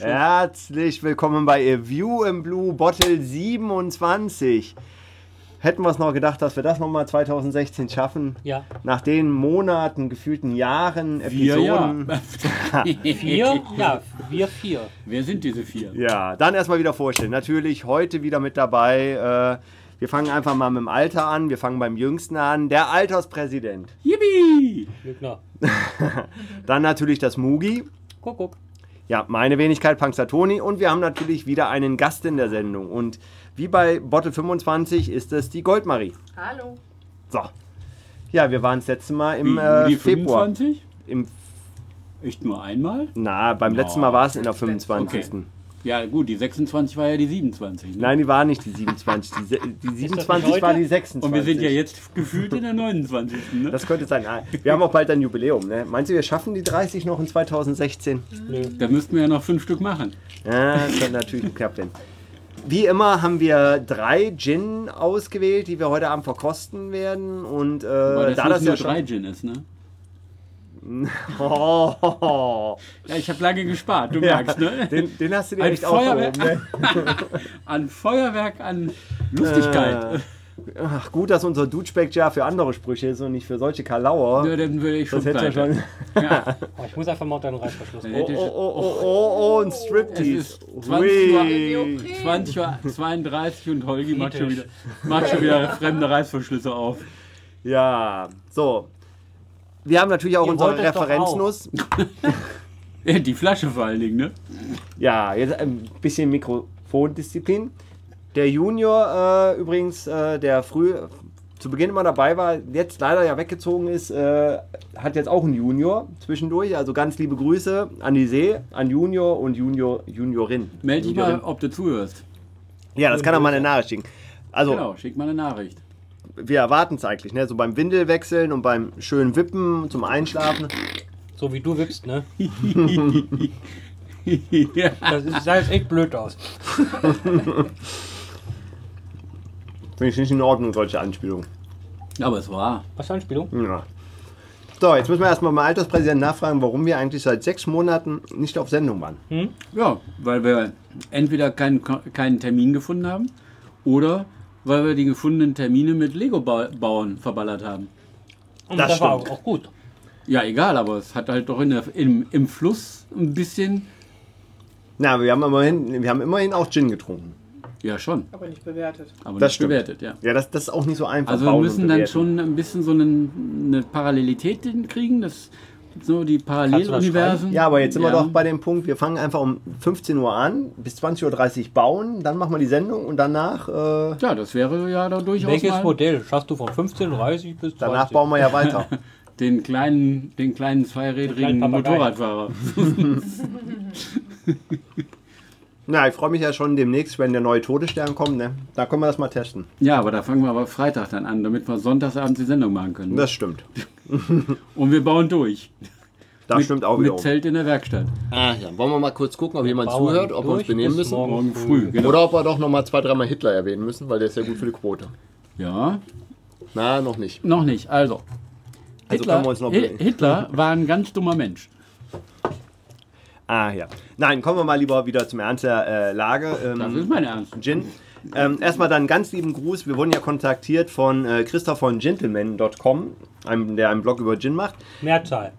Herzlich willkommen bei A View im Blue Bottle 27. Hätten wir es noch gedacht, dass wir das nochmal 2016 schaffen? Ja. Nach den Monaten, gefühlten Jahren, Wir ja. Episoden. Vier? Ja, wir vier. Wer sind diese vier? Ja, dann erstmal wieder vorstellen. Natürlich heute wieder mit dabei. Äh, wir fangen einfach mal mit dem Alter an. Wir fangen beim Jüngsten an. Der Alterspräsident. Yippie! Lügner. Dann natürlich das Mugi. Guck, guck. Ja, meine Wenigkeit, Punxsutawney. Und wir haben natürlich wieder einen Gast in der Sendung. Und wie bei Bottle 25 ist es die Goldmarie. Hallo. So. Ja, wir waren das letzte Mal im Wie, äh, die Februar. 25? Im, Echt nur einmal? na, beim letzten Mal war es in der 25. Okay. Ja, gut, die 26 war ja die 27. Ne? Nein, die war nicht die 27. Die, die nicht 27 war die 26. Und wir sind ja jetzt gefühlt in der 29. Ne? Das könnte sein. Ah, Wir haben auch bald ein Jubiläum. Ne? Meinst du, wir schaffen die 30 noch in 2016? Nö. Da müssten wir ja noch fünf Stück machen. Ja, das könnte natürlich geklappt werden. Wie immer haben wir drei Gin ausgewählt, die wir heute Abend verkosten werden. Und äh, Weil das da das nur ja drei. Gin ist, ne? Oh, Ja, ich habe lange gespart, du ja, merkst, ne? den, den hast du dir Ein echt Feuerwerk, aufgehoben. Ne? an Feuerwerk, an Lustigkeit. Äh, Ach, gut, dass unser Dutschbeck ja für andere Sprüche ist und nicht für solche Kalauer. ja, dann würde ich schon Das hätte schon. Ja, Oh, ich muss einfach mal den Reißverschluss hätte Oh, oh, oh, oh, oh, ein Es Striptease. ist 20 Uhr. Hui. 20 Uhr 32 und Holgi macht schon, wieder, macht schon wieder fremde Reißverschlüsse auf. Ja, so. Wir haben natürlich auch Ihr unsere Referenznuss. Ja, Die Flasche vor allen Dingen, ne? Ja, jetzt ein bisschen Mikrofondisziplin. Der Junior äh, übrigens, äh, der früh zu Beginn immer dabei war, jetzt leider ja weggezogen ist, äh, hat jetzt auch einen Junior zwischendurch. Also ganz liebe Grüße an die See, an Junior und Junior, Juniorin. Meld dich mal, ob du zuhörst. Ja, das kann er mal eine Nachricht schicken. Also, Genau, schick mal eine Nachricht. Wir erwarten es eigentlich, ne? So beim Windelwechseln und beim schönen Wippen zum Einschlafen. So wie du wippst, ne? Das ist- sah jetzt echt blöd aus. Finde ich nicht in Ordnung, solche Anspielungen. Aber es war. Was für eine Anspielung? Ja. So, jetzt müssen wir erstmal beim Alterspräsidenten nachfragen, warum wir eigentlich seit sechs Monaten nicht auf Sendung waren. Ja, weil wir entweder keinen, keinen Termin gefunden haben oder weil wir die gefundenen Termine mit Lego-Bauern verballert haben. Und Das das, war stimmt. auch gut. Ja, egal, aber es hat halt doch in der, im, im Fluss ein bisschen. Na, wir haben immerhin, wir haben immerhin auch Gin getrunken. Ja, schon, Aber nicht bewertet. aber Das nicht stimmt. bewertet, ja. Ja, das, das ist auch nicht so einfach. Also wir müssen dann schon ein bisschen so einen, eine Parallelität hinkriegen, das, so die Paralleluniversen. Ja, aber jetzt sind wir Ja. doch bei dem Punkt, wir fangen einfach um 15 Uhr an, bis 20.30 Uhr bauen, dann machen wir die Sendung und danach, äh, Ja, das wäre ja da durchaus Welches mal Modell schaffst du von 15.30 bis 20? danach bauen wir ja weiter. den kleinen, den kleinen zweirädrigen kleinen Papagei. Motorradfahrer. Na, ich freue mich ja schon demnächst, wenn der neue Todesstern kommt, ne? Da können wir das mal testen. Ja, aber da fangen wir aber Freitag dann an, damit wir sonntagsabends die Sendung machen können. Das stimmt. Und wir bauen durch. Das mit, stimmt auch Mit wieder. Zelt in der Werkstatt. Ah, ja. Wollen wir mal kurz gucken, ob jemand Bauen zuhört, ob wir uns benehmen müssen? morgen früh, genau. Oder ob wir doch nochmal zwei, dreimal Hitler erwähnen müssen, weil der ist ja gut für die Quote. Ja, Na, noch nicht. noch nicht. Also, Also Hitler, können wir uns noch Hi- Hitler war ein ganz dummer Mensch. Ah, ja. Nein, kommen wir mal lieber wieder zum Ernst der äh, Lage. Ähm, Das ist mein Ernst. Gin. Ähm, erstmal dann ganz lieben Gruß. Wir wurden ja kontaktiert von äh, Christoph von gentleman.com, einem, der einen Blog über Gin macht. Mehrzahl.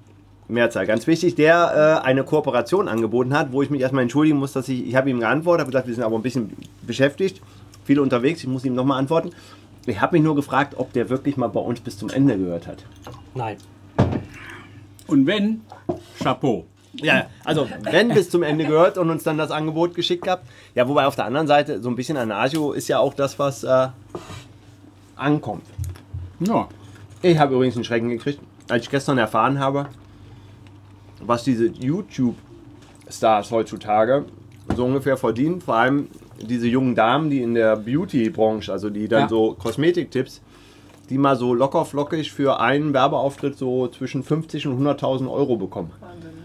Mehrzahl, ganz wichtig, der äh, eine Kooperation angeboten hat, wo ich mich erstmal entschuldigen muss, dass ich, ich habe ihm geantwortet, habe gesagt, wir sind aber ein bisschen beschäftigt, viel unterwegs, ich muss ihm nochmal antworten. Ich habe mich nur gefragt, ob der wirklich mal bei uns bis zum Ende gehört hat. Nein. Und wenn, Chapeau. Ja, also wenn bis zum Ende gehört und uns dann das Angebot geschickt habt. Ja, wobei auf der anderen Seite so ein bisschen Anarcho ist ja auch das, was äh, ankommt. Ja, Ich habe übrigens einen Schrecken gekriegt, als ich gestern erfahren habe, was diese YouTube-Stars heutzutage so ungefähr verdienen. Vor allem diese jungen Damen, die in der Beauty-Branche, also die dann Ja. so Kosmetiktipps, die mal so locker flockig für einen Werbeauftritt so zwischen 50 und 100.000 Euro bekommen.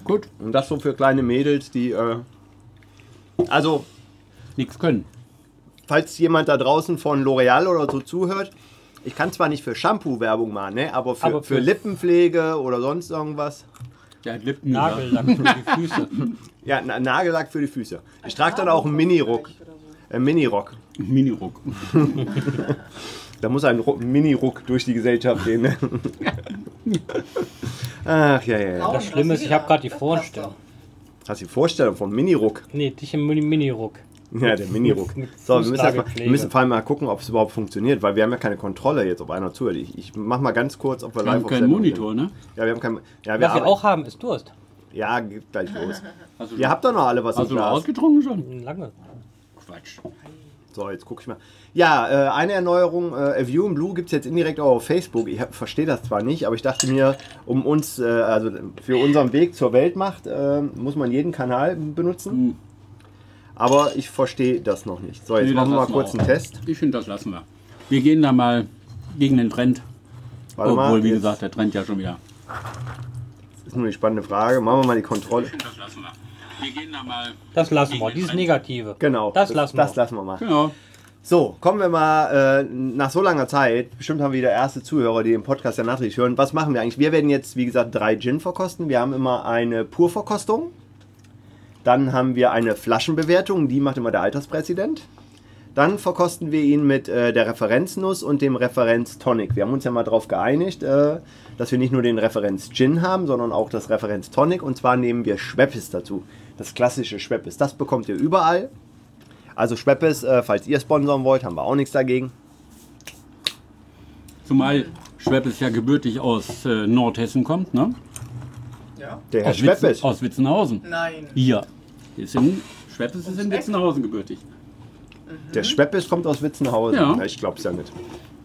Gut. Und das so für kleine Mädels, die. Äh, also, Nichts können. falls jemand da draußen von L'Oreal oder so zuhört, ich kann zwar nicht für Shampoo Werbung machen, ne? aber, für, Aber für für- Lippenpflege oder sonst irgendwas. Hat Lippen gesagt. Nagellack für die Füße. Ja, Na- Nagellack für die Füße. Ich trage dann auch einen. Äh, Mini-Rock. Miniruck. Da muss ein Ru- Mini-Ruck durch die Gesellschaft gehen. ne? Ach, ja, ja, ja. Das Schlimme ist, ich habe gerade die Vorstellung. Hast du die Vorstellung vom Mini-Ruck? Nee, dich im Mini- Mini-Ruck. Ja, der Mini-Ruck. So, wir müssen, erst mal, wir müssen vor allem mal gucken, ob es überhaupt funktioniert, weil wir haben ja keine Kontrolle jetzt, ob einer zuhört. Ich, ich mach mal ganz kurz, ob wir Wir haben live auf keinen Monitor, ne? sind. Ja, wir haben keinen. Ja, wir Was wir auch haben, ist Durst. Ja, geht gleich los. Ihr habt doch noch alle was hast du noch ausgetrunken schon? Lange. Quatsch. So, jetzt guck ich mal. Ja, äh, eine Erneuerung, äh, A View in Blue gibt es jetzt indirekt auch auf Facebook. Ich verstehe das zwar nicht, aber ich dachte mir, um uns, äh, also für unseren Weg zur Weltmacht, äh, muss man jeden Kanal benutzen. Hm. Aber ich verstehe das noch nicht. So, jetzt Nee, machen wir das mal kurz wir einen. Test. Ich finde, das lassen wir. Wir gehen da mal gegen den Trend. Warte Obwohl, mal, wie gesagt, der Trend ja schon wieder. ist nur die spannende Frage. Machen wir mal die Kontrolle. Das lassen wir. Wir gehen da mal. Das lassen wir. Dieses Negative. Genau. Das lassen wir. Das lassen wir mal. Genau. So, kommen wir mal äh, nach so langer Zeit. Bestimmt haben wir wieder erste Zuhörer, die den Podcast ja nachträglich hören. Was machen wir eigentlich? Wir werden jetzt, wie gesagt, drei Gin verkosten. Wir haben immer eine Purverkostung. Dann haben wir eine Flaschenbewertung, die macht immer der Alterspräsident. Dann verkosten wir ihn mit äh, der Referenznuss und dem Referenz Tonic. Wir haben uns ja mal darauf geeinigt, äh, dass wir nicht nur den Referenz Gin haben, sondern auch das Referenz Tonic. Und zwar nehmen wir Schweppes dazu. Das klassische Schweppes. Das bekommt ihr überall. Also Schweppes, äh, falls ihr sponsern wollt, haben wir auch nichts dagegen. Zumal Schweppes ja gebürtig aus äh, Nordhessen kommt, ne? Ja? Der Herr aus, Schweppes. Witzen, aus Witzenhausen. Nein. Hier. Ist in, Schweppes ist in Witzenhausen gebürtig. Der Schweppes kommt aus Witzenhausen. Ja. Ich glaub's ja nicht.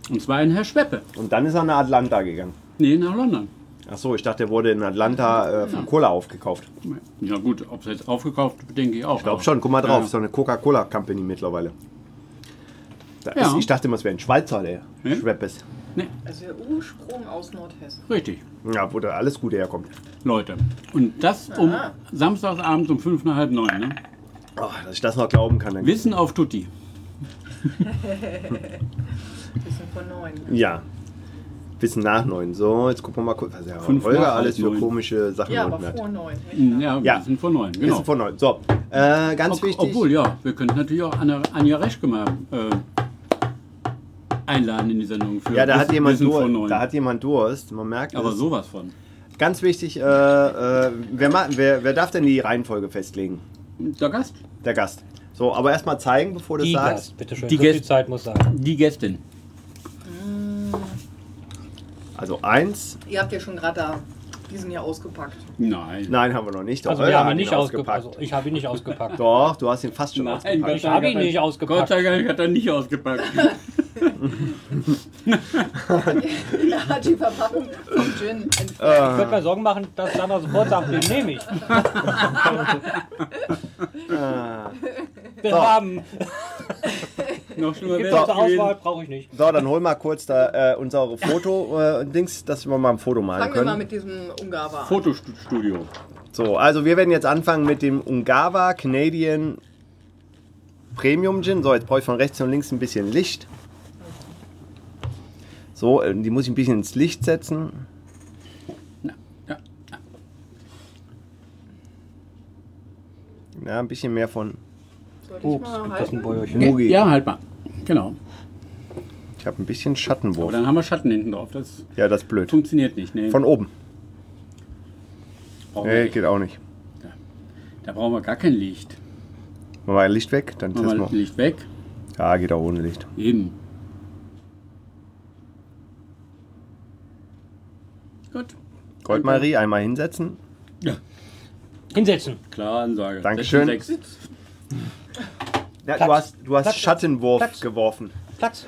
Und zwar ein Herr Schweppe. Und dann ist er nach Atlanta gegangen. Nee, nach London. Ach so, ich dachte, er wurde in Atlanta äh, von Cola aufgekauft. Ja gut, ob es jetzt aufgekauft, denke ich auch. Ich glaube schon, guck mal drauf, Ja. ist doch eine Coca-Cola Company mittlerweile. Da Ja. ist, ich dachte immer, es wäre ein Schweizer, der Nee. Schweppes. Also der Ursprung aus Nordhessen. Richtig, Ja, wo da alles Gute herkommt. Leute. Und das um Aha. Samstagsabend um fünf nach halb neun. Ne? Oh, dass ich das noch glauben kann. Dann Wissen auf Tutti. Bisschen von neun. Ja. Wissen nach neun. So, jetzt gucken wir mal kurz, was der Fünf Holger nach alles für komische Sachen Ja, aber unten hat. vor neun. Ja, Ja. Wissen vor neun. Genau. Wissen von neun. So, äh, ganz Ob, wichtig. Obwohl, ja, wir könnten natürlich auch Anja, Anja Reschke mal äh, einladen in die Sendung. Für ja, da hat, Wissen- jemand vor Durst, neun. da hat jemand Durst. Man merkt Aber es. sowas von. Ganz wichtig, äh, äh, wer, wer, wer darf denn die Reihenfolge festlegen? Der Gast? Der Gast. So, aber erstmal zeigen, bevor du Die sagst. Gast, bitte schön. Die So viel Gäste- Zeit muss sein. Die Gästin. Also eins. Ihr habt ja schon gerade da diesen hier ausgepackt. Nein. Nein, haben wir noch nicht. Doch, Also wir haben ihn nicht ausgepackt. Also ich habe ihn nicht ausgepackt. Doch, du hast ihn fast schon Nein, ausgepackt. Gott Ich habe ihn nicht ausgepackt. Gott sei Dank hat er nicht ausgepackt. Er hat die Verpackung vom Gin entfernt. Ich würde mir Sorgen machen, dass Sandra sofort sagt, den nehme ich. Wir haben. Noch schlimmer Gibt wäre es es zur. Auswahl, brauche ich nicht. So, dann hol mal kurz da äh, unsere Foto-Dings, dass wir mal ein Foto malen Fangen wir mal können. mit diesem Ungava an. Fotostudio. So, also wir werden jetzt anfangen mit dem Ungava Canadian Premium Gin. So, jetzt brauche ich von rechts und links ein bisschen Licht. So, äh, die muss ich ein bisschen ins Licht setzen. Ja, ja. Ja, ein bisschen mehr von Mal gibt das ein? Bäuerchen. Mugi. Ja, halt mal. Genau. Ich habe ein bisschen Aber Schattenwurf. dann haben wir Schatten hinten drauf. Das Ja, das ist blöd. funktioniert nicht. Nee, Von oben. brauchen wir Nee, nicht. geht auch nicht. Da brauchen wir gar kein Licht. Machen wir Licht weg, dann Machen testen wir das wir. Licht weg. Ja, geht auch ohne Licht. Eben. Gut. Goldmarie, einmal hinsetzen. Ja, Hinsetzen. klare Ansage. Dankeschön. 16,6. Ja, Platz. du hast, du hast Platz. Schattenwurf Platz. geworfen. Platz.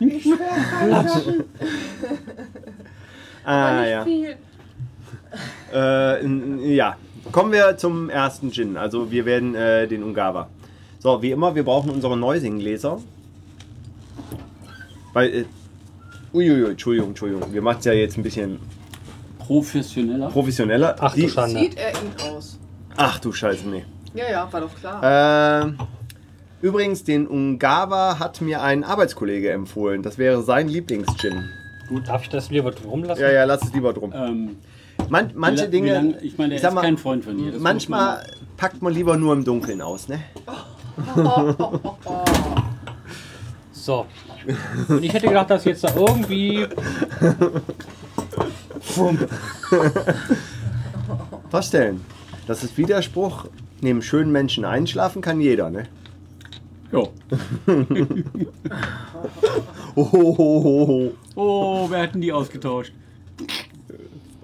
Ah, ja. Viel. Äh, ja. Kommen wir zum ersten Gin. Also wir werden äh, den Ungava. So, wie immer, wir brauchen unsere Neusing-Gläser. Weil, äh, uiuiui, Entschuldigung, Entschuldigung. Wir machen es ja jetzt ein bisschen Professioneller. professioneller. Ach du Schande. Sieht er ihn aus? Ach du Scheiße, nee. Ja, ja, war doch klar. Ähm, übrigens, den Ungava hat mir ein Arbeitskollege empfohlen. Das wäre sein Lieblingsgin. Gut, darf ich das lieber drum lassen? Ja, ja, lass es lieber drum. Ähm, Man, manche Wie la- Dinge. wie lang- ich meine, er ich ist mal, kein Freund von dir. Manchmal packt man lieber nur im Dunkeln aus, ne? So. Und ich hätte gedacht, dass jetzt da irgendwie. Vorstellen. Das ist Widerspruch. Neben schönen Menschen einschlafen kann jeder, ne? man- Jo. Ohohoho. Oh, wer hat denn die ausgetauscht?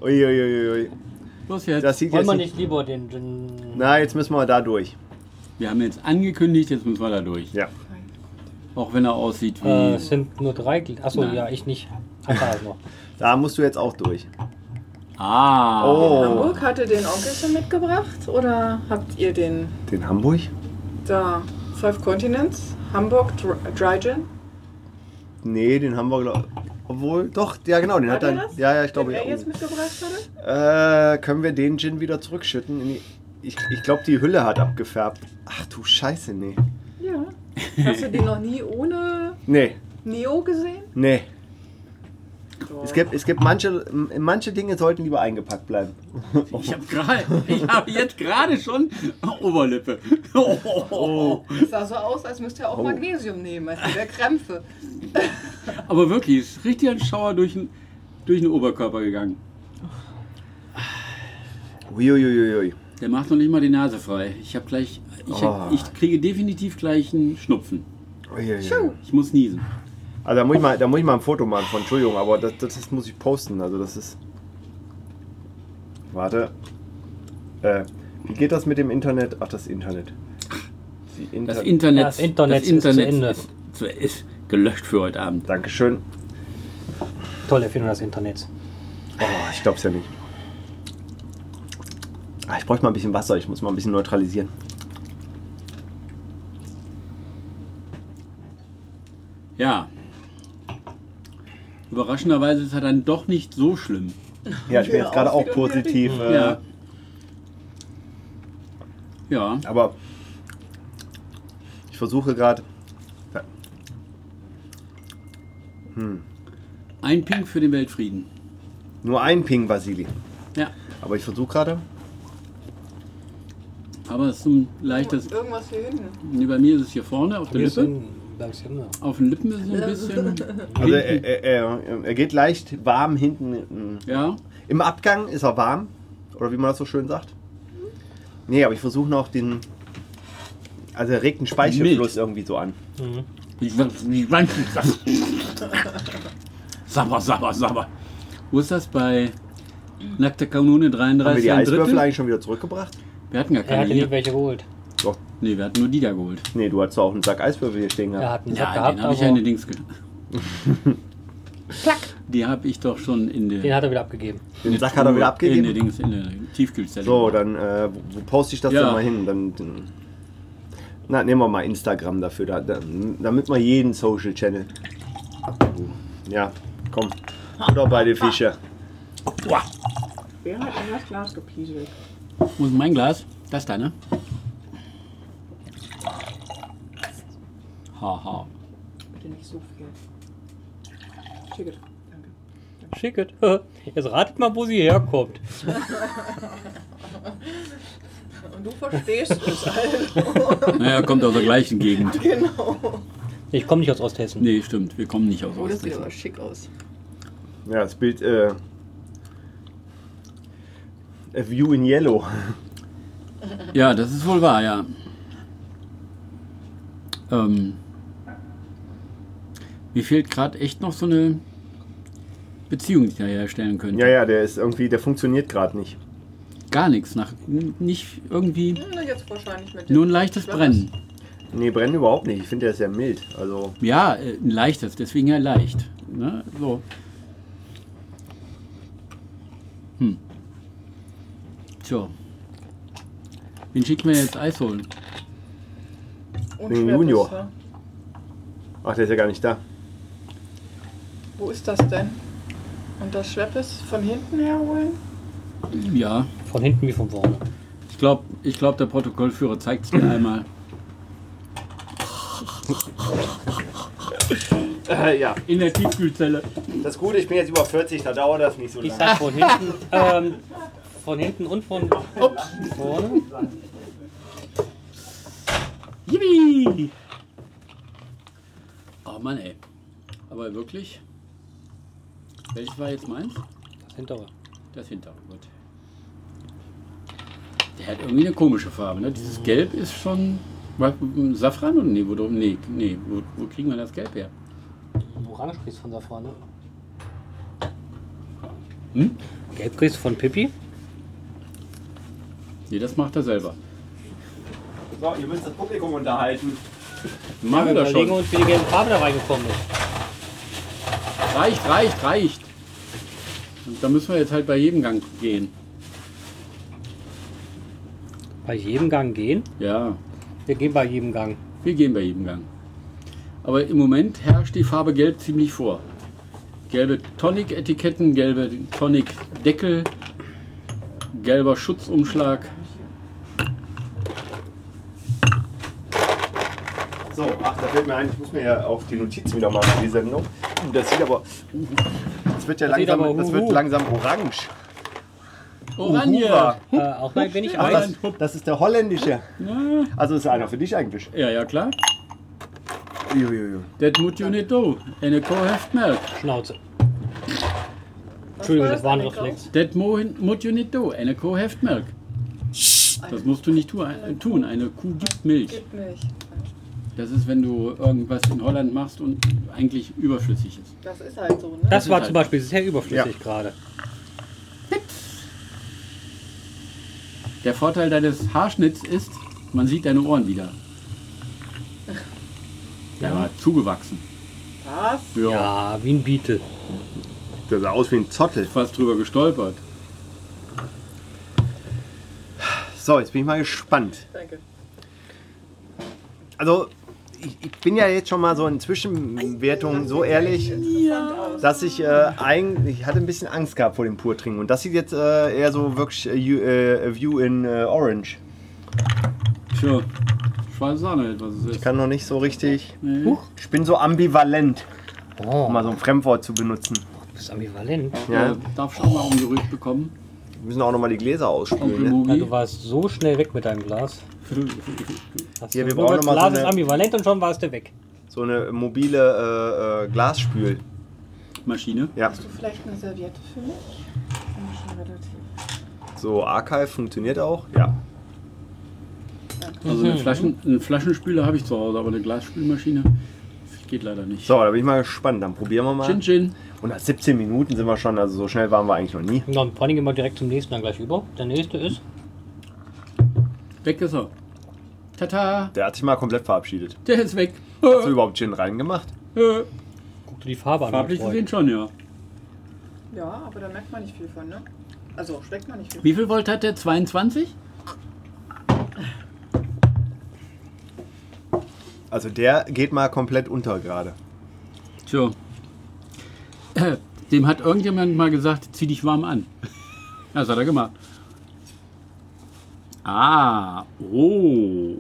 Uiuiuiui. Los jetzt. Das sieht Wollen jetzt wir nicht. lieber den. den Na, jetzt müssen wir da durch. Wir haben jetzt angekündigt, jetzt müssen wir da durch. Ja. Auch wenn er aussieht wie. äh, es sind nur drei. Gl- Achso, Nein. ja, ich nicht. Ach, da ist noch. Da musst du jetzt auch durch. Ah. Oh. Hamburg hatte den Onkelchen mitgebracht oder habt ihr den Den Hamburg? da? Five Continents? Hamburg Dry Gin? Nee, den haben wir, glaub Obwohl, doch, ja genau, den hat, Hat er das? Ja, ja, ich glaube. Den er ja. jetzt mitgebracht hatte? Äh, können wir den Gin wieder zurückschütten? In die, ich ich glaube, die Hülle hat abgefärbt. Ach du Scheiße, nee. Ja. Hast du den noch nie ohne Nee, Neo gesehen? nee. Es gibt, es gibt manche, manche Dinge sollten lieber eingepackt bleiben. Ich habe gerade, ich habe jetzt gerade schon Oberlippe. Oh. Das sah so aus, als müsste er auch Oh. Magnesium nehmen, als wäre Krämpfe. Aber wirklich, es ist richtig ein Schauer durch den, durch den Oberkörper gegangen. Uiuiuiui. Der macht noch nicht mal die Nase frei. Ich habe gleich, ich, hab, Oh. ich kriege definitiv gleich einen Schnupfen. Uiuiui. Ich muss niesen. Also da muss, ich mal, da muss ich mal ein Foto machen von, Entschuldigung, aber das, das, das muss ich posten. Also das ist. Warte. Äh, wie geht das mit dem Internet? Ach, das Internet. Inter Das Internet, Ja, das Internet ist zu Ende. ist, zu- ist gelöscht für heute Abend. Dankeschön. Tolle Erfindung des Internets. Oh, ich glaub's ja nicht. Ah, ich bräuchte mal ein bisschen Wasser, ich muss mal ein bisschen neutralisieren. Ja. Überraschenderweise ist er dann doch nicht so schlimm. Ja, ich bin jetzt gerade auch positiv. Äh, Ja. Ja. Aber ich versuche gerade. Ein Pink für den Weltfrieden. Nur ein Ping, Vasili. Ja. Aber ich versuche gerade. Aber es ist ein leichtes. Irgendwas hier hinten. Nee, bei mir ist es hier vorne auf der Wir Lippe. Auf den Lippen ist es ein bisschen. Also er, er, er, er geht leicht warm hinten. Ja. Im Abgang ist er warm. Oder wie man das so schön sagt. Nee, aber ich versuche noch den. Also er regt den Speichelfluss Mild. irgendwie so an. Sabber, sabber, sabber. Wo ist das bei Nackte Kanone Haben wir 33 die Eiswürfel eigentlich schon wieder zurückgebracht? Wir hatten gar Er keine hatte nicht hier. welche geholt. Nee, wir hatten nur die da geholt. Nee, du hattest doch auch einen Sack Eiswürfel hier stehen gehabt. Ja, Sack gehabt, den habe ich ja in den Dings ge Die habe ich doch schon in der. den hat er wieder abgegeben. Den Sack hat er wieder In der abgegeben. Dings, in der Tiefkühlzelle. So, dann äh, wo, poste ich das Ja. denn mal hin? Dann, dann, na, nehmen wir mal Instagram dafür, da, da, damit wir jeden Social Channel. Ja, komm. Oder bei den Fische. Wer hat in das Glas gepieselt? Wo ist mein Glas? Das da, ne? Haha. Bitte nicht so viel. Schick it. Danke. Schicket. Jetzt ratet mal, wo sie herkommt. Und du verstehst es, Alter. Naja, kommt aus der gleichen Gegend. genau. Ich komme nicht aus Osthessen. Nee, stimmt. Wir kommen nicht aus Oh, das sieht Osthessen. aber schick aus. Ja, das Bild. Äh, A View in Yellow. Ja, das ist wohl wahr, ja. Ähm, mir fehlt gerade echt noch so eine Beziehung, die ich da herstellen könnte. Ja, ja, der ist irgendwie, der funktioniert gerade nicht. Gar nichts. Nach, nicht irgendwie. Na, jetzt wahrscheinlich mit Nur ein dem leichtes Schweppes. Brennen. Nee, brennen überhaupt nicht. Ich finde, der ist sehr mild. Also, Ja, äh, ein leichtes, deswegen ja leicht. Ne? So. Hm. Tja. Wen schicken wir jetzt Eis holen? Und Den Junior. ja. ach, der ist ja gar nicht da. Wo ist das denn? Und das Schweppes von hinten herholen? Ja, Von hinten wie von vorne. ich glaube, ich glaub, der Protokollführer zeigt es dir einmal. Äh, ja. In der Tiefkühlzelle. Das Gute, ich bin jetzt über 40, da dauert das nicht so Ich lange. sag von hinten, ähm, von hinten und von vorne. Yippie! Oh Mann, ey. Aber wirklich? Welches war jetzt meins? Das hintere. Das hintere. Gut. Der hat irgendwie eine komische Farbe. Ne? Dieses Gelb ist schon. Was, Safran oder nee, wo, nee, nee wo, wo kriegen wir das Gelb her? Orange kriegst du von Safran, ne? Hm? Gelb kriegst du von Pippi. Nee, das macht er selber. So, ihr müsst das Publikum unterhalten. Machen wir Wir das überlegen schon. uns, wie die gelbe Farbe da reingekommen ist. Reicht, reicht, reicht. Und da müssen wir jetzt halt bei jedem Gang gehen. Bei jedem Gang gehen. Ja, Wir gehen bei jedem Gang. wir gehen bei jedem Gang. Aber im Moment herrscht die Farbe Gelb ziemlich vor. Gelbe Tonic-Etiketten, gelbe Tonic-Deckel, gelber Schutzumschlag. So, ach, da fällt mir ein, ich muss mir ja auch die Notizen wieder machen für die Sendung. Uh, Das sieht aber. Das wird ja Das langsam, aber das wird langsam orange. Oranje! Äh, auch ein wenig Ach, weiß. das, das ist der holländische. Also ist einer für dich eigentlich. Ja, ja, klar. Uiuiui. Das muss you nicht do. Eine Kuh heft Milch. Schnauze. Entschuldigung, das war ein? Reflex. Das muss you nicht do. Eine Kuh heft Milch. Das musst du nicht tu- tun. Eine Kuh gibt Milch. Gib Milch. Das ist, wenn du irgendwas in Holland machst und eigentlich überflüssig ist. Das ist halt so, ne? Das war halt- zum Beispiel sehr überflüssig gerade. Der Vorteil deines Haarschnitts ist, man sieht deine Ohren wieder. Der war zugewachsen. Was? Ja. Ja, wie ein Beetle. Der sah aus wie ein Zottel. Fast drüber gestolpert. So, jetzt bin ich mal gespannt. Danke. Also, ich, ich bin ja jetzt schon mal so in Zwischenwertungen so ehrlich, dass ich äh, eigentlich, ich hatte ein bisschen Angst gehabt vor dem Purtrinken. Und das sieht jetzt äh, eher so wirklich äh, you- äh, a View in äh, Orange. Tja, ich weiß auch nicht, was es Ich ist. kann noch nicht so richtig. Nee. Ich bin so ambivalent, Oh, um mal so ein Fremdwort zu benutzen. du bist ambivalent. Ja. Ja. Darf schon mal umgerührt bekommen. Wir müssen auch noch mal die Gläser ausspülen. Ne? Ja, du warst so schnell weg mit deinem Glas. Hier, wir brauchen das noch mal Glas so ist eine- ambivalent und schon warst du weg. So eine mobile äh, äh, Glasspül. Maschine. Ja, Hast du vielleicht eine Serviette für mich? Bin schon relativ. so Archive funktioniert auch. Ja. Also eine Flaschen, einen Flaschenspüler habe ich zu Hause, aber eine Glasspülmaschine geht leider nicht. So, da bin ich mal gespannt. Dann probieren wir mal. Chin Chin. Und nach 17 Minuten sind wir schon, also so schnell waren wir eigentlich noch nie. Ja, und vor allem gehen wir direkt zum nächsten dann gleich über. Der nächste ist. Weg ist er. Tata, Der hat sich mal komplett verabschiedet. der ist weg. Hast du überhaupt Gin reingemacht? Äh, Guck dir die Farbe an. Farblich gesehen schon, ja. Ja, aber da merkt man nicht viel von, ne? Also schmeckt man nicht viel. Wie viel Volt hat der? 22? Also der geht mal komplett unter gerade. Tja. Äh, Dem hat irgendjemand mal gesagt, zieh dich warm an. Das hat er gemacht. Ah, oh.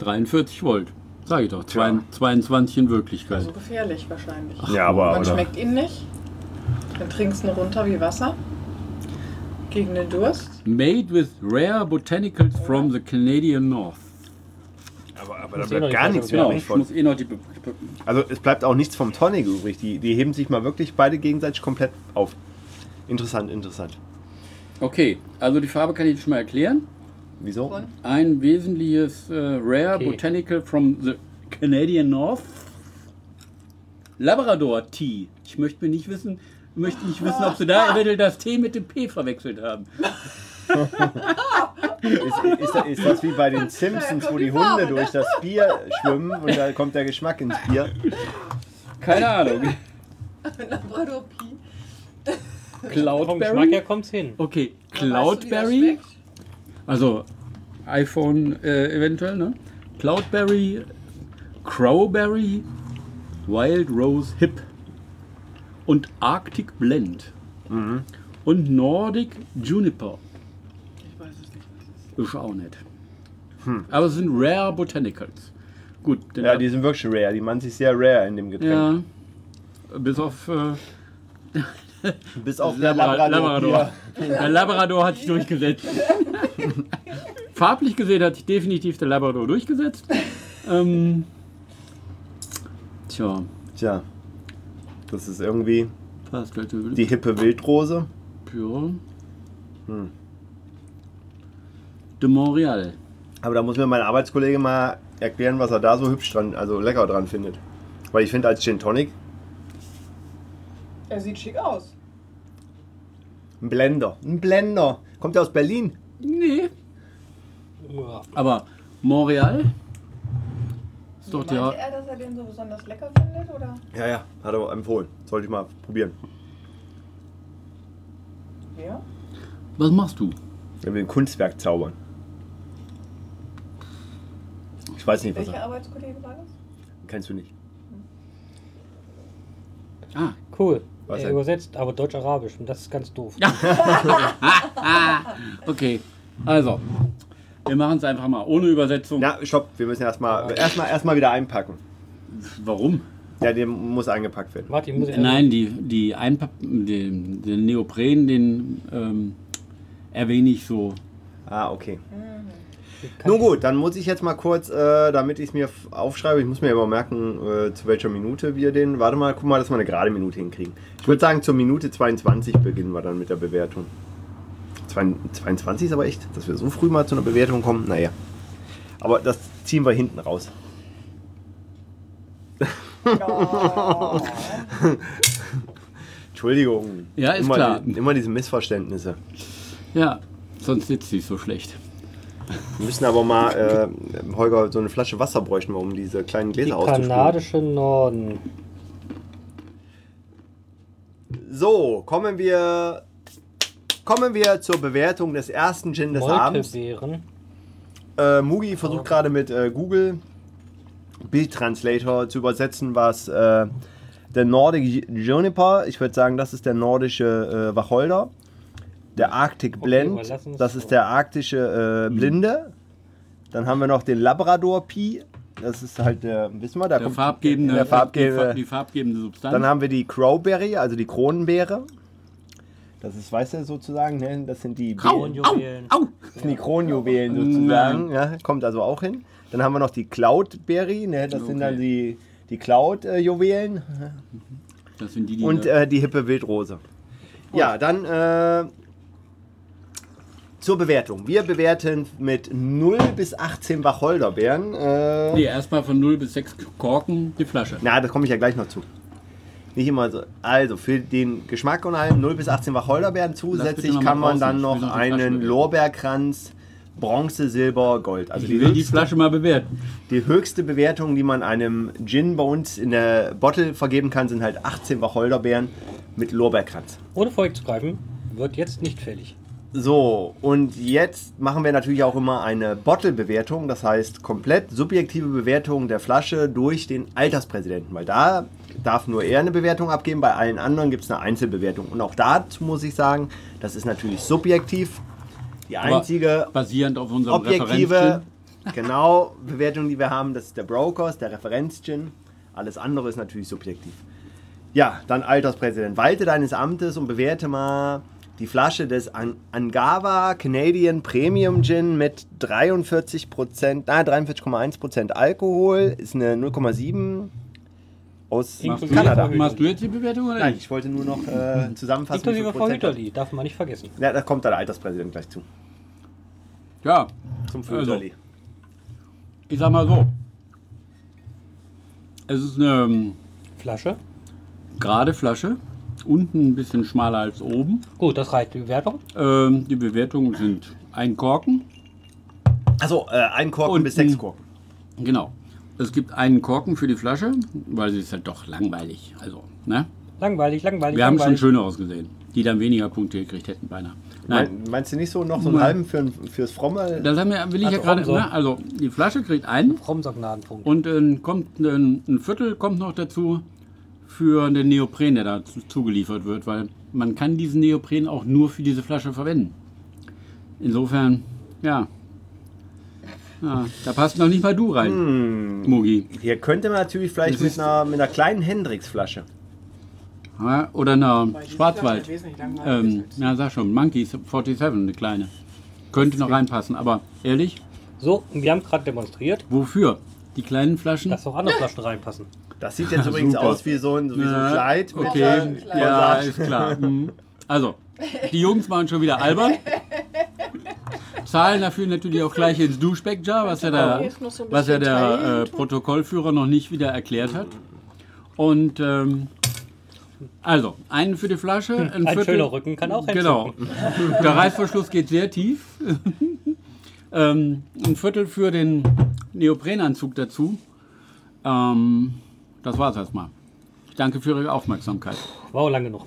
43 Volt. Sag ich doch. Tja. 22 in Wirklichkeit. Also gefährlich wahrscheinlich. Ja, aber Man oder? schmeckt ihn nicht. Dann trinkst du ihn runter wie Wasser. Gegen den Durst. Made with rare botanicals from the Canadian North. Aber, aber da da bleibt bleibt gar gar nichts mehr mehr Genau, übrig ich von. muss eh noch die. Be Be Also es bleibt auch nichts vom Tonic übrig. Die, die heben sich mal wirklich beide gegenseitig komplett auf. Interessant, interessant. Okay, also die Farbe kann ich schon mal erklären. Wieso? Ein wesentliches äh, Rare Okay. Botanical from the Canadian North. Labrador Tea. Ich möchte mir nicht wissen, möchte nicht wissen, ob sie da eventuell das T mit dem P verwechselt haben. Ist, ist, ist das wie bei den Simpsons, wo die Hunde durch das Bier schwimmen und da kommt der Geschmack ins Bier? Keine Ahnung. Labrador Pi. Vom Geschmack Cloudberry. her kommt's hin. Okay, Cloudberry. Also iPhone äh, eventuell, ne? Cloudberry, Crowberry, Wild Rose Hip und Arctic Blend und Nordic Juniper. Ich weiß es nicht. was es ist. Ist auch nicht. Aber es sind Rare Botanicals. Gut, den Ja, die sind wirklich rare. Die machen sich sehr rare in dem Getränk. ja, bis auf äh, Bis auf der der Labrador. Labrador. Der Labrador hat sich durchgesetzt. Farblich gesehen hat sich definitiv der Labrador durchgesetzt. Ähm, tja, Tja, das ist irgendwie die hippe Wildrose. Ja. Hm. De Montreal. Aber da muss mir mein Arbeitskollege mal erklären, was er da so hübsch dran, also lecker dran findet. Weil ich finde als Gin Tonic Er sieht schick aus. ein Blender. Ein Blender. Kommt der aus Berlin? Nee, Ja. aber Montreal ist doch Meinte der. er, dass er den so besonders lecker findet? Oder? Ja, ja, hat er empfohlen. Sollte ich mal probieren. Ja. Was machst du? Er will ein Kunstwerk zaubern. Ich weiß nicht, was Welcher er. Arbeitskollege war das? Kennst du nicht. Ah, Cool. Was er denn? übersetzt, aber Deutsch-Arabisch und das ist ganz doof. okay. Also, wir machen es einfach mal ohne Übersetzung. Ja, stopp. Wir müssen erstmal erstmal erstmal wieder einpacken. Warum? Ja, der muss eingepackt werden. Warte, ich muss Nein, die, die Einpapp den, den Neopren, den ähm, erwähne ich so. Ah, okay. Kann- Nun gut, dann muss ich jetzt mal kurz, äh, damit ich es mir aufschreibe, ich muss mir immer merken, äh, zu welcher Minute wir den. Warte mal, guck mal, dass wir eine gerade Minute hinkriegen. Ich würde sagen, zur Minute 22 beginnen wir dann mit der Bewertung. Zwei- 22 ist aber echt, dass wir so früh mal zu einer Bewertung kommen. Naja. Aber das ziehen wir hinten raus. Oh. Entschuldigung. Ja, ist immer, klar. Die, immer diese Missverständnisse. Ja, sonst sitzt sie so schlecht. Wir müssen aber mal, äh, Holger, so eine Flasche Wasser bräuchten wir, um diese kleinen Die Gläser auszuspülen. kanadische Norden. So, kommen wir, kommen wir zur Bewertung des ersten Gin des Abends. Äh, Mugi versucht gerade mit äh, Google Bildtranslator zu übersetzen, was äh, der Nordic Juniper, ich würde sagen, das ist der nordische äh, Wacholder. Der Arctic Okay, Blend, uns- das ist der arktische äh, Blinde. Dann haben wir noch den Labrador Pi, das ist halt der, wissen wir, da Der kommt farbgebende, der farbgebende. die farbgebende Substanz. Dann haben wir die Crowberry, also die Kronenbeere. Das ist, weißt du, sozusagen, ne? das sind die Beeren, au, Kronjuwelen. au. das sind die Kronjuwelen sozusagen. Ja, kommt also auch hin. Dann haben wir noch die Cloudberry, ne? das sind dann Okay. die, die Cloud-Juwelen. Das sind die, die Und äh, die hippe Wildrose. Ja, dann äh, zur Bewertung. Wir bewerten mit 0 bis 18 Wacholderbeeren. Äh, nee, erstmal von 0 bis 6 Korken die Flasche. Na, da komme ich ja gleich noch zu. Nicht immer so. Also für den Geschmack und allem 0 bis 18 Wacholderbeeren. Zusätzlich kann man dann noch die einen. Lorbeerkranz Bronze, Silber, Gold. Also Ich die will die höchste, Flasche mal bewerten. die höchste Bewertung, die man einem Gin bei uns in der Bottle vergeben kann, sind halt 18 Wacholderbeeren mit Lorbeerkranz. Ohne vorwegzugreifen, wird jetzt nicht fällig. So, und jetzt machen wir natürlich auch immer eine Bottle-Bewertung, das heißt komplett subjektive Bewertung der Flasche durch den Alterspräsidenten, weil da darf nur er eine Bewertung abgeben, bei allen anderen gibt es eine Einzelbewertung. Und auch dazu muss ich sagen, das ist natürlich subjektiv. Die Aber einzige basierend auf unserem objektive, genau, Bewertung, die wir haben, das ist der Brokers, der Referenzgin. Alles andere ist natürlich subjektiv. Ja, dann Alterspräsident. Walte deines Amtes und bewerte mal die Flasche des An Angava Canadian Premium Gin mit 43%, nein, 43,1% Alkohol, ist eine 0,7 aus Machst du, Kanada. jetzt, machst du jetzt die Bewertung oder Nein, ich wollte nur noch äh, zusammenfassen. Inklusive Frau Prozent- Hüterli, darf man nicht vergessen. Ja, da kommt der Alterspräsident gleich zu. Ja, Zum Also. Hüterli. ich sag mal so. Es ist eine ähm, Flasche. gerade Flasche. Unten ein bisschen schmaler als oben. Gut, das reicht. Die Bewertung. Ähm, die Bewertungen sind ein Korken. Also äh, ein Korken Und bis sechs Korken. Genau. Es gibt einen Korken für die Flasche, weil sie ist halt doch langweilig. Also, ne? Langweilig, langweilig, Wir haben schon langweilig. schöner ausgesehen. Die dann weniger Punkte gekriegt hätten beinahe. Nein, Mein, meinst du nicht so noch so einen halben für, fürs Fromme? das haben wir, will ich Also ja gerade. Ne? Also die Flasche kriegt einen Romser-Gnadenpunkt. und äh, kommt ein, ein Viertel kommt noch dazu für den Neopren, der da zu- zugeliefert wird, weil man kann diesen Neopren auch nur für diese Flasche verwenden. Insofern, ja, Ja, da passt noch nicht mal du rein, Hm, Mugi. hier könnte man natürlich vielleicht mit einer, mit einer kleinen Hendrix-Flasche. Ja, oder eine Weil die Schwarzwald. Langweilig Ähm, ja, sag schon, Monkey 47, eine kleine. Könnte noch reinpassen, aber ehrlich, So, wir haben gerade demonstriert, wofür? Die kleinen Flaschen? dass auch andere Flaschen reinpassen. Das sieht jetzt übrigens Super. aus wie so ein, wie so ein Kleid. mit Okay, kleinen ja, ist klar. Mhm. Also, die Jungs waren schon wieder albern. Zahlen dafür natürlich auch gleich ins Duschbeckjar, was ja der, ein was ja der äh, Protokollführer noch nicht wieder erklärt hat. Und ähm, also, einen für die Flasche, ein, Ein Viertel. schöner Rücken kann auch Genau. entzünden. Der Reißverschluss geht sehr tief. ähm, ein Viertel für den Neoprenanzug dazu. Ähm, das war's erstmal. Ich danke für Ihre Aufmerksamkeit. War auch lang genug.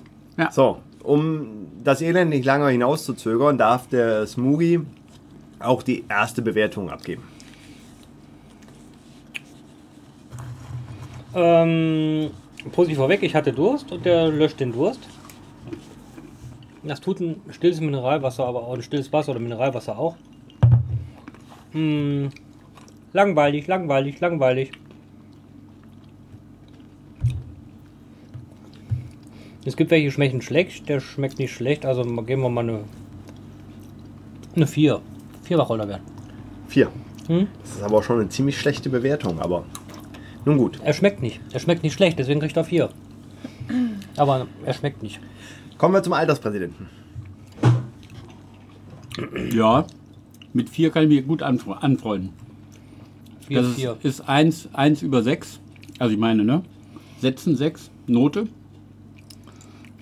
So, um das Elend nicht lange hinauszuzögern, darf der Smoogie auch die erste Bewertung abgeben. Ähm, positiv vorweg, ich hatte Durst und der löscht den Durst. Das tut ein stilles Mineralwasser, aber auch ein stilles Wasser oder Mineralwasser auch. Hm, langweilig, langweilig, langweilig. Es gibt welche, die schmecken schlecht, der schmeckt nicht schlecht, also geben wir mal eine, eine 4. 4 Wacholderbeeren. Vier. Hm? Das ist aber auch schon eine ziemlich schlechte Bewertung, aber nun gut. Er schmeckt nicht. Er schmeckt nicht schlecht, deswegen kriegt er 4. Aber er schmeckt nicht. Kommen wir zum Alterspräsidenten. Ja, mit vier kann ich mich gut anfre- anfreunden. 4, Das 4. ist, ist 1, 1 über 6. Also ich meine, ne? Sätzen 6, Note.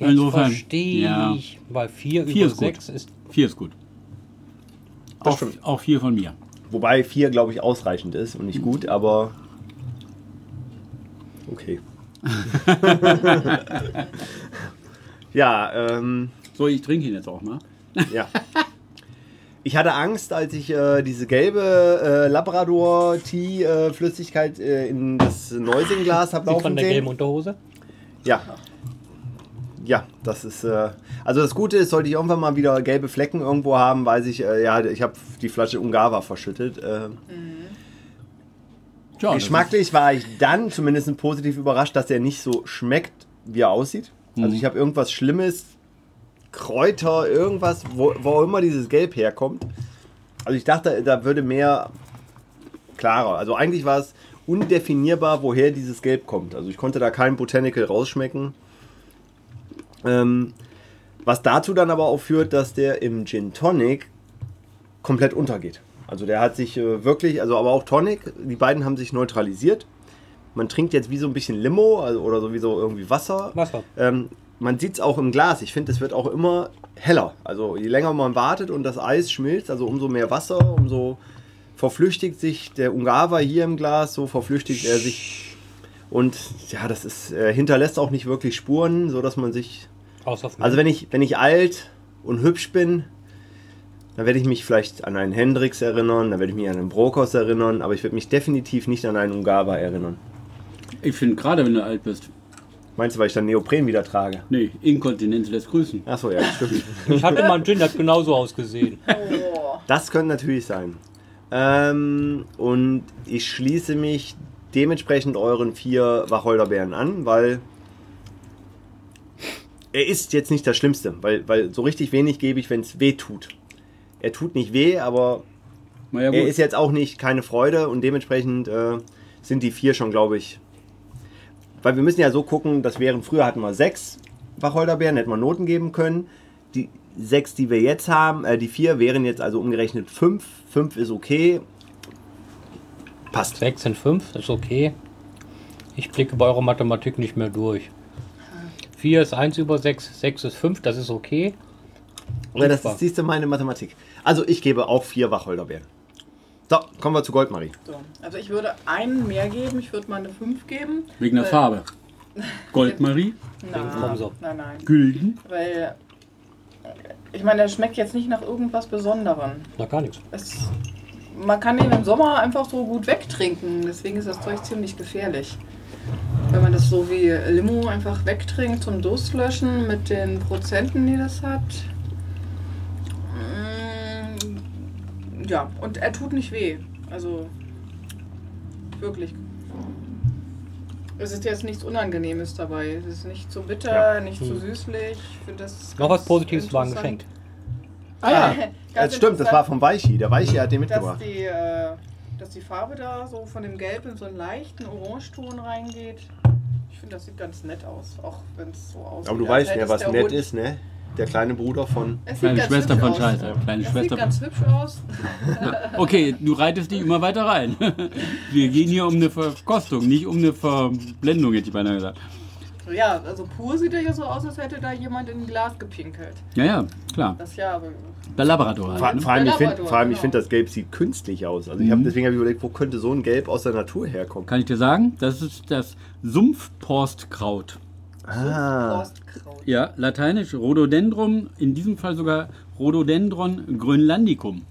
Jetzt Insofern, verstehe ja. ich, weil 4 Vier über ist gut. 6 ist 4 ist gut. Das Auch, auch 4 von mir. Wobei vier, glaube ich, ausreichend ist und nicht gut, aber okay. ja, ähm, So, ich trinke ihn jetzt auch mal. ja. Ich hatte Angst, als ich äh, diese gelbe äh, Labrador-Tea-Flüssigkeit äh, in das Neusing-Glas habe laufen von der gelben sehen. Unterhose. Ja. Ja, das ist. Äh, also das Gute ist, sollte ich irgendwann mal wieder gelbe Flecken irgendwo haben, weiß ich, äh, ja, ich habe die Flasche Ungava verschüttet. Äh, Tja, das Geschmacklich war ich dann zumindest positiv überrascht, dass er nicht so schmeckt, wie er aussieht. Also ich habe irgendwas Schlimmes, Kräuter, irgendwas, wo, wo auch immer dieses Gelb herkommt. Also ich dachte, da würde mehr klarer. Also eigentlich war es undefinierbar, woher dieses Gelb kommt. Also ich konnte da kein Botanical rausschmecken. Ähm, was dazu dann aber auch führt, dass der im Gin Tonic komplett untergeht. Also der hat sich äh, wirklich, also aber auch Tonic, die beiden haben sich neutralisiert. Man trinkt jetzt wie so ein bisschen Limo also, oder sowieso irgendwie Wasser. Wasser. Ähm, man sieht es auch im Glas. Ich finde, es wird auch immer heller. Also je länger man wartet und das Eis schmilzt, also umso mehr Wasser, umso verflüchtigt sich der Ungava hier im Glas, so verflüchtigt er sich. Und ja, das ist, äh, hinterlässt auch nicht wirklich Spuren, so dass man sich also wenn ich, wenn ich alt und hübsch bin, dann werde ich mich vielleicht an einen Hendrix erinnern, dann werde ich mich an einen Brokos erinnern, aber ich werde mich definitiv nicht an einen Ungava erinnern. Ich finde, gerade wenn du alt bist, Meinst du, weil ich dann Neopren wieder trage? nee, Inkontinenz lässt grüßen. Achso, ja, stimmt. ich hatte mal einen Gin, der hat genauso ausgesehen. Oh. Das könnte natürlich sein. Ähm, und ich schließe mich dementsprechend euren vier Wacholderbeeren an, weil er ist jetzt nicht das Schlimmste, weil, weil so richtig wenig gebe ich, wenn es weh tut. Er tut nicht weh, aber ja, Er ist jetzt auch nicht keine Freude und dementsprechend äh, sind die vier schon, glaube ich. Weil wir müssen ja so gucken, das wären früher hatten wir sechs Wacholderbeeren, hätten wir Noten geben können. Die sechs, die wir jetzt haben, äh, die vier wären jetzt also umgerechnet fünf. Fünf ist okay. Passt. 6 sind 5, ist okay. Ich blicke bei eurer Mathematik nicht mehr durch. 4 ist 1 über 6, 6 ist 5, das ist okay. Ja, das ist, siehst du, meine Mathematik. Also ich gebe auch vier Wacholderbeeren. So, kommen wir zu Goldmarie. So. Also ich würde einen mehr geben, ich würde mal eine 5 geben. Wegen der Farbe. Goldmarie, Nein, nein, nein. Gülden. Weil, äh, ich meine, der schmeckt jetzt nicht nach irgendwas Besonderem. Na gar nichts. Es, man kann ihn im Sommer einfach so gut wegtrinken, deswegen ist das Zeug ziemlich gefährlich. Wenn man das so wie Limo einfach wegtrinkt zum Durstlöschen mit den Prozenten, die das hat. Mm, Ja, und er tut nicht weh. Also wirklich. Es ist jetzt nichts Unangenehmes dabei. Es ist nicht zu bitter, nicht zu Hm. süßlich. Ich finde das Noch was Positives war ein. Geschenk. Ah ja, Ganz das stimmt, das war vom Weichi. Der Weichi hat den dass mitgebracht. die, äh, dass die Farbe da so von dem Gelb in so einen leichten Orangeton reingeht. Ich finde, das sieht ganz nett aus, auch wenn es so aussieht. Aber du als weißt, es was der nett Hund- ist, ne? Der kleine Bruder von. Es sieht Kleine ganz Schwester hübsch von aus. Scheiße. Kleine Das Schwester sieht ganz hübsch aus. Okay, du reitest dich immer weiter rein. Wir gehen hier um eine Verkostung, nicht um eine Verblendung, hätte ich beinahe gesagt. Ja, also pur sieht er ja so aus, als hätte da jemand in ein Glas gepinkelt. Ja, ja, klar. Das ja, aber Der Labrador Vor, halt. Ne? vor allem, ich Der finde, Labrador, vor allem, ich genau. finde, das Gelb sieht künstlich aus. Also ich hab, Mhm. deswegen habe ich überlegt, wo könnte so ein Gelb aus der Natur herkommen? Kann ich dir sagen, das ist das Sumpfporstkraut. Ah, Forstkraut. Ja, lateinisch Rhododendron, in diesem Fall sogar Rhododendron grönlandicum.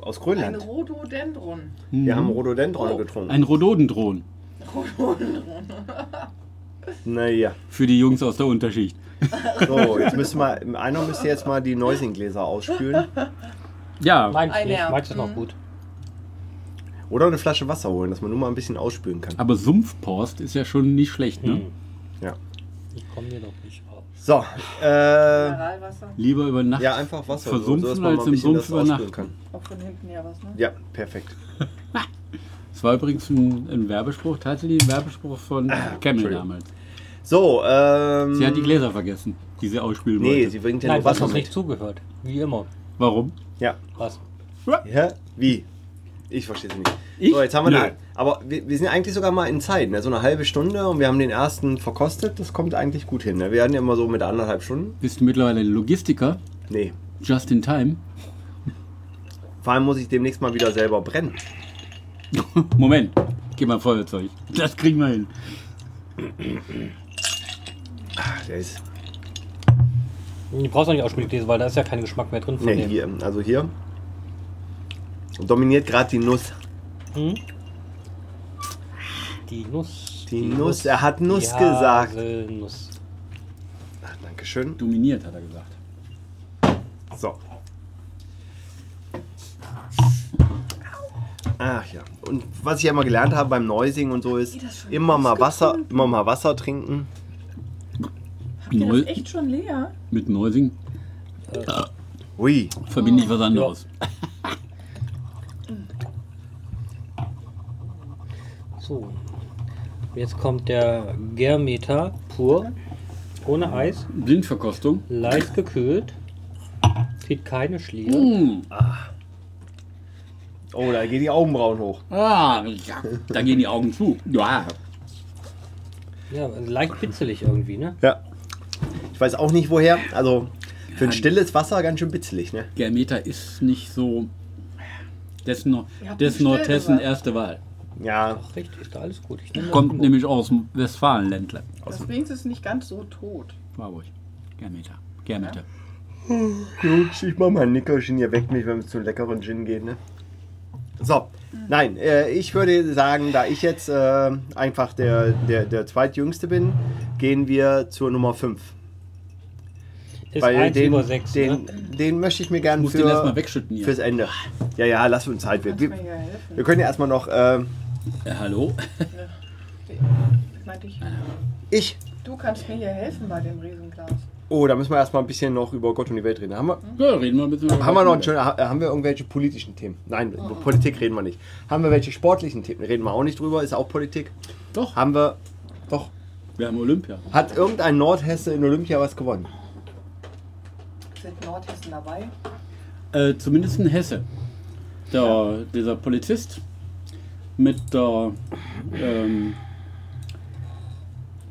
aus Ein Grönland. Rhododendron. Wir haben Rhododendron Oh. getrunken. Ein Rhododendron Naja. für die Jungs aus der Unterschicht. So, jetzt müssen wir, einer müsste jetzt mal die Neusing-Gläser ausspülen. Ja, Meins Ein nicht, meins ist noch gut. Oder eine Flasche Wasser holen, dass man nur mal ein bisschen ausspülen kann. aber Sumpfporst ist ja schon nicht schlecht, ne? Hm. Ja. Ich komme hier doch nicht raus. So, äh, Mineralwasser. Lieber über Nacht. ja, einfach Wasser, Versumpfen so, dass man als ein im bisschen Sumpf das übernachten. ausspülen kann. Auch von hinten ja was, ne? Ja, perfekt. Das war übrigens ein, ein Werbespruch, tatsächlich ein Werbespruch von Camel Entschuldigung. damals. So, ähm. Sie hat die Gläser vergessen, die sie ausspielen Nee, wollte. sie bringt ja Nein, nur du hast Wasser nicht zugehört. Wie immer. Warum? Ja. Was? Ja? Wie? Ich verstehe es nicht. Ich? So, jetzt haben wir Nö. da. Aber wir, wir sind eigentlich sogar mal in Zeit, ne? so eine halbe Stunde und wir haben den ersten verkostet. Das kommt eigentlich gut hin. Ne? Wir hatten ja immer so mit anderthalb Stunden. Bist du mittlerweile Logistiker? Nee. Just in time? Vor allem muss ich demnächst mal wieder selber brennen. Moment, gib mal Feuerzeug. Das kriegen wir hin. Ach, der ist. Du brauchst auch nicht Ausspielgläser, weil da ist ja kein Geschmack mehr drin von Nee, dem. hier. Also hier. Dominiert gerade die Nuss. Hm? Die Nuss. Die Nuss, er hat Nuss gesagt. Haselnuss. Ach, Dankeschön. Dominiert, hat er gesagt. So. Ach ja. Und was ich ja immer gelernt habe beim Neusing und so ist, immer mal Wasser, immer mal Wasser trinken. Habt ihr Neu das echt schon leer? mit Neusing Ui. verbinde ich was anderes. So. Jetzt kommt der Germeter pur. Ohne Eis. Blindverkostung. Leicht gekühlt. Zieht keine Schliere. Mmh. Oh, da gehen die Augenbrauen hoch. Ah, ja. Da gehen die Augen zu. Ja. Ja, leicht bitzelig irgendwie, ne? Ja. Ich weiß auch nicht woher. Also für ein stilles Wasser ganz schön bitzelig, ne? Germeter ist nicht so. Dessen eine Nordhessen erste Wahl. Ja. Ach, richtig, ist da alles gut. Kommt nämlich aus dem Westfalenländler. Deswegen ist es nicht ganz so tot. Warburg. Germeter. Germeter. Gut, ich mach mal ein Nickerchen, ihr weckt mich, wenn es zu leckeren Gin geht, ne? So, nein, äh, ich würde sagen, da ich jetzt äh, einfach der, der, der zweitjüngste bin, gehen wir zur Nummer 5. Ist 1 den, über 6. den, ne? den möchte ich mir gerne Muss den erstmal für, wegschütten hier. fürs Ende. Ja, ja, lass uns Zeit. Wir, du wir, helfen? wir können ja erstmal noch. Äh, Äh, hallo? Ich? ich. Du kannst mir hier helfen bei dem Riesenglas. Oh, da müssen wir erstmal ein bisschen noch über Gott und die Welt reden. Haben wir, Ja, reden wir ein bisschen über haben wir noch ein schöner, haben wir irgendwelche politischen Themen? Nein, über Politik reden wir nicht. Haben wir welche sportlichen Themen? Reden wir auch nicht drüber, ist auch Politik. Doch, Haben wir. Doch. wir haben Olympia. Hat irgendein Nordhesse in Olympia was gewonnen? Sind Nordhessen dabei? Äh, zumindest ein Hesse. Der, Dieser Polizist mit der ähm,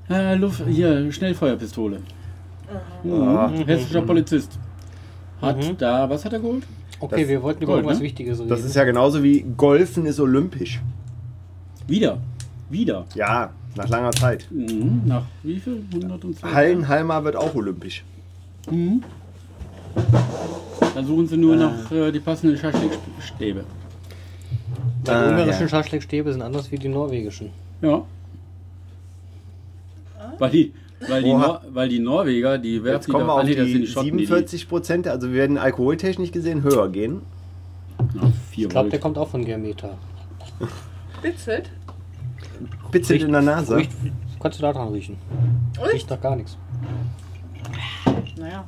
äh, Luft, hier, Schnellfeuerpistole. Mhm. Hessischer Polizist. Hat Mhm. da, was hat er geholt? Okay, Das- wir wollten über Gold, irgendwas ne? Wichtiges reden. Das ist ja genauso wie Golfen ist olympisch. Wieder. Wieder. Ja, nach langer Zeit. Mhm. Nach wie viel? 102? Hallenhalmer wird auch olympisch. Mhm. Dann suchen sie nur noch äh, die passenden Schaschlikstäbe. Die Ah, ungarischen ja. Schaschlikstäbe sind anders wie die norwegischen. Ja. Weil die, weil die. Nor weil die Norweger, die werfen Jetzt kommen wir darauf auf nee, die die Schotten, die- 47 Prozent. Also wir werden alkoholtechnisch gesehen höher gehen. die, vier Ich glaube, der kommt auch von Germeter. Bitzelt. Bitzelt in der Nase. Riecht, kannst du da dran riechen? Riecht nach gar nichts. Naja.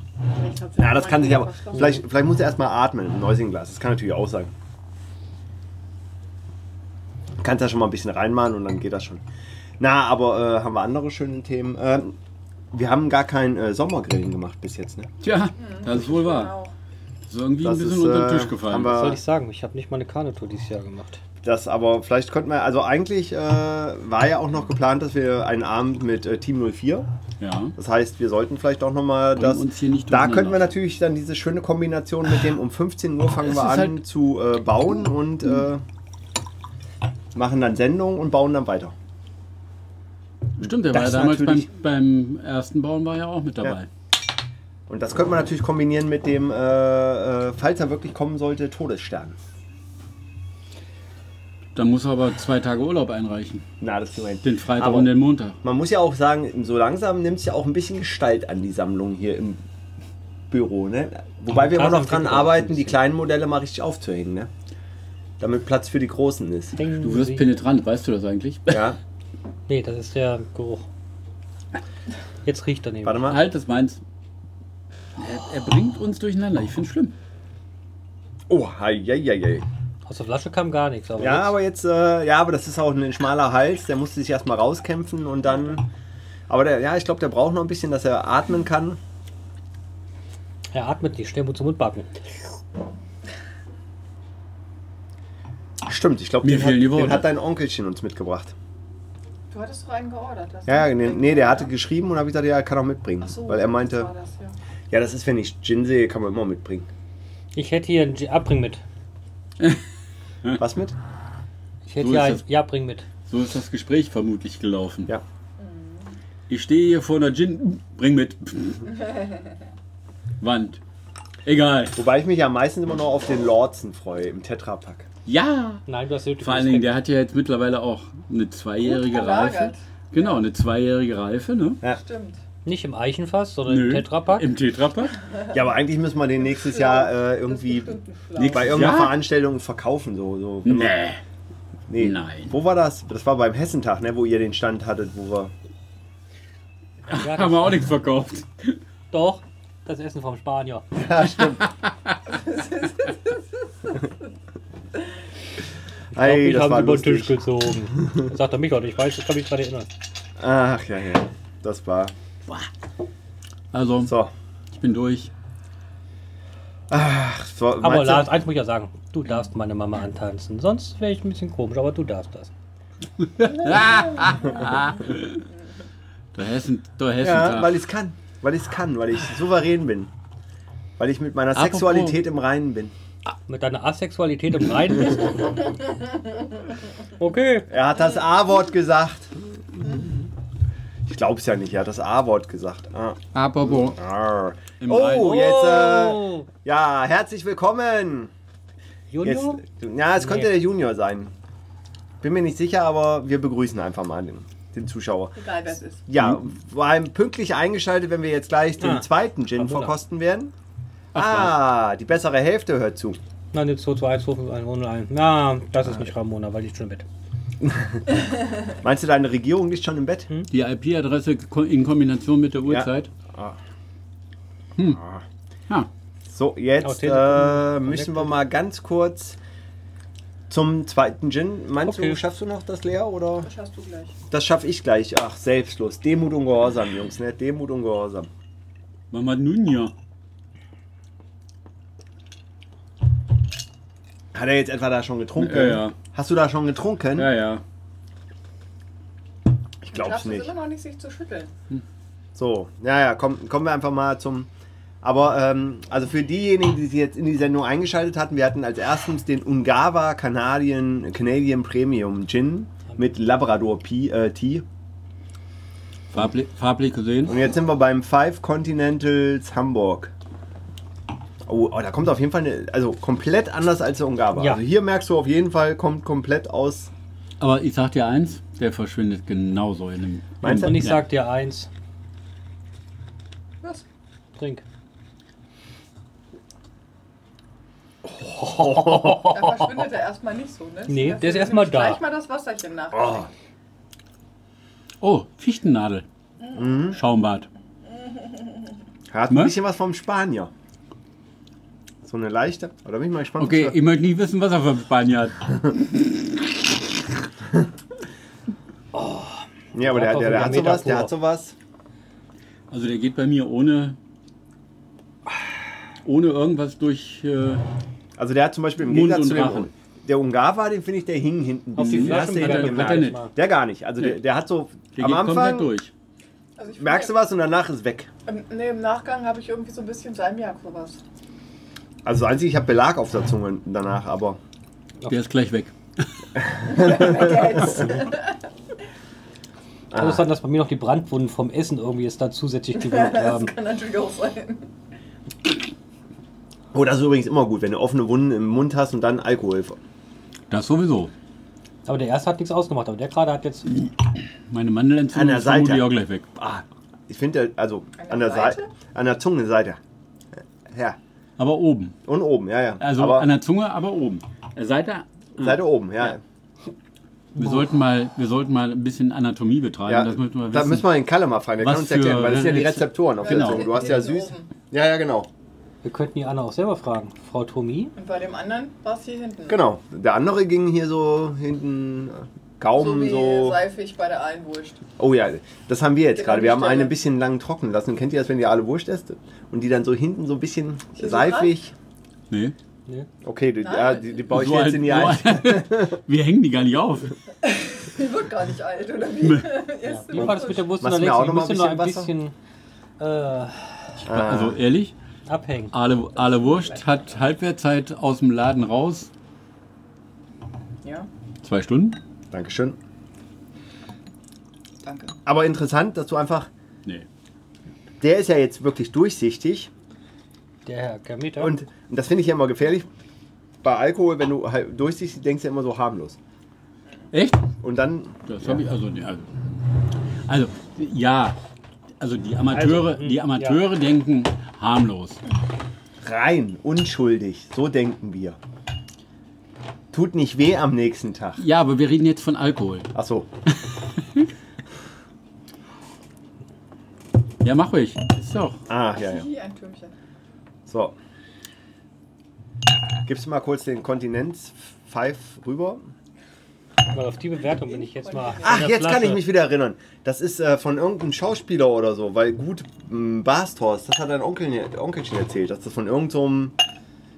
Ja, das kann sich aber. Vielleicht, vielleicht muss er erstmal atmen im Neusinglas. Das kann natürlich auch sein. Kannst da schon mal ein bisschen reinmachen und dann geht das schon. Na, aber äh, haben wir andere schöne Themen. Ähm, wir haben gar kein äh, Sommergrillen gemacht bis jetzt, ne? Tja, das ist wohl wahr. Das ist irgendwie Das ein bisschen ist, unter den äh, Tisch gefallen. Was soll ich sagen? Ich habe nicht mal eine Kanutour dieses Jahr gemacht. Das aber, vielleicht könnten wir, also eigentlich äh, war ja auch noch geplant, dass wir einen Abend mit äh, Team 04. ja. Das heißt, wir sollten vielleicht auch nochmal das. uns hier nicht da könnten wir natürlich dann diese schöne Kombination mit dem um 15 Uhr fangen Es wir an halt- zu äh, bauen und äh, machen dann Sendungen und bauen dann weiter. Stimmt, der war ja Das damals beim, beim ersten Bauen war ja auch mit dabei. Und das könnte man natürlich kombinieren mit dem, äh, äh, falls er wirklich kommen sollte, Todesstern. Dann muss er aber zwei Tage Urlaub einreichen. Na, das hin. Den Freitag Aber- und den Montag. Man muss ja auch sagen, so langsam nimmt es ja auch ein bisschen Gestalt an, die Sammlung hier im Büro. Ne? Wobei wir immer noch dran arbeiten, die kleinen Modelle mal richtig aufzuhängen. Ne? Damit Platz für die großen ist. Du wirst penetrant, weißt du das eigentlich? Ja, Nee, das ist der Geruch. Jetzt riecht er nämlich. warte mal. Halt, das meins. Er, er bringt uns durcheinander. Ich finde es schlimm. Oh, hei, hei, hei. Aus der Flasche kam gar nichts. Aber Ja, jetzt, aber jetzt, äh, ja, aber das ist auch ein schmaler Hals, der musste sich erstmal rauskämpfen und dann. Aber der, ja, ich glaube, der braucht noch ein bisschen, dass er atmen kann. er atmet nicht, schnell Mund zu Mund backen. Stimmt, ich glaube, den, hat- den hat dein Onkelchen uns mitgebracht. Du hattest doch einen geordert. Ja, ne? nee, nee der hatte geschrieben und habe ich gesagt, ja, er kann auch mitbringen. Ach so, weil er das meinte, war das, ja. ja, das ist, wenn ich Gin sehe, kann man immer mitbringen. Ich hätte hier einen G- Abbring mit. Was mit? Ich hätte So ein das. Ja, bring mit. So ist das Gespräch vermutlich gelaufen. Ja. Ich stehe hier vor einer Gin. Bring mit. Wand. Egal. Wobei ich mich ja meistens immer noch auf den Lordsen freue, im Tetrapack. Ja. Nein, du hast wirklich Vor allen Dingen, der hat ja jetzt mittlerweile auch eine zweijährige Reife. Genau, eine zweijährige Reife, ne? Stimmt. Nicht im Eichenfass, sondern im Tetrapack. Im Tetrapack. Ja, aber eigentlich müssen wir den nächstes Jahr äh, irgendwie Das bei irgendeiner Ja? Veranstaltung verkaufen. So, so. Nee. Nee. Nein. Wo war das? Das war beim Hessentag, ne, wo ihr den Stand hattet, wo wir. Ja, Haben wir das, auch nichts verkauft. doch, das Essen vom Spanier. Ja, stimmt. Ich Ey, ich das habe war über den Tisch gezogen. Sagt er mich auch nicht. Ich weiß, ich kann mich daran erinnern. Ach ja, ja. Das war. Also, So. ich bin durch. Ach, so Aber du- Lars, eins muss ich ja sagen. Du darfst meine Mama antanzen. Sonst wäre ich ein bisschen komisch, aber du darfst das. Der Hessen, der Hessen Ja, weil ich es kann. Weil ich es kann, weil ich souverän bin. Weil ich mit meiner Apropos- Sexualität im Reinen bin. Mit deiner Asexualität im Reinen bist. Okay. Er hat das A-Wort gesagt. Ich glaube es ja nicht, er hat das A-Wort gesagt. Ah. Apropos. Arr. Im Oh, jetzt, äh, Oh. ja, herzlich willkommen. Jetzt, Junior? ja, es könnte Nee. der Junior sein. Bin mir nicht sicher, aber wir begrüßen einfach mal den, den Zuschauer. Egal wer es ist. Ja, vor allem pünktlich eingeschaltet, wenn wir jetzt gleich den Ah, zweiten Gin verkosten werden. ah, die bessere Hälfte hört zu. Nein, jetzt 2, 2, 1, 2, 5, 1, 1, 1. Na, das ist nicht Ramona, weil die ist schon im Bett. Meinst du, deine Regierung liegt schon im Bett? Die IP-Adresse in Kombination mit der Uhrzeit. Ah. Hm. Ja. So, jetzt äh, müssen wir mal ganz kurz zum zweiten Gin. Meinst Okay. du, schaffst du noch das leer oder? Das schaffst du gleich. Das schaff ich gleich. Ach, selbstlos. Demut und Gehorsam, Jungs, ne? Demut und Gehorsam. Mama Nunja. Hat er jetzt etwa da schon getrunken? Ja, ja. Hast du da schon getrunken? Ja, ja. Ich glaub's du es nicht. immer noch nicht, sich zu schütteln. So, ja, ja, komm, kommen wir einfach mal zum. Aber, ähm, also für diejenigen, die sich jetzt in die Sendung eingeschaltet hatten, wir hatten als erstens den Ungava Canadian, Canadian Premium Gin mit Labrador P, äh, Tea. Farblich, farblich gesehen. Und jetzt sind wir beim Five Continentals Hamburg. Oh, oh, da kommt auf jeden Fall eine, also komplett anders als der Ungava. Ja. Also hier merkst du auf jeden Fall, kommt komplett aus. Aber ich sag dir eins, der verschwindet genauso in dem. Meinst du? Und ich sag dir eins. Was? Trink. Da verschwindet er erstmal nicht so, ne? Nee, der ist erstmal da. Gleich mal das Wasserchen nach. Oh, Oh, Fichtennadel. Schaumbad. hat ein Ne? bisschen was vom Spanier. So eine leichte. Oder bin ich mal gespannt. Okay, ich möchte nicht wissen, was er für Spanier hat. Ja, aber der, der, der hat sowas, der hat sowas. Also der geht bei mir ohne, ohne irgendwas durch. Äh, Also der hat zum Beispiel im Mund Gegensatz und zu dem Rachen. der Ungava, den finde ich, der hing hinten. Auf die Flasche der gemerkt. hat er nicht. Der gar nicht. Also der, der hat so der am geht komplett Anfang durch. Also ich merkst du was und danach ist weg. Nee, im Nachgang habe ich irgendwie so ein bisschen Salmiak sowas. Also einzig, ich habe Belag auf der Zunge danach, aber Der ist gleich weg. Kann es sein, dass bei mir noch die Brandwunden vom Essen irgendwie jetzt da zusätzlich gewirkt Das haben? kann natürlich auch sein. oh, das ist übrigens immer gut, wenn du offene Wunden im Mund hast und dann Alkohol. Das sowieso. Aber der erste hat nichts ausgemacht, aber der gerade hat jetzt. Meine Mandelentzündung An der ist Seite. auch gleich weg. Ah, ich finde, also An an der der Seite, Seite? an der Zungenseite. Ja, Aber oben. und oben, ja, ja. Also aber an der Zunge, aber oben. Seite. Seite oben, ja. Ja. Wir sollten mal, wir sollten mal ein bisschen Anatomie betreiben. ja. das müssen wir da wissen. müssen wir den Kalle mal fragen, der Was kann uns erklären, weil das sind ja die Rezept- Rezeptoren auf Genau. der Zunge. Du hast ja süß. Ja, ja, genau. Wir könnten die Anna auch selber fragen. Frau Tomie. Und bei dem anderen war es hier hinten. Genau. Der andere ging hier so hinten äh, So Gaumen wie so. seifig bei der Allenwurst. Oh ja, das haben wir jetzt gerade. Wir haben eine ein bisschen lang trocknen lassen. Kennt ihr das, wenn ihr alle Wurst esst? Und die dann so hinten so ein bisschen Hier so seifig. Nee. Ne? Okay, die, ja, die, die baue ich So jetzt alt- in die so ein. wir hängen die gar nicht auf. Die wird gar nicht alt, oder wie? Erst Wie war das mit der Wurst und Machst der du mir auch Lexi? noch ein bisschen äh, Also ehrlich, abhängen. Aale, Aale Wurst hat Halbwertzeit aus dem Laden raus. Ja, Zwei Stunden? Dankeschön. danke. Aber interessant, dass du einfach. Nee. Der ist ja jetzt wirklich durchsichtig. Der Herr Kermeter. Und, und das finde ich ja immer gefährlich. Bei Alkohol, wenn du halt durchsichtig denkst, du ja immer so harmlos. Echt? Und dann. Das habe ich also, also. Also, ja. Also die Amateure, Also, hm, die Amateure denken harmlos. rein, unschuldig. So denken wir. Tut nicht weh am nächsten Tag. Ja, aber wir reden jetzt von Alkohol. Ach so. Ja, mach ruhig. Ist doch. Ah, ja, ja. Hier ein Türmchen. So. Gibst du mal kurz den Kontinent 5 rüber? Weil auf die Bewertung bin ich jetzt mal. Ach, jetzt kann ich Flasche. mich wieder erinnern. Das ist äh, von irgendeinem Schauspieler oder so, weil gut, m, Basthorst, das hat dein Onkel, Onkelchen erzählt, dass das von irgendeinem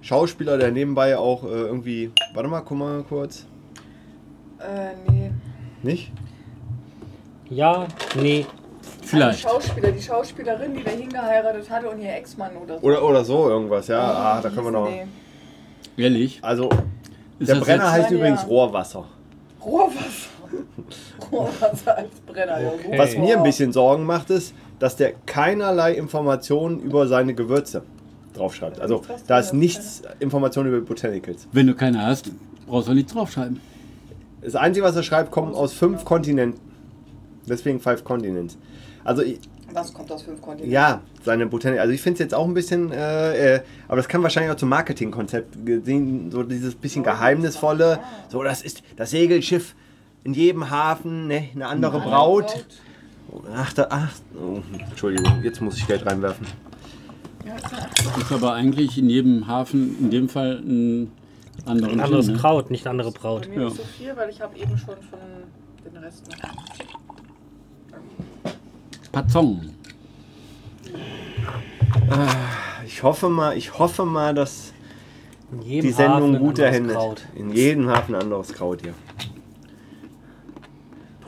Schauspieler, der nebenbei auch äh, irgendwie. Warte mal, guck mal kurz. Äh, nee. Nicht? Ja, nee. Vielleicht. Ein Schauspieler, die Schauspielerin, die da hingeheiratet hatte und ihr Ex-Mann oder so. Oder, oder so irgendwas, ja. Ah, da können wir noch. Nee. Ehrlich. Also, Ist der das Brenner jetzt- heißt Nein, übrigens ja. Rohrwasser. Rohrwasser. Rohrwasser als Brenner. ja, Okay. Was mir ein bisschen Sorgen macht, ist, dass der keinerlei Informationen über seine Gewürze draufschreibt. Also, da ist nichts Informationen über Botanicals. Wenn du keine hast, brauchst du nichts draufschreiben. Das Einzige, was er schreibt, kommt aus fünf Kontinenten. Deswegen Five Continents. Also, ich- Was kommt aus fünf Kontinenten? ja, seine Botanik. Also, ich finde es jetzt auch ein bisschen, äh, äh, aber das kann wahrscheinlich auch zum Marketingkonzept gesehen, so dieses bisschen geheimnisvolle. So, das ist das Segelschiff in jedem Hafen, ne, eine andere Eine Braut. Ach, da, ach, oh, Entschuldigung, jetzt muss ich Geld reinwerfen. Ja, ist aber eigentlich in jedem Hafen, in dem Fall ein anderen Ein anderes Gin, ne? Kraut, nicht eine andere Braut. bei mir Ja. nicht so viel, weil ich habe eben schon von den Rest noch. Pazong. Ich hoffe mal, ich hoffe mal, dass In jedem die Sendung Hafen ein gute anderes Hände. Kraut. In jedem Hafen ein anderes Kraut hier.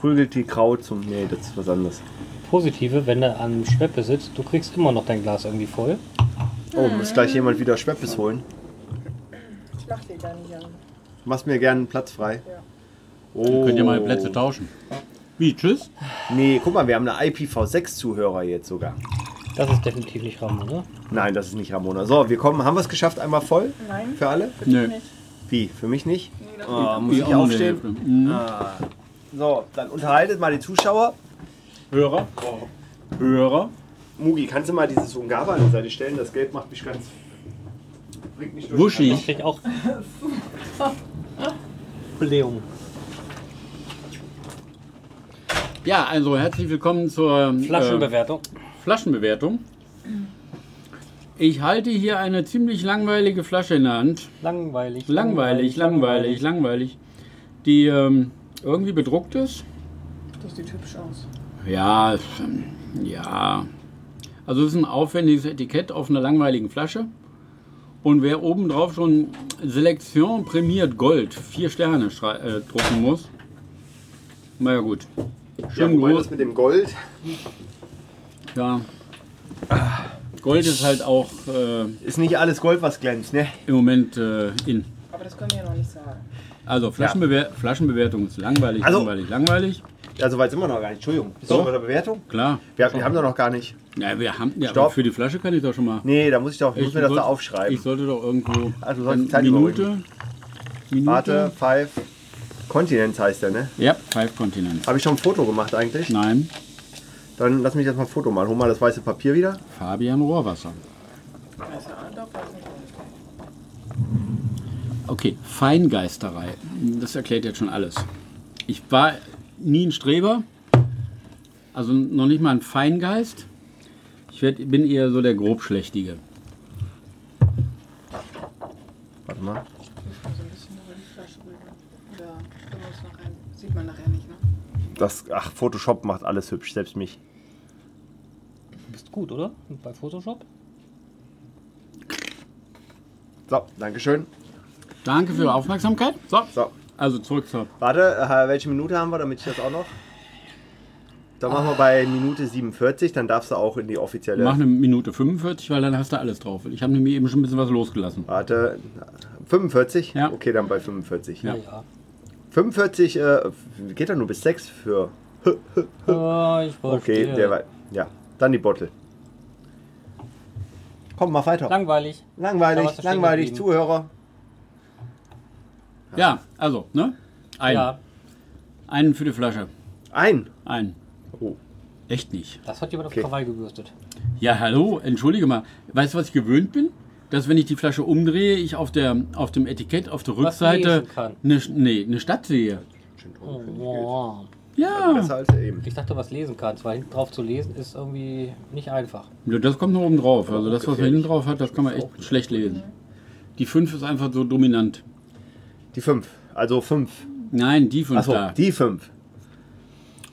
Prügelt die Kraut zum. Nee, das ist was anderes. Positive, wenn du am Schweppe sitzt, du kriegst immer noch dein Glas irgendwie voll. Oh, muss gleich jemand wieder Schweppes holen. Ich mach die gar nicht an. Machst mir gerne einen Platz frei. Ja. Oh. Könnt ihr mal Plätze tauschen. Wie, tschüss? Nee, guck mal, wir haben eine IPv6-Zuhörer jetzt sogar. Das ist definitiv nicht Ramon, ne? Nein, das ist nicht Ramona. So, wir kommen. Haben wir es geschafft? Einmal voll? Nein, Für alle? Nö. nicht. Wie? Für mich nicht? Nee, das Oh, muss ich aufstehen? Mhm. Ah. So, dann unterhaltet mal die Zuschauer. Hörer. Hörer. Mugi, kannst du mal dieses Ungava an die Seite stellen? Das Gelb macht mich ganz. wuschig. Ich krieg auch Blähung. Ja, also herzlich willkommen zur äh, Flaschenbewertung. Flaschenbewertung. Ich halte hier eine ziemlich langweilige Flasche in der Hand. Langweilig. Langweilig, langweilig, langweilig. Die ähm, irgendwie bedruckt ist. Das sieht hübsch aus. Ja, ja. Also es ist ein aufwendiges Etikett auf einer langweiligen Flasche. Und wer oben drauf schon Selektion prämiert Gold, vier Sterne äh, drucken muss. Na ja gut. Schön groß. das mit dem Gold. Ja. Gold ist halt auch äh, Ist nicht alles Gold, was glänzt, ne? im Moment äh, in. Aber das können wir ja noch nicht sagen. Also Flaschenbewer Flaschenbewertung ist langweilig, Also- langweilig, langweilig. Ja, so weit sind wir noch gar nicht. Entschuldigung. Bist Doch. du bei der Bewertung? Klar. Wir, wir haben doch noch gar nicht. Ja, wir haben ja, Stopp. für die Flasche kann ich doch schon mal. Nee, da muss ich doch, muss Ich mir das da aufschreiben. Ich sollte doch irgendwo. Also du sollst Zeit Minute. Minute. Warte, Five Continents heißt der, ne? Ja, Five Continents. Habe ich schon ein Foto gemacht eigentlich? Nein, Dann lass mich jetzt mal ein Foto machen. Hol mal das weiße Papier wieder. Fabian Rohrwasser. Das ist ja doch was nicht. Okay, Feingeisterei. Das erklärt jetzt schon alles. Ich war nie ein Streber, also noch nicht mal ein Feingeist. Ich werd, bin eher so der Grobschlächtige. Warte mal. Muss man so ein bisschen über die Flasche rüber. Oder können wir uns noch rein. Sieht man nachher nicht, ne? Das, ach, Photoshop macht alles hübsch, selbst mich. Du bist gut, oder? Bei Photoshop? So, Dankeschön. Danke für die Aufmerksamkeit. So, So, also zurück zur. warte, äh, welche Minute haben wir, damit ich das auch noch? Dann machen wir bei Minute 47, dann darfst du auch in die offizielle. Mach eine Minute 45, weil dann hast du alles drauf. Ich habe nämlich eben schon ein bisschen was losgelassen. Warte, 45? Ja. Okay, dann bei 45. Ja. Ja. 45 äh, geht doch nur bis 6 für. ja. ich Okay, verstehe. der war. Ja, dann die Bottle. Komm, mach weiter. Langweilig. Da langweilig, warst du stehen langweilig, geblieben. Zuhörer. Ja, also, ne? Ein. Ja, Einen für die Flasche. Ein. Ein. Oh. Echt nicht. das hat jemand Okay. auf Krawall gebürstet. Ja, hallo, entschuldige mal. Weißt du, was ich gewöhnt bin? Dass wenn ich die Flasche umdrehe, ich auf, der, auf dem Etikett, auf der Was Rückseite lesen kann. eine, nee, eine Stadt sehe. Oh. Ja. Besser als eben. Ich dachte, was lesen kannst, weil hinten drauf zu lesen ist irgendwie nicht einfach. ja, das kommt noch oben drauf. Also das, was man hinten drauf hat, das kann man echt schlecht lesen. Die 5 ist einfach so dominant. Die 5. Also 5. Nein, die 5 Achso, da. die 5.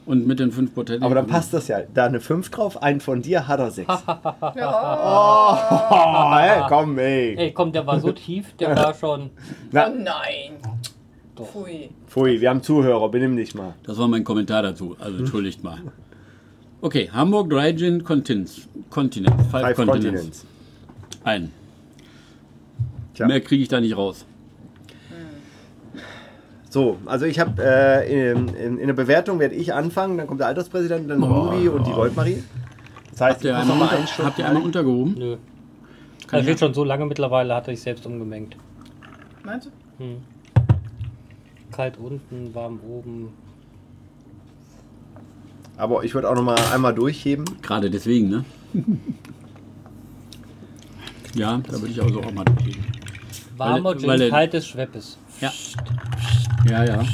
Und mit den 5 Prozent. Aber dann passt das ja. Da eine 5 drauf, einen von dir hat er 6. Ja. Oh, ey, komm, ey. Ey, komm, der war so tief, der war schon. Na, Oh nein. Doch. Pfui. pfui, wir haben Zuhörer, benimm dich mal. Das war mein Kommentar dazu. Also entschuldigt mal. Okay, Hamburg Dry Gin Continents. Continent. Five, Five Continents. Continents. Ein. Tja. Mehr kriege ich da nicht raus. So, also ich habe äh, in, in, in der Bewertung werde ich anfangen, dann kommt der Alterspräsident, dann Rudi und die Goldmarie. Das heißt, Habt ihr ich einmal, unter, habt ihr einmal untergehoben? Nö. Kann Das ich- schon so lange mittlerweile, hat er sich selbst umgemengt. Meinst du? Kalt unten, warm oben. Aber ich würde auch noch mal einmal durchheben. Gerade deswegen, ne? ja, da würde ich also auch mal durchgehen. Warmer Weil- Gin, weil kaltes Schweppes. Ja. Ja, ja.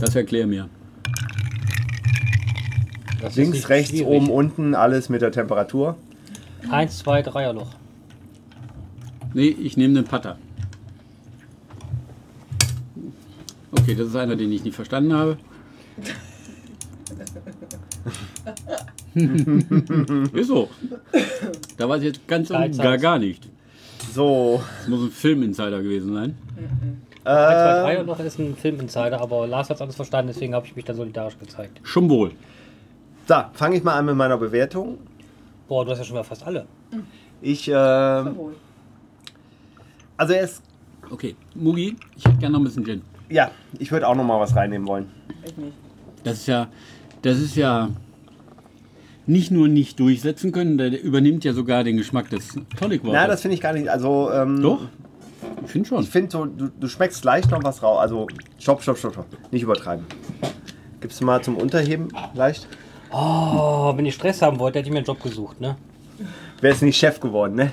Das erklär mir. Das Links, rechts, schwierig. oben, unten, alles mit der Temperatur. Eins, zwei, Dreierloch. Nee, ich nehme den Putter. Okay, das ist einer, den ich nicht verstanden habe. ist so. Da weiß ich jetzt ganz gar, gar nicht. So, Das muss ein Film-Insider gewesen sein. Eins, zwei, äh, Dreierloch ist ein Filminsider, aber Lars hat es alles verstanden, deswegen habe ich mich da solidarisch gezeigt. Schon wohl. so fange ich mal an mit meiner Bewertung. Boah, du hast ja schon mal fast alle. Ich, äh, also erst, Okay, Mugi, ich hätte gerne noch ein bisschen Gin. ja, ich würde auch noch mal was reinnehmen wollen. Ich nicht. Das ist ja, das ist ja nicht nur nicht durchsetzen können, der übernimmt ja sogar den Geschmack des Tonic Water. Na, das finde ich gar nicht, also, ähm, Doch? Ich finde schon. Ich finde, so, du, du schmeckst leicht noch was raus. Also, stopp, stopp, stopp, stopp. Nicht übertreiben. Gibst du mal zum Unterheben leicht? Oh, wenn ich Stress haben wollte, hätte ich mir einen Job gesucht, ne? Wärst nicht Chef geworden, ne?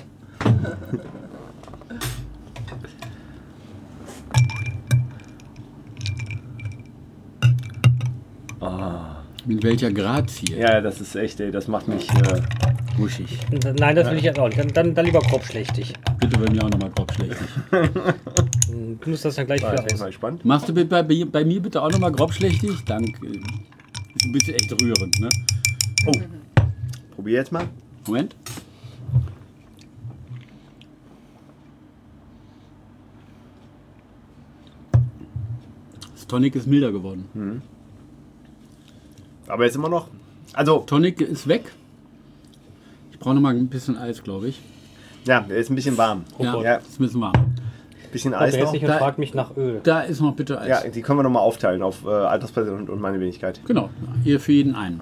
oh. Mit welcher Grazie? Ja, das ist echt, ey, das macht mich. Äh, Wuschig. Nein, das will ich jetzt auch nicht. Dann, dann, dann lieber grobschlächtig. Bitte bei mir auch nochmal grobschlächtig. Du musst das dann gleich war wieder jetzt aus. mal gespannt. Machst du bei, bei, bei mir bitte auch nochmal grobschlächtig? Danke. Ist ein bisschen echt rührend, ne? Oh. Probier jetzt mal. Moment. Das Tonic ist milder geworden. Aber jetzt immer noch. Also, Tonic ist weg. Ich brauche nochmal ein bisschen Eis, glaube ich. ja, der ist ein bisschen warm. Oh ja. Ja. ist ein bisschen warm. Bisschen Eis jetzt noch. und Da- fragt mich nach Öl. Da ist noch bitte Eis. Ja, die können wir nochmal aufteilen auf äh, Alterspräsident und meine Wenigkeit. Genau, ihr für jeden einen.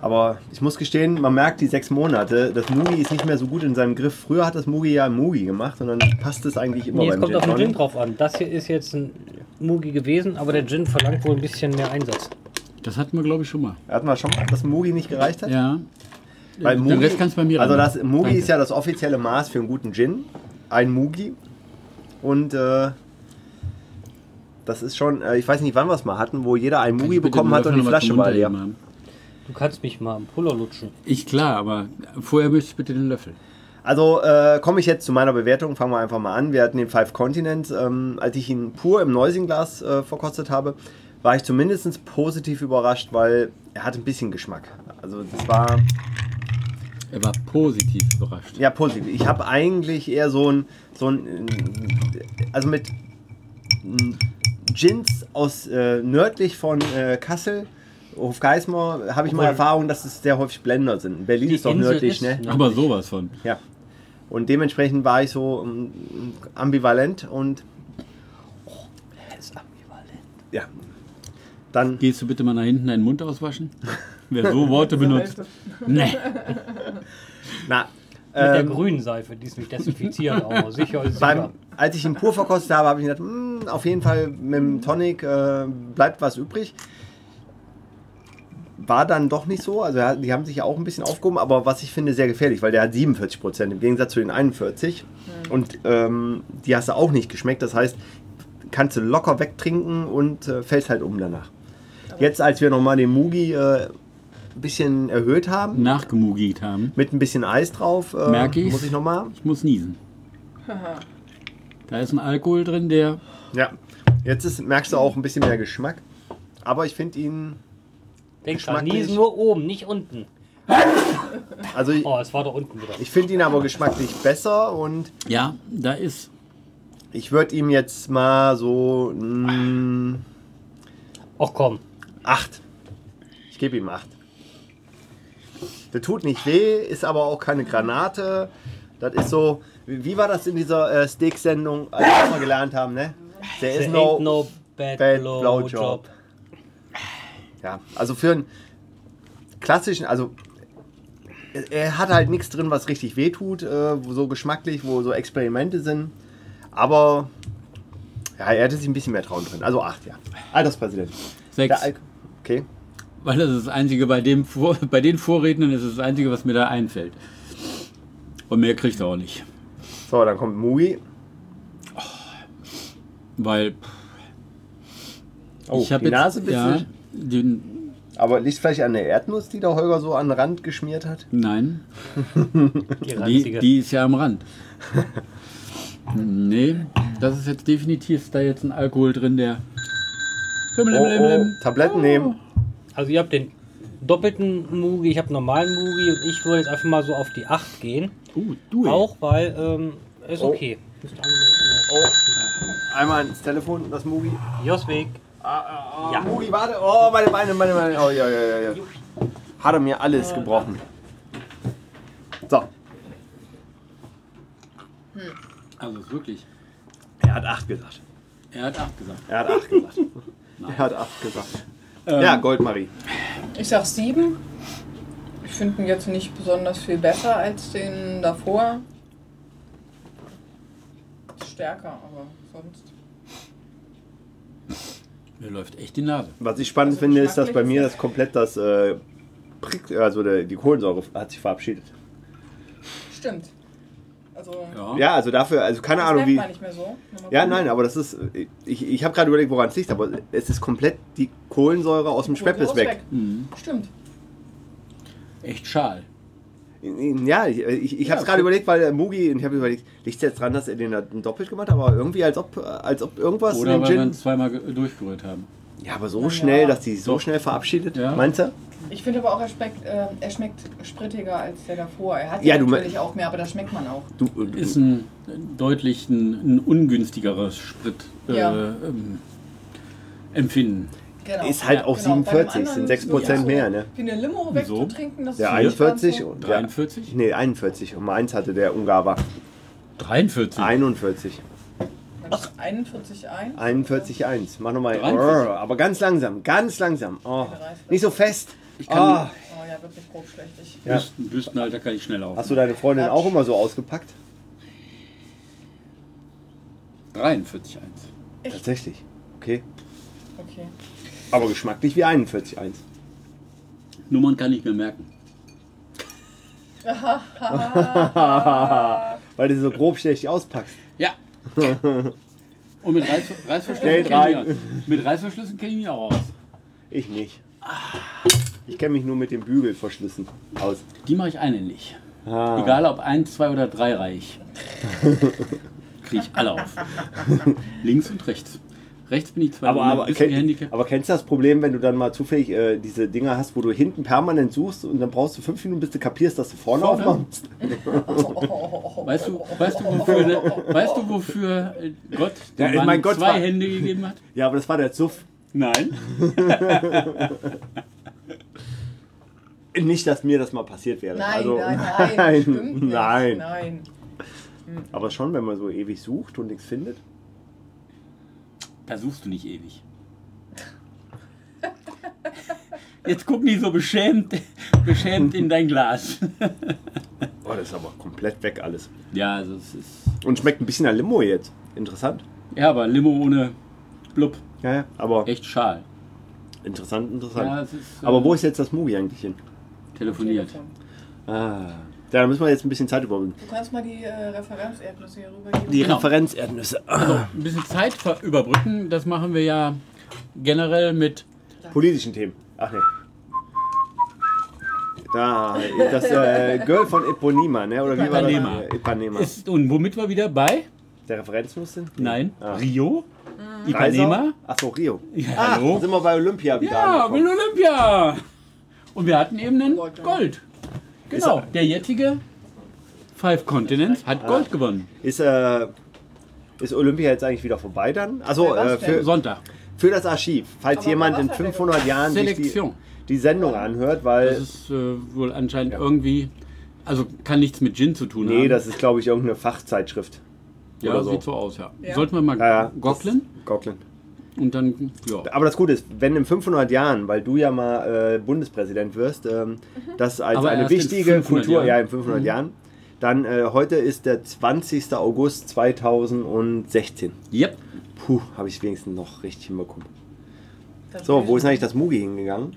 Aber ich muss gestehen, man merkt die sechs Monate, das Mugi ist nicht mehr so gut in seinem Griff. Früher hat das Mugi ja Mugi gemacht und dann passt es eigentlich immer Nee, beim kommt Gin auf den Gin drauf an. Das hier ist jetzt ein Mugi gewesen, aber der Gin verlangt wohl ein bisschen mehr Einsatz. Das hatten wir, glaube ich, schon mal. Hatten wir schon mal, dass Mugi nicht gereicht hat? Ja. Weil Den Mugi, Rest kannst du bei mir Also das Mugi Danke. ist ja das offizielle Maß für einen guten Gin. Ein Mugi. Und äh, das ist schon, äh, ich weiß nicht, wann wir es mal hatten, wo jeder ein Mugi bekommen den hat und die mal Flasche war leer. Du kannst mich mal am Puller lutschen. Ich klar, aber vorher möchte ich bitte den Löffel. Also äh, komme ich jetzt zu meiner Bewertung, fangen wir einfach mal an. Wir hatten den Five Continents. Ähm, als ich ihn pur im Neusing-Glas äh, verkostet habe, war ich zumindest positiv überrascht, weil er hat ein bisschen Geschmack. Also das war Er war positiv überrascht. ja positiv. Ich habe eigentlich eher so ein, so ein also mit Gins aus äh, nördlich von äh, Kassel, Hofgeismar, habe ich mal Erfahrung, dass es sehr häufig Blender sind. Berlin ist doch Insel nördlich, ist- ne? Aber sowas von. Ja. Und dementsprechend war ich so ähm, ambivalent und Er ist ambivalent. ja. Dann, Gehst du bitte mal nach hinten deinen Mund auswaschen? Wer so Worte benutzt. Nee. na, Mit der ähm, grünen Seife, die es mich desinfiziert auch. Sicher ist beim, sicher. als ich ihn pur verkostet habe, habe ich gedacht, "Hm, auf jeden Fall mit dem Tonic äh, bleibt was übrig. War dann doch nicht so. Also die haben sich ja auch ein bisschen aufgehoben, aber was ich finde sehr gefährlich, weil der hat 47 Prozent im Gegensatz zu den 41. Und ähm, die hast du auch nicht geschmeckt. Das heißt, kannst du locker wegtrinken und äh, fällst halt um danach. Jetzt, als wir nochmal den Mugi äh, ein bisschen erhöht haben, Nachgemugigt haben. mit ein bisschen Eis drauf, äh, Merk ich's? muss ich nochmal. Ich muss niesen. Da ist ein Alkohol drin, der. Ja, jetzt ist, merkst du auch ein bisschen mehr Geschmack. Aber ich finde ihn, Denk dran, niesen nur oben, nicht unten. also ich, Oh, es war doch unten wieder. ich finde ihn aber geschmacklich besser und Ja, da ist. ich würde ihm jetzt mal so mh, Ach komm. 8. Ich gebe ihm 8. Der tut nicht weh, ist aber auch keine Granate. Das ist so, wie war das in dieser äh, Steak-Sendung, als wir mal gelernt haben, ne? Der There ist ain't no, no bad, bad blow, blowjob. job. Ja, also für einen klassischen, also er- hat halt nichts drin, was richtig wehtut, äh, wo so geschmacklich, wo so Experimente sind. Aber ja, er hätte sich ein bisschen mehr trauen drin. Also 8, ja. Alterspräsident. Sechs. Okay. Weil das ist das Einzige, bei, dem bei den Vorrednern ist es das Einzige, was mir da einfällt. Und mehr kriegt er auch nicht. So, dann kommt Mugi. Weil Oh, ich habe die jetzt. Nase ja, bisschen. den, Aber liegt vielleicht an der Erdnuss, die der Holger so an den Rand geschmiert hat? nein, Die die, die ist ja am Rand. nee, das ist jetzt definitiv ist da jetzt ein Alkohol drin, der. Oh, oh, Tabletten nehmen. Also ihr habt den doppelten Mugi, ich habe normalen Mugi und ich würde jetzt einfach mal so auf die 8 gehen. Uh, du. Auch weil, ähm, ist Oh. okay. Oh. Einmal ins Telefon, das Mugi. schnell- Joswig. Ah, Ja. Mugi, warte. Oh, meine Beine, meine Beine. Oh, ja, ja, ja, ja. Hat er mir alles gebrochen. So, Also ist wirklich. er hat 8 gesagt. Er hat acht gesagt. Er hat 8 gesagt. er hat 8 gesagt. Ähm, Ja, Goldmarie. Ich sag sieben. Ich finde ihn jetzt nicht besonders viel besser als den davor. Ist stärker, aber sonst. Mir läuft echt die Nase. Was ich spannend Also finde, ist, dass bei mir das komplett das äh, Prick, also der, die Kohlensäure hat sich verabschiedet. Stimmt. Also Ja. Ja, also dafür, also keine das Ahnung wie. man nicht mehr so. Ja, nein, aber das ist. Ich, ich habe gerade überlegt, woran es liegt, aber es ist komplett die Kohlensäure aus dem Schweppes ist weg. Mhm. Stimmt. Echt schal. Ja, ich, ich, ich habe es Ja, gerade überlegt, weil äh, Mugi, und ich habe überlegt, liegt es jetzt dran, dass er den da doppelt gemacht hat, aber irgendwie als ob, als ob irgendwas Oder in weil den wir Gin. uns zweimal ge- durchgerührt haben. Ja, aber so Na schnell, ja. dass die so Doch. schnell verabschiedet, Ja. meinst du? Ich finde aber auch, er schmeckt, äh, er schmeckt sprittiger als der davor. Er hat Ja, ja, natürlich auch mehr, aber das schmeckt man auch. Du, du, Ist ein deutlich ein, ein ungünstigeres Sprit äh, Ja. ähm, Empfinden. Genau. Ist halt auch Bei dem 47, anderen sind ist 6% wirklich so, mehr, ne? Wie eine Limo wegzutrinken, das ja, ist nicht ganz 41 so. und ja, 43? nee, 41. Und eins hatte der Ungarer. 43. 41. Ach. 41 ein. 41, 1. Mach nochmal. 43. Aber ganz langsam, ganz langsam. Oh, nicht so fest. Ich kann- Ah. Oh ja, wirklich grobschlächtig. Ja. Büsten, Büstenhalter kann ich schnell auf. Hast du deine Freundin auch immer so ausgepackt? 43,1. Tatsächlich. Okay. Okay. Aber geschmacklich wie 41, 1. Nummern kann ich mir merken. Weil du so grobschlächtig auspackst. Ja. Und mit Reiß, Reißverschlüssen Geld ich, rein. mit Reißverschlüssen kenne ich mich auch aus. Ich nicht. Ich kenne mich nur mit den Bügelverschlüssen aus. Die mache ich einhändig. Ah. Egal ob ein, zwei oder drei reich. Kriege ich alle auf. Links und rechts. Rechts bin ich zwar Aber, aber, kenn, aber kennst du das Problem, wenn du dann mal zufällig äh, diese Dinger hast, wo du hinten permanent suchst und dann brauchst du fünf Minuten, bis du kapierst, dass du vorne, Vorne? aufmachst? Weißt du, weißt du, wofür, weißt du, wofür äh, Gott Ja, Mann mein Gott, zwei war- Hände gegeben hat? Ja, aber das war der Zuff. Nein. Nicht, dass mir das mal passiert wäre. Nein, also, nein, nein. Stimmt nicht. nein. Nein. Aber schon, wenn man so ewig sucht und nichts findet. Da suchst du nicht ewig. Jetzt guck nicht so beschämt, beschämt in dein Glas. Boah, das ist aber komplett weg alles. Ja, also es ist. Und schmeckt ein bisschen nach Limo jetzt. Interessant. Ja, aber Limo ohne Blub. Ja. Aber Echt schal. interessant, interessant. Ja, ist. äh, aber wo ist jetzt das Mugi eigentlich hin? telefoniert? Telefon. Ah. Ja, da müssen wir jetzt ein bisschen Zeit überbrücken. Du kannst mal die äh, Referenzerdnüsse hier rübergeben. Die Genau. Referenzerdnüsse. Also ein bisschen Zeit überbrücken, das machen wir ja generell mit. Politischen Themen. Ach ne. Da, das äh, Girl von Eponima, ne? Oder wie war das? Ipanema. Ipanema. Ist, und womit wir wieder bei? Der Referenznuss sind? Nein, Ah. Rio. Ipanema. Achso, Rio. Ja, Ah, hallo. sind wir bei Olympia wieder Ja, will Olympia. Und wir hatten eben einen Gold, ja. Genau, der jetzige Five Continents hat Gold gewonnen. Ist, äh, ist Olympia jetzt eigentlich wieder vorbei dann? Also Bei äh, für? Sonntag. für das Archiv, falls Aber jemand bei in hat der 500 Jahren sich die, Selektion. die Sendung anhört, weil Das ist äh, wohl anscheinend irgendwie, also kann nichts mit Gin zu tun haben. nee, das ist glaube ich irgendeine Fachzeitschrift. Ja, oder so. sieht so aus, ja. Ja. Sollten wir mal Ja, das- Gockeln. und dann, ja. Aber das Gute ist, wenn in 500 Jahren, weil du ja mal äh, Bundespräsident wirst, ähm, das als Aber eine wichtige 500 Kultur, Jahren. ja in 500 Jahren, dann äh, heute ist der 20. August 2016. Yep. Puh, habe ich wenigstens noch richtig hinbekommen. Das So, wo ist eigentlich das Mugi hingegangen?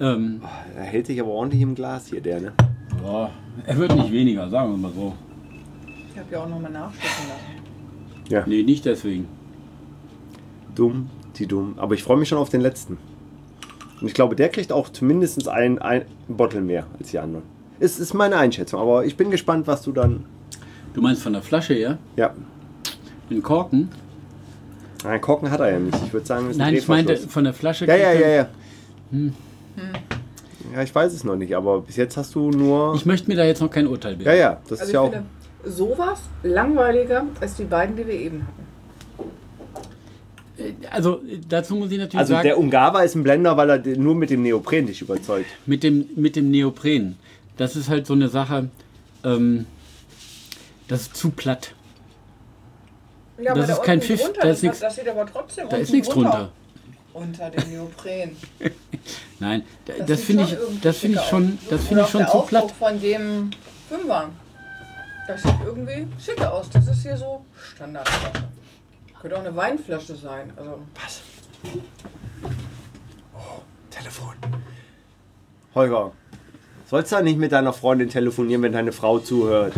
Ähm, Er hält sich aber ordentlich im Glas hier, der, ne? ja, er wird nicht weniger, sagen wir mal so. Ich habe ja auch nochmal nachschütten lassen. Ja. Nee, nicht deswegen. Dumm, die dumm. Aber ich freue mich schon auf den letzten. Und ich glaube, der kriegt auch zumindest ein, ein Bottle mehr als die anderen. Ist, ist meine Einschätzung, aber ich bin gespannt, was du dann. Du meinst von der Flasche her? Ja. Den Korken? Nein, Korken hat er ja nicht. Ich würde sagen, es ist ein Nein, ich meinte von der Flasche. Ja, ja, kriegt ja, er- ja. Ja, ich weiß es noch nicht, aber bis jetzt hast du nur. Ich möchte mir da jetzt noch kein Urteil bilden. ja, ja, das Also ist ja auch. finde sowas langweiliger als die beiden, die wir eben hatten. Also dazu muss ich natürlich Also sagen, der Ungava ist ein Blender, weil er nur mit dem Neopren dich überzeugt. mit dem, mit dem Neopren, das ist halt so eine Sache, ähm, das ist zu platt. Ja, Das ist kein Pfiff, da ist das- nix- Das steht aber trotzdem Da ist nichts drunter. Unter dem Neopren. Nein, da- das, sieht finde schon ich, irgendwie das finde ich schon, das finde ich schon der zu Aufdruck platt. von dem Fünfer. Das sieht irgendwie schicker aus. Das ist hier so Standardflasche. Könnte auch eine Weinflasche sein. Also Was? Oh, Telefon. Holger, Sollst du nicht mit deiner Freundin telefonieren, wenn deine Frau zuhört?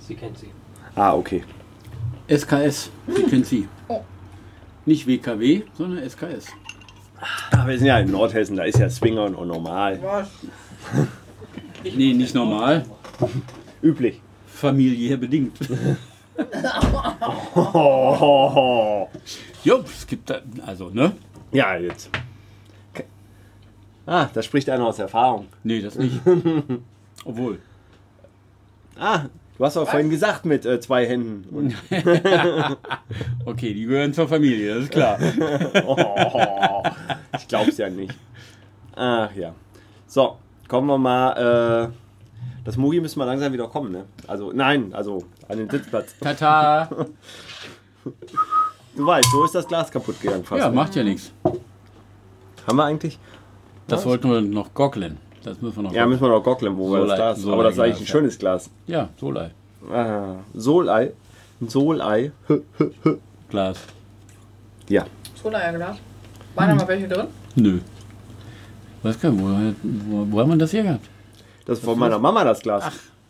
Sie kennt sie. Ah, okay. SKS, Sie kennen Sie. Oh. Nicht WKW, sondern SKS. Ah, wir sind ja in Nordhessen, da ist ja Swinger noch normal. Was? Nee, nicht normal, Üblich. familiär bedingt. Jo, es gibt da, also, ne? Ja, jetzt. Ah, da spricht einer aus Erfahrung. Nee, das nicht. Obwohl. Ah, du hast doch vorhin gesagt mit äh, zwei Händen. Okay, die gehören zur Familie, das ist klar. oh, ich glaub's ja nicht. Ach ja. So, kommen wir mal. Äh, das Mugi müssen wir langsam wieder kommen, ne? Also, nein, also an den Sitzplatz. Tata! Du weißt, so ist das Glas kaputt gegangen fast. Ja, ne? macht ja nichts. Haben wir eigentlich? Das wollten wir noch gockeln. Das müssen wir noch. Ja, müssen wir noch gockeln, wo wir das Solei- Glas. Solei- Aber das ist eigentlich ein Glas, schönes Glas. ja, Solei. Ah, Solei. Ein Solei. Glas. Ja. Solarglas. Waren da mal welche drin? Nö. Weiß gar nicht, wo, wo, wo haben wir das hier gehabt? Das ist von meiner Mama das Glas.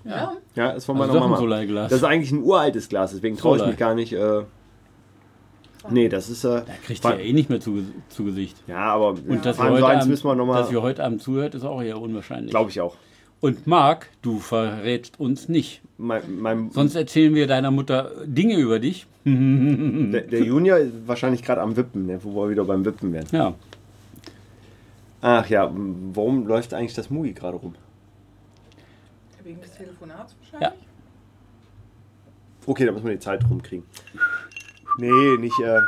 Ja. Ja, ist von Also meiner ein Mama. Solei-Glas. Das ist eigentlich ein uraltes Glas, deswegen traue ich mich gar nicht. Äh, nee, das ist. Äh, Da kriegt ihr eh nicht mehr zu, zu Gesicht. ja, aber Und dass vor ihr, Abend, müssen wir dass nochmal. ihr heute Abend zuhört, ist auch eher unwahrscheinlich. Glaube ich auch. Und Marc, du verrätst uns nicht. Mein, mein, Sonst erzählen wir deiner Mutter Dinge über dich. der, der Junior ist wahrscheinlich gerade am Wippen, ne, wo wir wieder beim Wippen werden. Ja. Ach ja, warum läuft eigentlich das Mugi gerade rum? Wegen des Telefonats wahrscheinlich? Ja. Okay, da müssen wir die Zeit rumkriegen. Nee, nicht. Äh,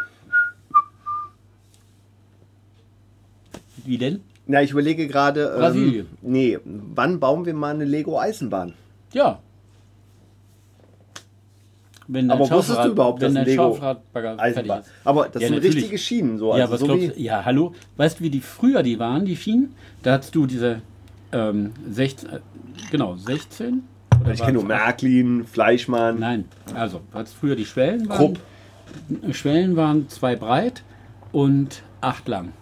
Wie denn? na, ich überlege gerade. Ähm, Brasilien. nee, wann bauen wir mal eine Lego-Eisenbahn? Ja. Wenn Aber wusstest du überhaupt, dass ein Lego Eisenbahn. ist? Aber das Ja, sind natürlich. richtige Schienen, so. ja, Also was so glaubst? Ja, hallo. Weißt du, wie die früher die waren, die Schienen? Da hattest du diese ähm, 16, äh, genau, 16? Oder ich kenne nur Märklin, Fleischmann, Nein, also, du hattest früher die Schwellen waren. Krupp. Schwellen waren zwei breit und acht lang.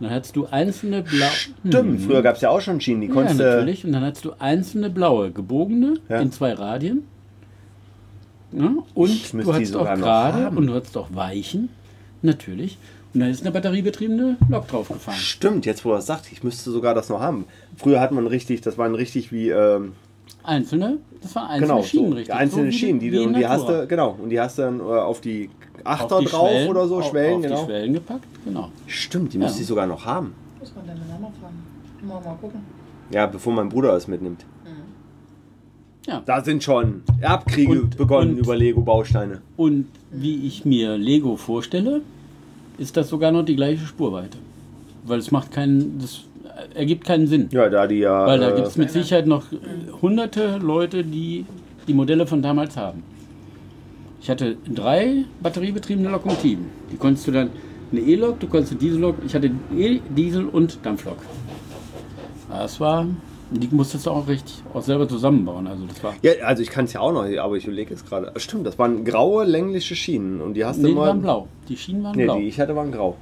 Dann hattest du einzelne blaue. Stimmt, früher gab es ja auch schon Schienen, die Ja, konntest du. natürlich. Und dann hattest du einzelne blaue, gebogene Ja. in zwei Radien. Ja, und du hattest auch gerade und du hattest auch Weichen. Natürlich. Und da ist eine batteriebetriebene Lok draufgefahren. Stimmt, jetzt wo er es sagt, ich müsste sogar das noch haben. Früher hat man richtig, das waren richtig wie, ähm, Einzelne, das waren einzelne genau, Schienen, so, richtig. einzelne so wie Schienen, die, in und die hast du, genau, und die hast du dann äh, auf die Achter Auf die drauf Schwellen- oder so, auf, Schwellen, auf genau. die Schwellen gepackt, genau. Stimmt, die Ja. müsste ich sogar noch haben. Muss man deine Mama fragen. Mal, mal gucken. Ja, bevor mein Bruder es mitnimmt. Ja. Da sind schon Erbkriege Und- begonnen und- über Lego-Bausteine. Und wie ich mir Lego vorstelle, ist das sogar noch die gleiche Spurweite. Weil es macht keinen, das ergibt keinen Sinn. Ja, da die ja. Weil da äh, gibt es mit Sicherheit noch äh, hunderte Leute, die die Modelle von damals haben. Ich hatte drei batteriebetriebene Lokomotiven. Die konntest du dann eine E-Lok, du konntest eine Diesellok, ich hatte E, Diesel und Dampflok. Das war, die musstest du auch richtig auch selber zusammenbauen. Also das war, Ja, also ich kann es ja auch noch, aber ich überlege es gerade. Stimmt, das waren graue, längliche Schienen. Und die hast du nee, die mal. waren blau. Die Schienen waren Nee, blau. die ich hatte, waren grau.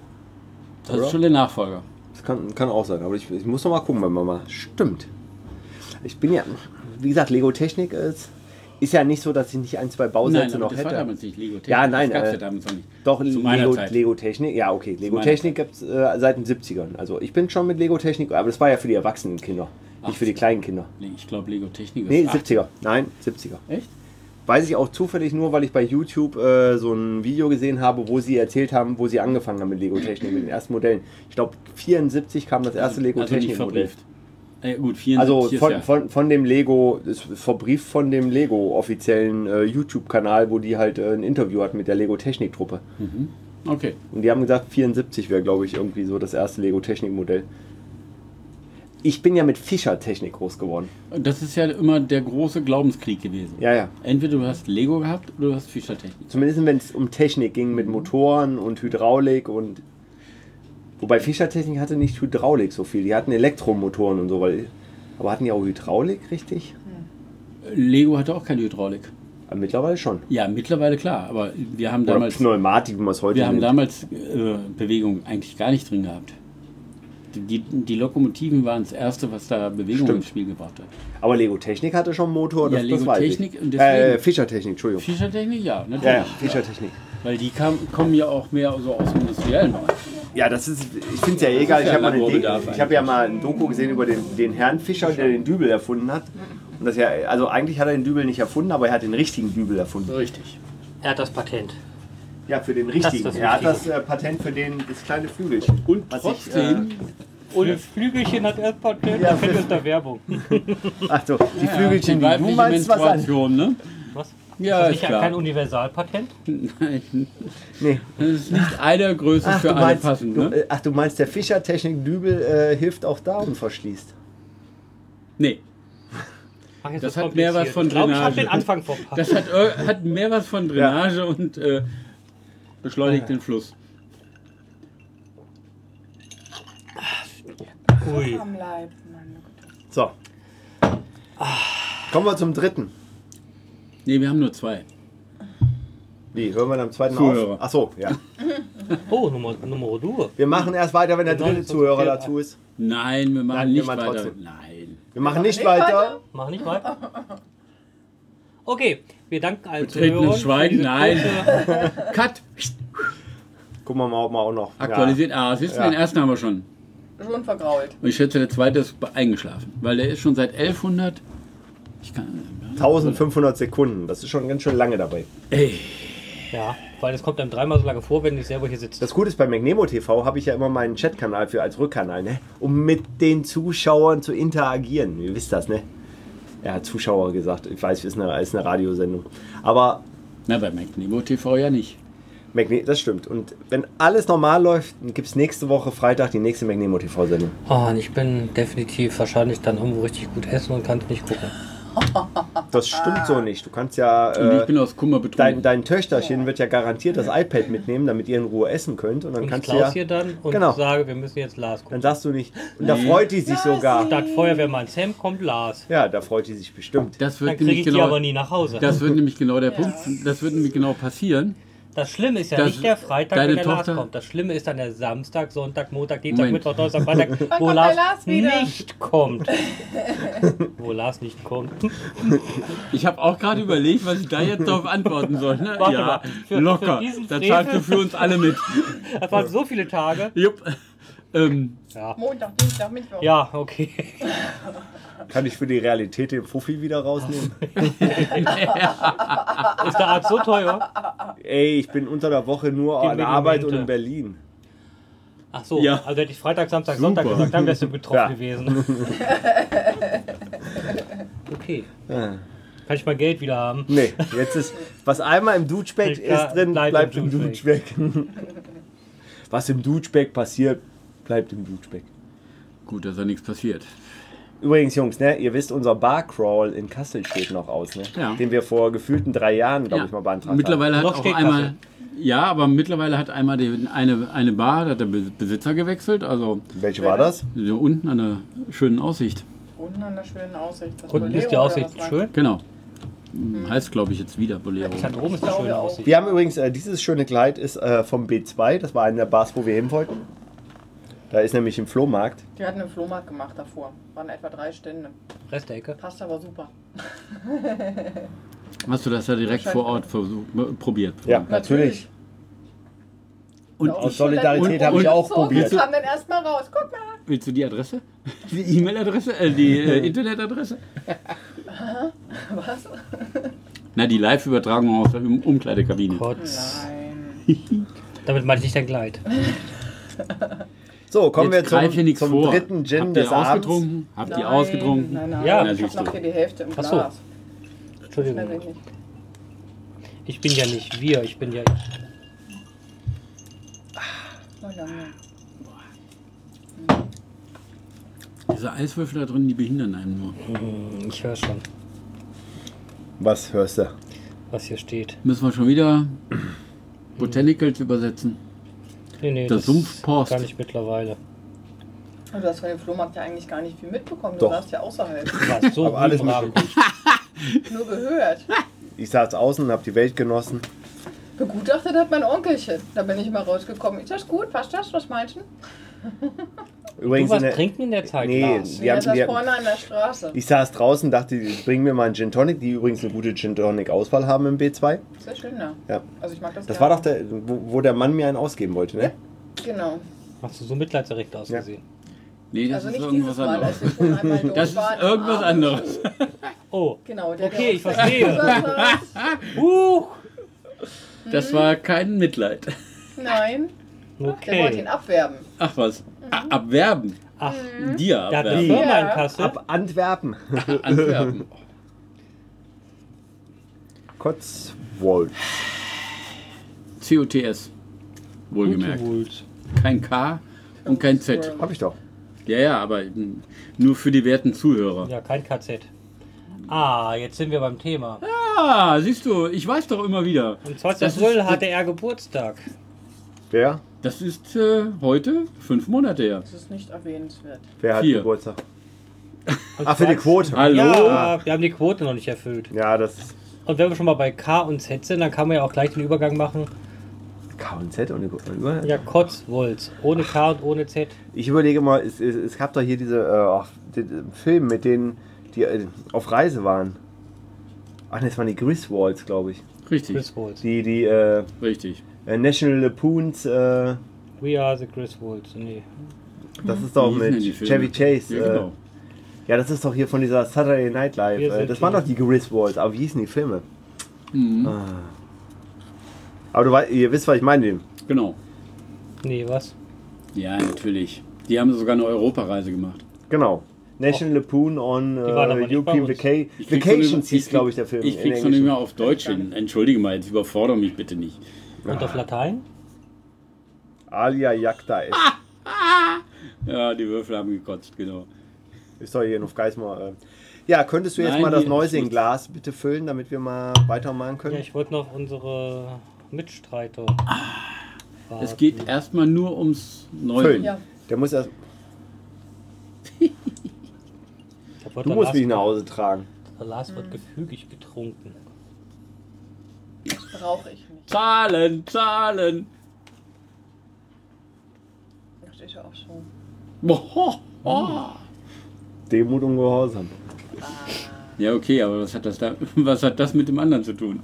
das oder? ist schon der Nachfolger. Das kann, kann auch sein, aber ich, ich muss noch mal gucken bei Mama. Stimmt. Ich bin ja, wie gesagt, Lego-Technik ist, ist ja nicht so, dass ich nicht ein, zwei Bausätze aber noch das hätte. war damals nicht Lego Technik. Ja, nein, Das äh, ja damals noch nicht. Doch, Lego, Zeit. Lego-Technik, ja, okay. meiner Lego-Technik gibt es äh, seit den 70ern. Also ich bin schon mit Lego-Technik, aber das war ja für die erwachsenen Kinder, nicht für die kleinen Kinder. Nee, Ich glaube Lego Technik ist Nee, 80. 70er. Nein, 70er. Echt? Weiß ich auch zufällig nur, weil ich bei YouTube äh, so ein Video gesehen habe, wo sie erzählt haben, wo sie angefangen haben mit Lego-Technik, mit den ersten Modellen. Ich glaube, 74 kam das erste Also nicht Lego-Technik-Modell. verbrieft. Äh, gut, 74 Also von, ja. von, von dem Lego, verbrieft von dem Lego offiziellen äh, YouTube-Kanal, wo die halt äh, ein Interview hatten mit der Lego-Technik-Truppe. Okay. Und die haben gesagt, 74 wäre, glaube ich, irgendwie so das erste Lego-Technik-Modell. Ich bin ja mit Fischer-Technik groß geworden. Das ist ja immer der große Glaubenskrieg gewesen. Ja, ja. Entweder du hast Lego gehabt oder du hast Fischertechnik. Zumindest wenn es um Technik ging mit Motoren und Hydraulik und. Wobei Fischer-Technik hatte nicht Hydraulik so viel. Die hatten Elektromotoren und so, weil. Aber hatten die auch Hydraulik, richtig? Lego hatte auch keine Hydraulik. Aber mittlerweile schon. Ja, mittlerweile klar, aber wir haben Oder damals, Pneumatik, wie man es heute wir haben nennt. damals äh, Bewegung eigentlich gar nicht drin gehabt. Die, die Lokomotiven waren das erste, was da Bewegung Stimmt. ins Spiel gebracht hat. Aber Lego Technik hatte schon einen Motor, Ja, das, Lego das Technik und deswegen- Äh, Fischer Technik, Entschuldigung. Fischertechnik, ja, natürlich. Ja, ja, Fischer Technik. Weil die kam, kommen ja auch mehr so aus dem industriellen Bereich. Ja, das ist, ich finde es ja egal. Ich ja habe De- ich hab ja mal ein Doku gesehen über den, den Herrn Fischer, der den Dübel erfunden hat. Und das ja, also eigentlich hat er den Dübel nicht erfunden, aber er hat den richtigen Dübel erfunden. Richtig. Er hat das Patent. Ja, für den richtigen. Das ist das er hat das äh, Patent für den, das kleine Flügelchen. Und Was trotzdem, Und das Flügelchen hat erst Patent, Ja, da fällt aus der Werbung. Ach so, die Flügelchen, die du meinst, was an. Ne? Was? Ja, ist ist klar. kein Universalpatent? Nein, Nee. das ist nicht eine Größe Ach, für alle passend, ne? äh, ach, du meinst, der Fischer Technik Dübel äh, hilft auch da und verschließt. Nee, Ach, Das wird's hat mehr was von Ich glaube, ich habe Drainage. den Anfang verpasst. das hat, äh, hat mehr was von Drainage und äh, beschleunigt den Fluss. Ui. Am Leib. Meine Güte. So. Kommen wir zum dritten. Nee, wir haben nur zwei. Wie, hören wir dann am zweiten Zuhörer. auf? Ach so, ja. Oh, Nummer, Nummer du. Wir machen erst weiter, wenn der dritte das Zuhörer okay. dazu ist. Nein, wir machen Nein, wir nicht machen weiter. trotzdem. Nein. Wir machen nicht nicht weiter. weiter? Mach nicht weiter. Okay, wir danken allen Betretenes Zuhörern für Schweigen, nein. Cut! Gucken wir mal, ob wir auch noch. Aktualisiert. Ah, siehst du, Ja. den ersten haben wir schon. Schon vergrault. Und ich schätze, der zweite ist eingeschlafen. Weil der ist schon seit 1100. Ich kann. Ja, 1500 Sekunden. Das ist schon ganz schön lange dabei. Ey, Ja, weil es kommt einem dreimal so lange vor, wenn ich selber hier sitze. Das Gute ist, bei McNemo TV habe ich ja immer meinen Chatkanal für als Rückkanal, ne? um mit den Zuschauern zu interagieren. Ihr wisst das, ne? Er hat Zuschauer gesagt. Ich weiß, es ist eine, es ist eine Radiosendung. Aber na, bei McNemo TV ja nicht. McNe das stimmt. Und wenn alles normal läuft, dann gibt es nächste Woche Freitag die nächste McNemo TV-Sendung. Oh, und ich bin definitiv wahrscheinlich dann irgendwo richtig gut essen und kann es nicht gucken. Das stimmt so nicht. Du kannst ja. Und ich Äh, bin aus Kummer dein, betrunken. dein Töchterchen wird ja garantiert das iPad mitnehmen, damit ihr in Ruhe essen könnt. Und dann Und ich kannst du klaus ja. hier dann und Genau. sage, wir müssen jetzt Lars Dann gucken. sagst du nicht. Und da freut die sich sogar. Statt Feuerwehrmann Sam kommt Lars. Ja, da freut die sich bestimmt. Das Dann wird kriege ich nämlich die genau. aber nie nach Hause. Das wird nämlich genau der Punkt. Das wird nämlich genau passieren. Das Schlimme ist ja Das- nicht der Freitag, wenn der Tochter- Lars kommt. Das Schlimme ist dann der Samstag, Sonntag, Montag, Dienstag, Moment. Mittwoch, Donnerstag, Freitag, wo Lars, Lars wieder? nicht kommt. wo Lars nicht kommt. Ich habe auch gerade überlegt, was ich da jetzt darauf antworten soll. Ne? Warte ja, mal, für- locker. für diesen da Frevel- zahlst du für uns alle mit. Das waren so viele Tage. Jupp. Ähm, Ja, Montag, Dienstag, Mittwoch. ja okay. Kann ich für die Realität den Fuffi wieder rausnehmen? Ist der Arzt so teuer? Ey, ich bin unter der Woche nur Die an der Arbeit und Medikamente. in Berlin. Ach so, Ja. also hätte ich Freitag, Samstag, Super. Sonntag gesagt, dann wärst du betroffen Ja. gewesen. okay. Ah. Kann ich mal Geld wieder haben? Nee, jetzt ist, was einmal im Dutschbeck Ich ist drin, bleibt im im Dutschbeck. was im Dutschbeck passiert, bleibt im Dutschbeck. gut, dass da nichts passiert. Übrigens, Jungs, ne, ihr wisst, unser Barcrawl in Kassel steht noch aus, ne? Ja. Den wir vor gefühlten drei Jahren, glaube Ja. ich, mal beantragt Mittlerweile hat Noch auch steht einmal. Ja, aber mittlerweile hat einmal die, eine, eine Bar, da hat der Be- Besitzer gewechselt. Also haben. Welche war das? so unten an der schönen Aussicht. Unten an der schönen Aussicht. Das Unten Bolero ist die Aussicht schön. Genau. Heißt, glaube ich, jetzt wieder Bolero. Hatte oben ist eine schöne Aussicht. Wir haben übrigens, äh, dieses schöne Kleid ist äh, vom B2, das war eine der Bars, wo wir hin wollten. Da ist nämlich im Flohmarkt. Die hatten einen Flohmarkt gemacht davor. Waren etwa drei Stände. Rest der Ecke. Passt aber super. Hast du das ja direkt vor Ort versucht, äh, probiert? Ja, natürlich. Und Aus Solidarität habe ich auch So, probiert. wir kamen dann erstmal raus. Guck mal. willst du die Adresse? Die E-Mail-Adresse? Äh, die äh, Internetadresse? Was? Na, die Live-Übertragung aus der Um- Umkleidekabine. Kotz. Nein. Damit meine ich dein Kleid. So, kommen Jetzt wir zum, zum vor. dritten Gin Habt des ihr Abends. ausgetrunken? Habt ihr ausgetrunken? Nein, nein. Ja. ich habe noch hier die Hälfte im Ach so. Glas. Entschuldigung. Schnell nicht. Ich bin ja nicht wir, ich bin ja ich. Oh, lange. Diese Eiswürfel da drin, die behindern einen nur. Hm, Ich höre schon, Was hörst du? was hier steht. Müssen wir schon wieder Botanicals übersetzen? Nee, nee, Der Sumpfpost. Kann ich mittlerweile. Du hast von dem Flohmarkt ja eigentlich gar nicht viel mitbekommen. Du Doch. warst ja außerhalb. Du warst so alles. Nur gehört. Ich saß außen und habe die Welt genossen. Begutachtet hat mein Onkelchen. Da bin ich mal rausgekommen. Ist das gut? Passt das? Was meinst du? Übrigens du in was der, trinken in der Zeit, Nee? Wir Ja, haben- das wir- vorne an der Straße. ich saß draußen, dachte, ich bringe mir mal einen Gin Tonic, die übrigens eine gute Gin Tonic Auswahl haben im B2. Sehr schön, ja. Ja. Also ich mag das Das war doch der, wo, wo der Mann mir einen ausgeben wollte, ne? Genau. Hast du so mitleidserregt ausgesehen? Nee, das Also ist nicht irgendwas dieses Mal, anderes. wir Das ist irgendwas Abend. anderes. Oh, Genau, der, Okay, der ich verstehe. uh, Das war kein Mitleid. Nein, der wollte ihn okay. abwerben. Ach was. Abwerben. Ach, Dir hat eine abwerben. Firma in Ja. Kassel. Ab Antwerpen. Antwerpen. Cotswold. COTS. Wohlgemerkt. Kein K und kein Z. Hab ich doch. Ja, ja, aber nur für die werten Zuhörer. Ja, kein KZ. Ah, jetzt sind wir beim Thema. Ah, siehst du, ich weiß doch immer wieder. Am 20. Das ist- April hatte er Geburtstag. Wer? Das ist äh, heute fünf Monate her. Das ist nicht erwähnenswert. Wer hat Vier. Geburtstag? Ach, für die 20. Quote. Hallo? Ja, wir haben die Quote noch nicht erfüllt. Ja, das ist Und wenn wir schon mal bei K und Z sind, dann kann man ja auch gleich den Übergang machen. K und Z und über. Ja, Kotzwolz. Ohne K und ohne Z. Ich überlege mal, es, es, es gab doch hier diese äh, ach, den, den Film mit denen, die äh, auf Reise waren. Ach ne, das waren die Griswolds, glaube ich. Richtig, Griswolds. Die, die äh, richtig. äh, National Lampoons, äh, We are the Griswolds. Nee. das ist doch Wie hießen denn die mit Filme? Chevy Chase. Ja, äh, genau. Ja, das ist doch hier von dieser Saturday Night Live. Wir Äh, sind das waren die- doch die Griswolds, aber wie hießen die Filme? Mhm. Ah. Aber du weißt, ihr wisst, was ich meine. Genau. Nee, was? Ja, natürlich. Die haben sogar eine Europareise gemacht. Genau. National Lampoon on äh, European. Vaca Vacations noch hieß, glaube ich, der Film. Ich krieg's noch nicht mehr auf Deutsch hin. Entschuldige mal, jetzt überfordere mich bitte nicht. Und auf Latein? Alia Jagda ist. Ja, die Würfel haben gekotzt, genau. Ist doch hier in Geismar. Äh. Ja, könntest du jetzt Nein, mal das Neusing-Glas bitte füllen, damit wir mal weitermachen können? Ja, ich wollte noch unsere Mitstreiter. Es warten. geht erstmal nur ums Füllen. Neue. Ja. Der muss erst, Da wird du musst mich nach Hause tragen. Der Lars wird gefügig getrunken. Brauche ich nicht. Zahlen, Zahlen. Da steht ja auch schon. Boah, oh. Demut und Gehorsam. Ja, okay, aber was hat das da, was hat das mit dem anderen zu tun?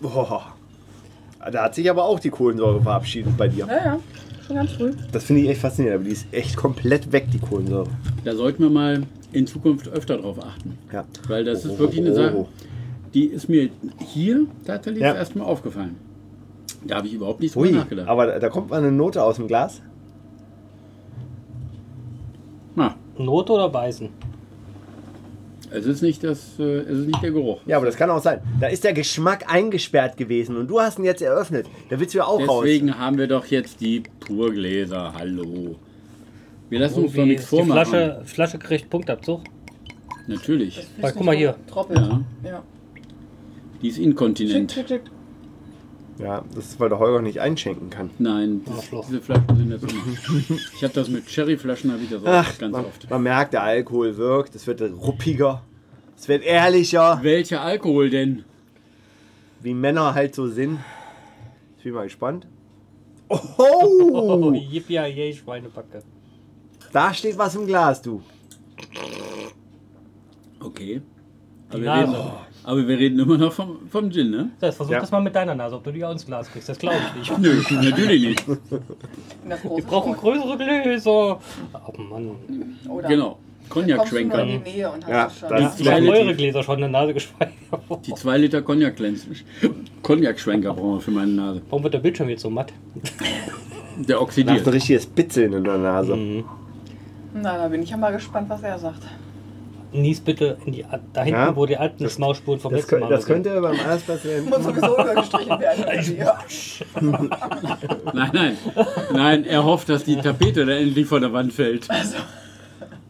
Boah. Da hat sich aber auch die Kohlensäure verabschiedet bei dir. Ja, ja. Schon ganz früh. Das finde ich echt faszinierend, aber die ist echt komplett weg, die Kohlensäure. Da sollten wir mal in Zukunft öfter drauf achten. Ja. Weil das Oh, ist wirklich eine oh, Sache, oh. die ist mir hier tatsächlich Ja. erstmal aufgefallen. Da habe ich überhaupt nicht drüber nachgedacht. aber da, da kommt mal eine Note aus dem Glas. Na, Note oder Beißen? Es ist nicht das, äh, es ist nicht der Geruch. Ja, aber das kann auch sein. Da ist der Geschmack eingesperrt gewesen und du hast ihn jetzt eröffnet. Da willst du ja auch raus. Deswegen haben wir doch jetzt die Purgläser. Hallo. Wir lassen uns doch nichts ist die vormachen. Flasche, Flasche kriegt Punktabzug. Natürlich. Weil, guck mal hier. Troppelt. Ja. Ja. Die ist Schick, inkontinent. schick, schick. Ja, das ist, weil der Holger nicht einschenken kann. Nein, das, Arschloch. diese Flaschen sind jetzt immer. Ich habe das mit Cherryflaschen, habe ich das auch Ach, ganz man, oft. man merkt, der Alkohol wirkt. Es wird ruppiger. Es wird ehrlicher, Welcher Alkohol denn? wie Männer halt so sind. Ich bin mal gespannt. Oh, Oh, yippie yay, Schweinebacke. da steht was im Glas, du. Okay. Aber wir, reden. Aber wir reden immer noch vom, vom Gin, ne? Das, versuch Ja. das mal mit deiner Nase, ob du die auch ins Glas kriegst. Das glaube ich nicht. Nö, natürlich nicht. Wir brauchen größere Gläser. Oh Mann. Oder Genau. Cognac-Schwenker. die Ja, habe definitiv- eure Gläser schon in der Nase gespeichert. Die 2 Liter Cognac-Glänz- Cognac-Schwenker brauchen wir für meine Nase. Warum wird der Bildschirm jetzt so matt? Der Da hast oxidiert. ein richtiges Bitzeln in der Nase. Mhm. Na, da bin ich ja mal gespannt, was er sagt. Nies bitte in die, da hinten, Ja, wo die alten das- Schmausspuren vom Das, letzten Mal das sind. könnte beim Allerspatienten. Muss sowieso übergestrichen werden. Nein, nein. Nein, er hofft, dass die Tapete da endlich von der Wand fällt.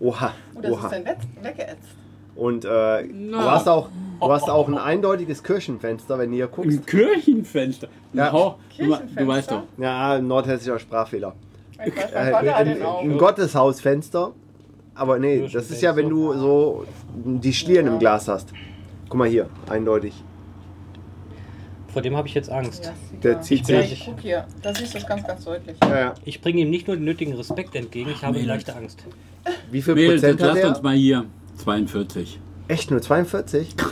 Oha, Oh, das ist oha. dann weg- weggeätzt. Und äh, du, hast auch, du hast auch ein eindeutiges Kirchenfenster, wenn du hier guckst. Ein Kirchenfenster. Ja. Hau- du, du Kirchenfenster? weißt doch. Ja, ein nordhessischer Sprachfehler. Ich weiß, Äh, auch. ein Gotteshausfenster. Aber nee, das ist ja, wenn du so die Schlieren im Glas hast. Guck mal hier, eindeutig. vor dem habe ich jetzt Angst. Der zieht Ja, sich- ich guck hier. Da siehst du es ganz, ganz deutlich. Ja, ja. Ich bringe ihm nicht nur den nötigen Respekt entgegen, ich habe Mädels. leichte Angst. Wie viel Mädels, Prozent hat lasst uns mal hier. 42. Echt nur 42?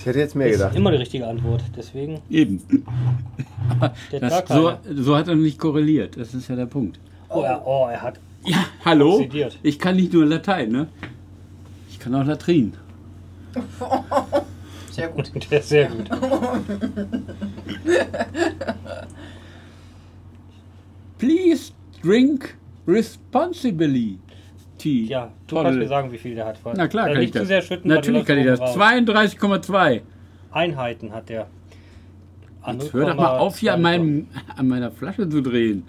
Ich hätte jetzt mehr Das ist gedacht. immer die richtige Antwort. Deswegen, Eben. der hat gar Das, so, keine. so hat er nicht korreliert. Das ist ja der Punkt. Oh, er, oh, er hat. Ja, hallo? Oxidiert. Ich kann nicht nur Latein, ne? Ich kann auch Latrin. Sehr gut. Der ist sehr gut. Please drink responsibly. Tea. Ja, du Toll. kannst mir sagen, wie viel der hat. Na klar, Äh, kann ich das. sehr schütten, Natürlich kann ich das. läuft oben raus. 32,2. Einheiten hat der. Jetzt hör doch mal auf, hier an, 0,2. meinem, an meiner Flasche zu drehen.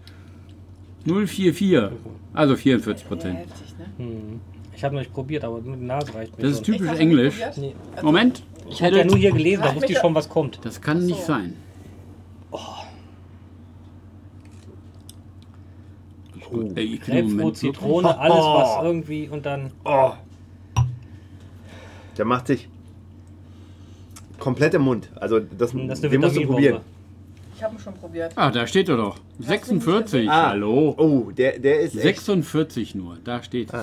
044. Also 44 Prozent. Ne? Hm. Ich habe noch nicht probiert, aber nur die Nase reicht mir Das ist schon. typisch Englisch. Nee. Moment. Ich hatte ja nur hier gelesen, da wusste ich schon, was kommt. Das kann nicht sein. Oh. Ey, ich bin im Grapefruit, Zitrone, alles was irgendwie und dann. Oh. Der macht sich komplett im Mund. Also das, Das ist eine den musst du probieren. Ich habe ihn schon probiert. Ah, da steht er doch. 46. Ah. Hallo. Oh, der, der ist echt. 46 nur. Da steht Ah.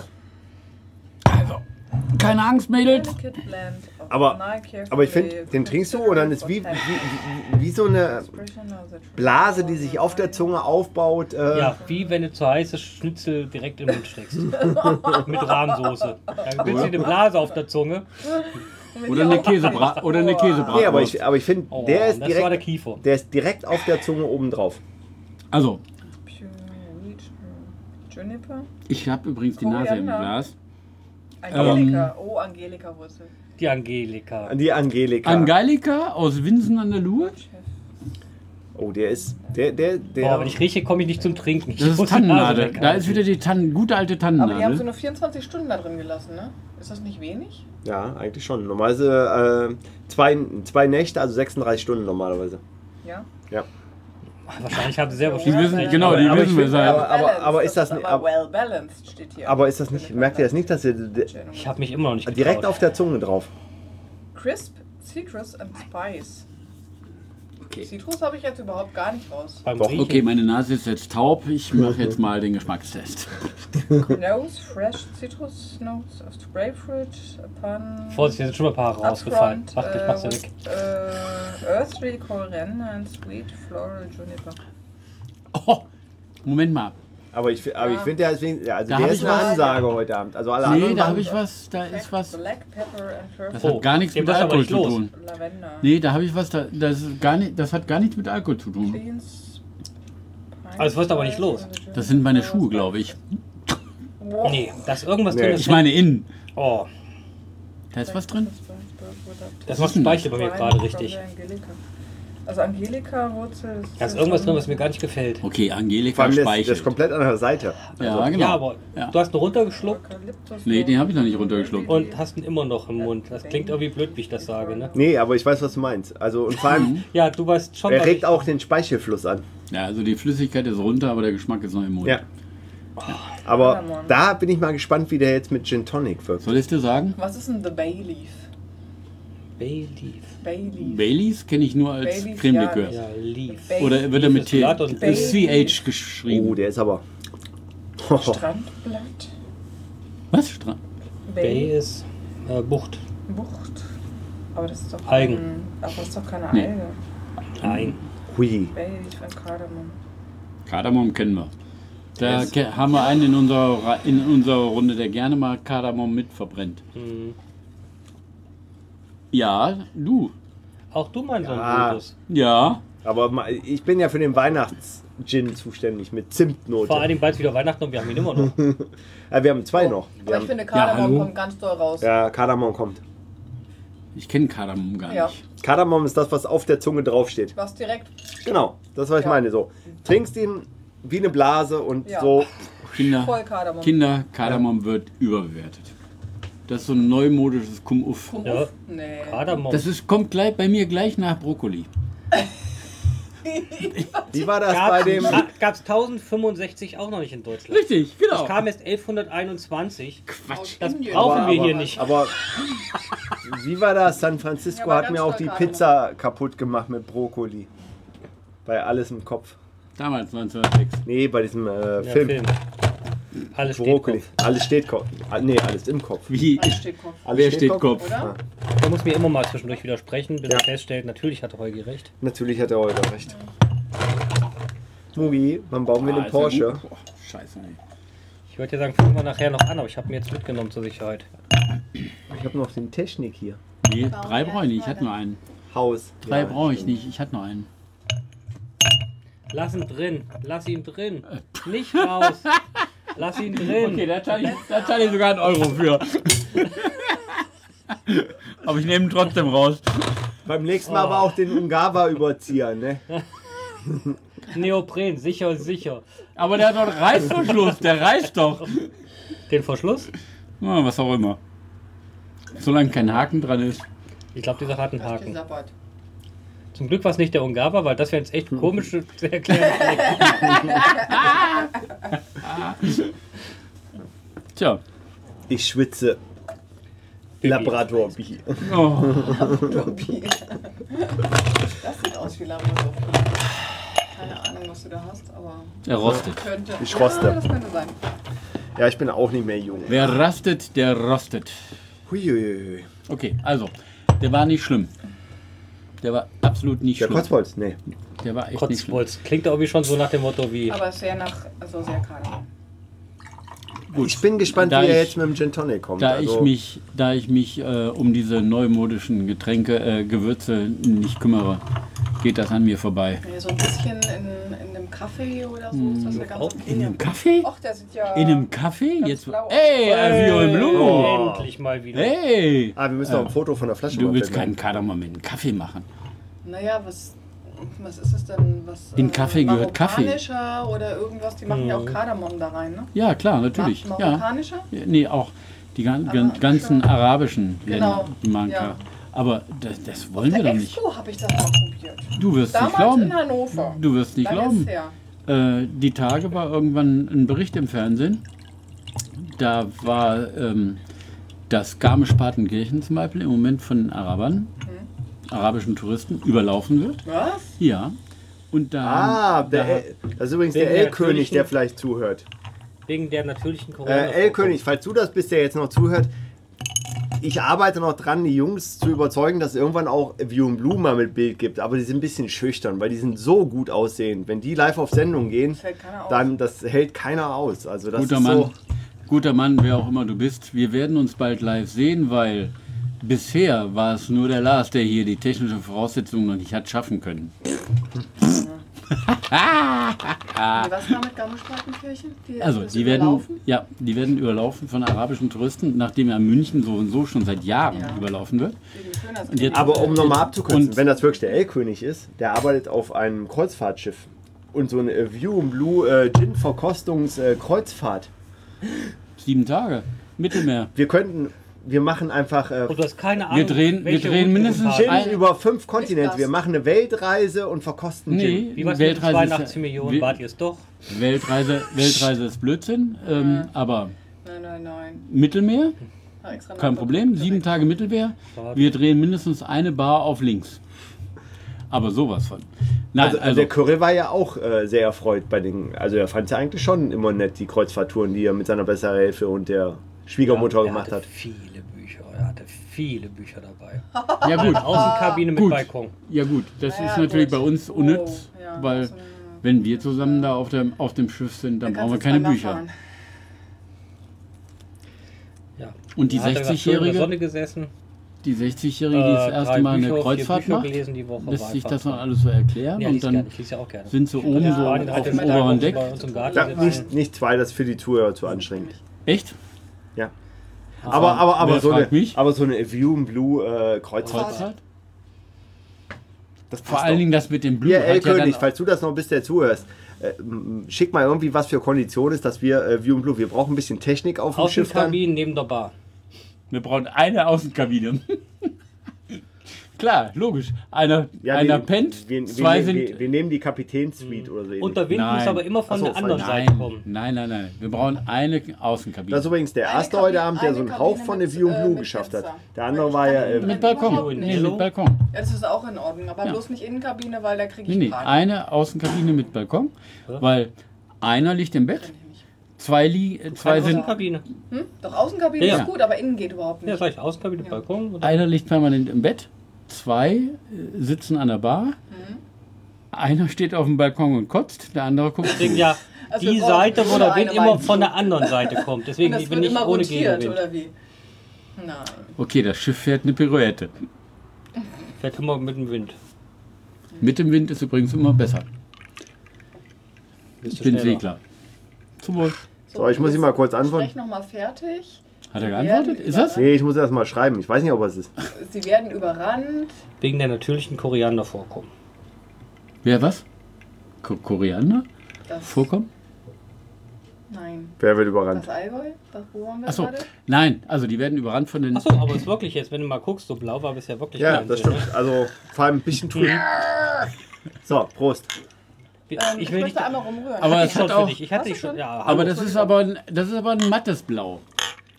es. Also, keine Angst, Mädels. Of Aber- Aber ich finde, den trinkst du und dann ist wie, wie, wie, so eine Blase, die sich auf der Zunge aufbaut. Äh, Ja, wie wenn du zu heißes Schnitzel direkt in den Mund steckst. Mit Rahmsoße. Dann willst du eine Blase auf der Zunge. Oder eine Käsebra oder eine Käsebratwurst. Nee, aber ich, aber ich finde, Oh, der, ist der direkt, Kiefer. der ist direkt auf der Zunge oben drauf. Also, Juniper? ich habe übrigens die Nase im. Glas. Angelika. oh, Angelika-Wurzel. Die Angelika. Die Angelika. Angelika aus Winsen an der Luhe. Oh, der ist. Der, der, der. Boah, wenn ich rieche, komme ich nicht zum Trinken. Ich Das ist Tannennadel. Da ist wieder die Tannen, gute alte Aber die haben so Tannennadel. nur 24 Stunden da drin gelassen, ne? Ist das nicht wenig? ja, eigentlich schon. Normalerweise äh, zwei, zwei Nächte, also 36 Stunden normalerweise. Ja. Ja. Wahrscheinlich haben sie selber Die wissen, Ja, genau, aber- die aber wissen wir seit. aber- Balanced, aber ist das nicht- Aber aber- well balanced steht hier. Aber ist das nicht, merkt ihr das nicht, dass ihr Ich habe mich immer noch nicht getraut. direkt auf der Zunge drauf? Crisp, Citrus and Spice. Okay. Citrus habe ich jetzt überhaupt gar nicht raus. Beim. Riechen. Okay, meine Nase ist jetzt taub. Ich mache jetzt mal den Geschmackstest. Nose, fresh citrus notes of grapefruit upon Vorsicht, hier sind schon mal ein paar rausgefallen. upfront, Warte, ich mach's ja äh, weg. äh, earthly coriander and sweet floral juniper. Oh, Moment mal. Aber ich, aber ich finde, der ist, wenig- ja, also Da der ist eine was. Ansage heute Abend. Also alle Nee, da habe ich was. Da ist was. Black pepper and Das Oh, hat gar nichts dem mit Alkohol zu tun. lavender. Nee, da habe ich was. Da, das, ist gar nicht, das hat gar nichts mit Alkohol zu tun. Aber es wird aber nicht los. Das sind meine Schuhe, glaube ich. Nee, da ist irgendwas Nee. drin. Ich meine innen. Oh, Da ist was drin. das macht Speichel bei mir gerade richtig. Angelika. Also Angelika-Wurzel. Da ist irgendwas drin, was mir gar nicht gefällt. Okay, Angelika allem das, ist komplett an der Seite. Ja, Also, genau. Ja, aber Ja. du hast ihn runtergeschluckt Nee, den habe ich noch nicht runtergeschluckt. und hast ihn immer noch im Mund. Das klingt irgendwie blöd, wie ich das sage, ne? Nee, aber ich weiß, was du meinst. Also und vor allem, Ja, du weißt schon, er regt auch den Speichelfluss an. Ja, also die Flüssigkeit ist runter, aber der Geschmack ist noch im Mund. Ja. Aber Cinnamon. da bin ich mal gespannt, wie der jetzt mit Gin Tonic wirkt. Soll ich dir sagen? Was ist denn The Bay Leaf? Bay Leaf. Baileys kenne ich nur als Baileys, Creme-Likör. ja. Bay Oder wird er mit T CH Oh, geschrieben? der ist aber. Strandblatt. Was? Stra Bay ist äh, Bucht. Bucht. Aber das ist doch Algen. kein- Aber das ist doch keine Nee. Alge. Nein. Hui. Bay und Kardamom. Kardamom kennen wir. Da Yes. haben wir einen in unserer, in unserer Runde, der gerne mal Kardamom mit verbrennt. Hm. Ja, du. Auch du, mein Sohn Ja. Brutus. Ja. Aber ma- ich bin ja für den Weihnachts-Gin zuständig mit Zimtnote. Vor allen Dingen bald wieder Weihnachten und wir haben ihn immer noch. Ja, wir haben zwei noch. Wir Aber ich haben, finde, Kardamom hallo? kommt ganz doll raus. ja, Kardamom kommt. Ich kenne Kardamom gar Ja. nicht. Kardamom ist das, was auf der Zunge draufsteht. Was direkt. Genau, das was ich Ja. meine. So, trinkst ihn wie eine Blase und Ja. so. Kinder, Voll Kardamom. Kinder, Kardamom wird überbewertet. Das ist so ein neumodisches Kum-Uff. Komm Ja. Nee. Kardamom. Das ist, kommt gleich, bei mir gleich nach Brokkoli. Wie war das bei dem. Gab es 1065 auch noch nicht in Deutschland. Richtig, genau. Das kam erst 1121. Quatsch. Das Indien. brauchen aber, wir aber, hier nicht. Aber Wie war das? San Francisco Ja, hat mir auch die Pizza kaputt gemacht mit Brokkoli. Bei alles im Kopf. Damals 1906. Nee, bei diesem äh, Ja, Film. Alles steht Brokkoli. Kopf. Alles steht Kopf. Ah, Nee, alles im Kopf. Wie? Alles steht Kopf. Alles Wer steht Kopf? Oder? Er muss mir immer mal zwischendurch widersprechen, bis Ja. er feststellt, natürlich hatte Holgi recht. Natürlich hat er heute recht. Mugi, wann bauen wir Ah, den ist ja Porsche? gut. Boah, scheiße, ey. Ich wollte ja sagen, fangen wir nachher noch an, aber ich habe mir jetzt mitgenommen zur Sicherheit. Ich habe noch den Technik hier. Nee, drei brauche ich nicht. Ich hatte nur einen. Haus. Drei Ja, brauche ich stimmt. nicht. Ich hatte nur einen. Lass ihn drin, lass ihn drin. Nicht raus. Lass ihn drin. Okay, da zahle ich, da zahle ich sogar einen Euro für. Aber ich nehme ihn trotzdem raus. Beim nächsten Mal aber auch den Ungava-Überzieher, ne? Neopren, sicher, sicher. Aber der hat doch einen Reißverschluss. Der reißt doch. Den Verschluss? Ja, was auch immer. Solange kein Haken dran ist. Ich glaube, dieser hat einen Haken. Zum Glück war es nicht der Ungava, weil das wäre jetzt echt komisch zu erklären. Tja. Ich schwitze. Labrador Bee. Oh. Dopi. Das sieht aus wie Labrador. Keine Ahnung, was du da hast, aber Er rostet. könnte. Ich roste. Ja, das könnte sein. Ja, ich bin auch nicht mehr jung. Wer rastet, der rostet. Huiuiui. Okay, also. Der war nicht schlimm. Der war absolut nicht Der schlimm. Kotzbolz? Nee. Der war echt nicht schlimm. Kotzbolz. Klingt irgendwie schon so nach dem Motto wie. Aber sehr nach, also sehr kardamom. Gut. Ich bin gespannt, Da wie er ich- jetzt mit dem Gin Tonic kommt. Da Also, ich mich, da ich mich äh, um diese neumodischen Getränke, äh, Gewürze nicht kümmere, geht das an mir vorbei. So ein bisschen in, in einem Kaffee oder so ist das ja ganz Oh, okay. In einem Kaffee? Och, der sieht ja. In einem Kaffee? ganz Jetzt. blau. Ey, Alvio Blue! Oh. Endlich mal wieder. Hey! Ah, wir müssen noch ein Foto von der Flasche Du willst machen. keinen Kardamom in einen Kaffee machen. Naja, was, was ist es denn? Was, In Kaffee gehört Kaffee. Oder irgendwas, die machen ja auch Kardamom da rein, ne? Ja, klar, natürlich. Mar Ja. Marokkanischer? Nee, auch die gan gan Arabischer. ganzen arabischen Genau, Länder, die machen ja. Aber das, das wollen wir doch nicht. Habe ich das mal probiert. Du wirst nicht Damals glauben. in Hannover. Du wirst nicht Lange glauben. Äh, die Tage war irgendwann ein Bericht im Fernsehen. Da war ähm, das Garmisch-Partenkirchen zum Beispiel im Moment von Arabern, arabischen Touristen, überlaufen wird. Was? Ja. Und da, Ah, der da, El, das ist übrigens der der L-König, der vielleicht zuhört. Wegen der natürlichen Corona. Äh, L-König, falls du das bist, der jetzt noch zuhört, ich arbeite noch dran, die Jungs zu überzeugen, dass es irgendwann auch View and Blue mal mit Bild gibt, aber die sind ein bisschen schüchtern, weil die sind so gut aussehend. Wenn die live auf Sendung gehen, Das hält keiner aus. dann das hält keiner aus. Also das guter ist Mann, so. guter Mann, wer auch immer du bist, wir werden uns bald live sehen, weil bisher war es nur der Lars, der hier die technischen Voraussetzungen noch nicht hat schaffen können. Was war mit Garmisch-Partenkirchen? Die, Also, die werden, überlaufen? ja, die werden überlaufen von arabischen Touristen, nachdem ja München so und so schon seit Jahren Ja. überlaufen wird. Jetzt- Aber um nochmal abzukürzen, Und- wenn das wirklich der L-König ist, der arbeitet auf einem Kreuzfahrtschiff. Und so eine äh, View and Blue äh, Gin-Verkostungs-Kreuzfahrt. Sieben Tage. Mittelmeer. wir könnten, wir machen einfach äh, Und du hast keine Ahnung. Wir drehen- wir drehen mindestens Gin über fünf Kontinente. Wir machen eine Weltreise und verkosten Gin. Nee, Wie war es mit den Weltreise ist, 82 Millionen? Wel- Wart ihr es doch? Weltreise, Weltreise ist Blödsinn, ähm, aber Nein, nein, nein. Mittelmeer, kein. Problem. Sieben Tage Mittelmeer. Wir drehen mindestens eine Bar auf links. Aber sowas von. Nein, Also, also, der Curry war ja auch äh, sehr erfreut bei den. Also er fand es ja eigentlich schon immer nett, die Kreuzfahrttouren, die er mit seiner besseren Hälfte und der Schwiegermutter er gemacht hatte hat. hatte viele Bücher dabei. ja gut, Außenkabine mit Gut. Balkon. ja gut, das Naja, ist natürlich gut. bei uns Oh, unnütz, ja, weil also, wenn wir zusammen da auf dem, auf dem Schiff sind, dann da brauchen wir keine Bücher. Ja. Und die Da hat er gerade schön in der 60-Jährige, Sonne gesessen. die 60-Jährige, die das äh, erste drei Mal eine Bücher, Kreuzfahrt macht, gelesen die Woche. lässt sich das dann alles so erklären Ja, und dann gerne. Ich lese ja auch gerne. sind sie oben Ja, so auf hat dem er oberen Deck. Ja, nicht, nicht zwei, das ist für die Zuhörer zu anstrengend. Echt? Ja. Aber, aber, aber, so eine, mich? aber so eine View and Blue äh, Kreuzfahrt, Kreuzfahrt? das passt Vor allen doch. Dingen das mit dem Blue ja L-König, dann, falls du das noch bist, der zuhörst, äh, schick mal irgendwie, was für Kondition ist, dass wir äh, View and Blue, wir brauchen ein bisschen Technik auf dem Schiff dann. Außenkabinen neben der Bar. Wir brauchen eine Außenkabine. Klar, logisch. Einer, einer pennt, wir, zwei wir, sind. wir, wir nehmen die Kapitänssuite oder so. ähnlich. Und der Wind Nein. muss aber immer von so, der anderen von- Seite nein, kommen. nein, nein, nein. Wir brauchen eine Außenkabine. Das ist übrigens der erste heute Abend, der so eine einen Hauch von der View äh, Blue geschafft hat. Der andere war ja. Äh, mit Balkon. Nee, mit Balkon. Ja, das ist auch in Ordnung, aber Ja. bloß nicht Innenkabine, weil da kriege ich Nee, nee, eine Außenkabine mit Balkon, weil einer liegt im Bett, zwei, li äh, zwei sind, Außenkabine. Hm? Doch Außenkabine Ja. ist gut, aber innen geht überhaupt nicht. Ja, ich, Außenkabine, Balkon. Einer liegt permanent im Bett, zwei äh, sitzen an der Bar, einer steht auf dem Balkon und kotzt, der andere guckt. deswegen ja Also die Seite, wo der Wind immer von der anderen Seite kommt. Und Deswegen das bin ich immer ohne rotiert, Gegenwind. oder wie? Nein. Okay, das Schiff fährt eine Pirouette. Fährt immer mit dem Wind. Mit dem Wind ist übrigens immer besser. Ich bin schneller. Segler. Zum Wohl. So, ich muss ihn mal kurz antworten. Sprech nochmal fertig. Hat er geantwortet? Ist das? Nee, ich muss erst mal schreiben. Ich weiß nicht, ob es ist. Sie werden überrannt. Wegen der natürlichen Koriandervorkommen. Wer was? Ko Koriander? Das, Vorkommen? Nein. Wer wird Das überrannt? Allgäu? Das, wo waren wir Achso, gerade? nein, also die werden überrannt von den. Achso, aber es ist wirklich jetzt, wenn du mal guckst, so blau war es ja wirklich Ja, das stimmt. Also vor allem ein bisschen trüb. So, Prost. Ne? Ähm, Ich ich will nicht. einmal rumrühren. Aber Ich es schon hat für auch. dich. Ich hatte dich schon. schon? Ja, Aber das ist aber ein, das ist aber ein mattes Blau.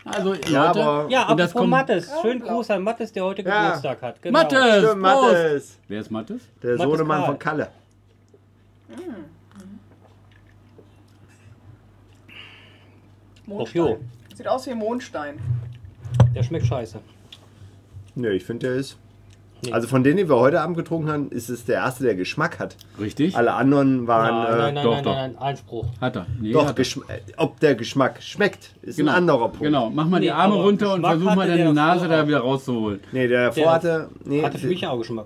Also Ja, Leute, aber- Ja, und das apropos kommt. Mattes. Schönen. Gruß an Mattes, der heute Ja. Geburtstag hat. Genau. Mattes! Stimmt, Prost! Mattes. Wer ist Mattes? Der Mattes Sohnemann Karl. von Kalle. Mondstein. Och, jo. Sieht aus wie ein Mondstein. Der schmeckt scheiße. Nee, ich finde, der ist. Nee. Also von denen, die wir heute Abend getrunken haben, ist es der erste, der Geschmack hat. Richtig? Alle anderen waren. Nein, äh, nein, nein, doch, nein, doch. nein, nein, Einspruch. Hat er. Nee, Doch, hat er. Äh, ob der Geschmack schmeckt, ist Genau. ein anderer Punkt. Genau, mach mal die Arme runter und Geschmack versuch mal deine Nase da wieder rauszuholen. Nee, der davor Der hatte. Nee, Hatte für mich auch Geschmack.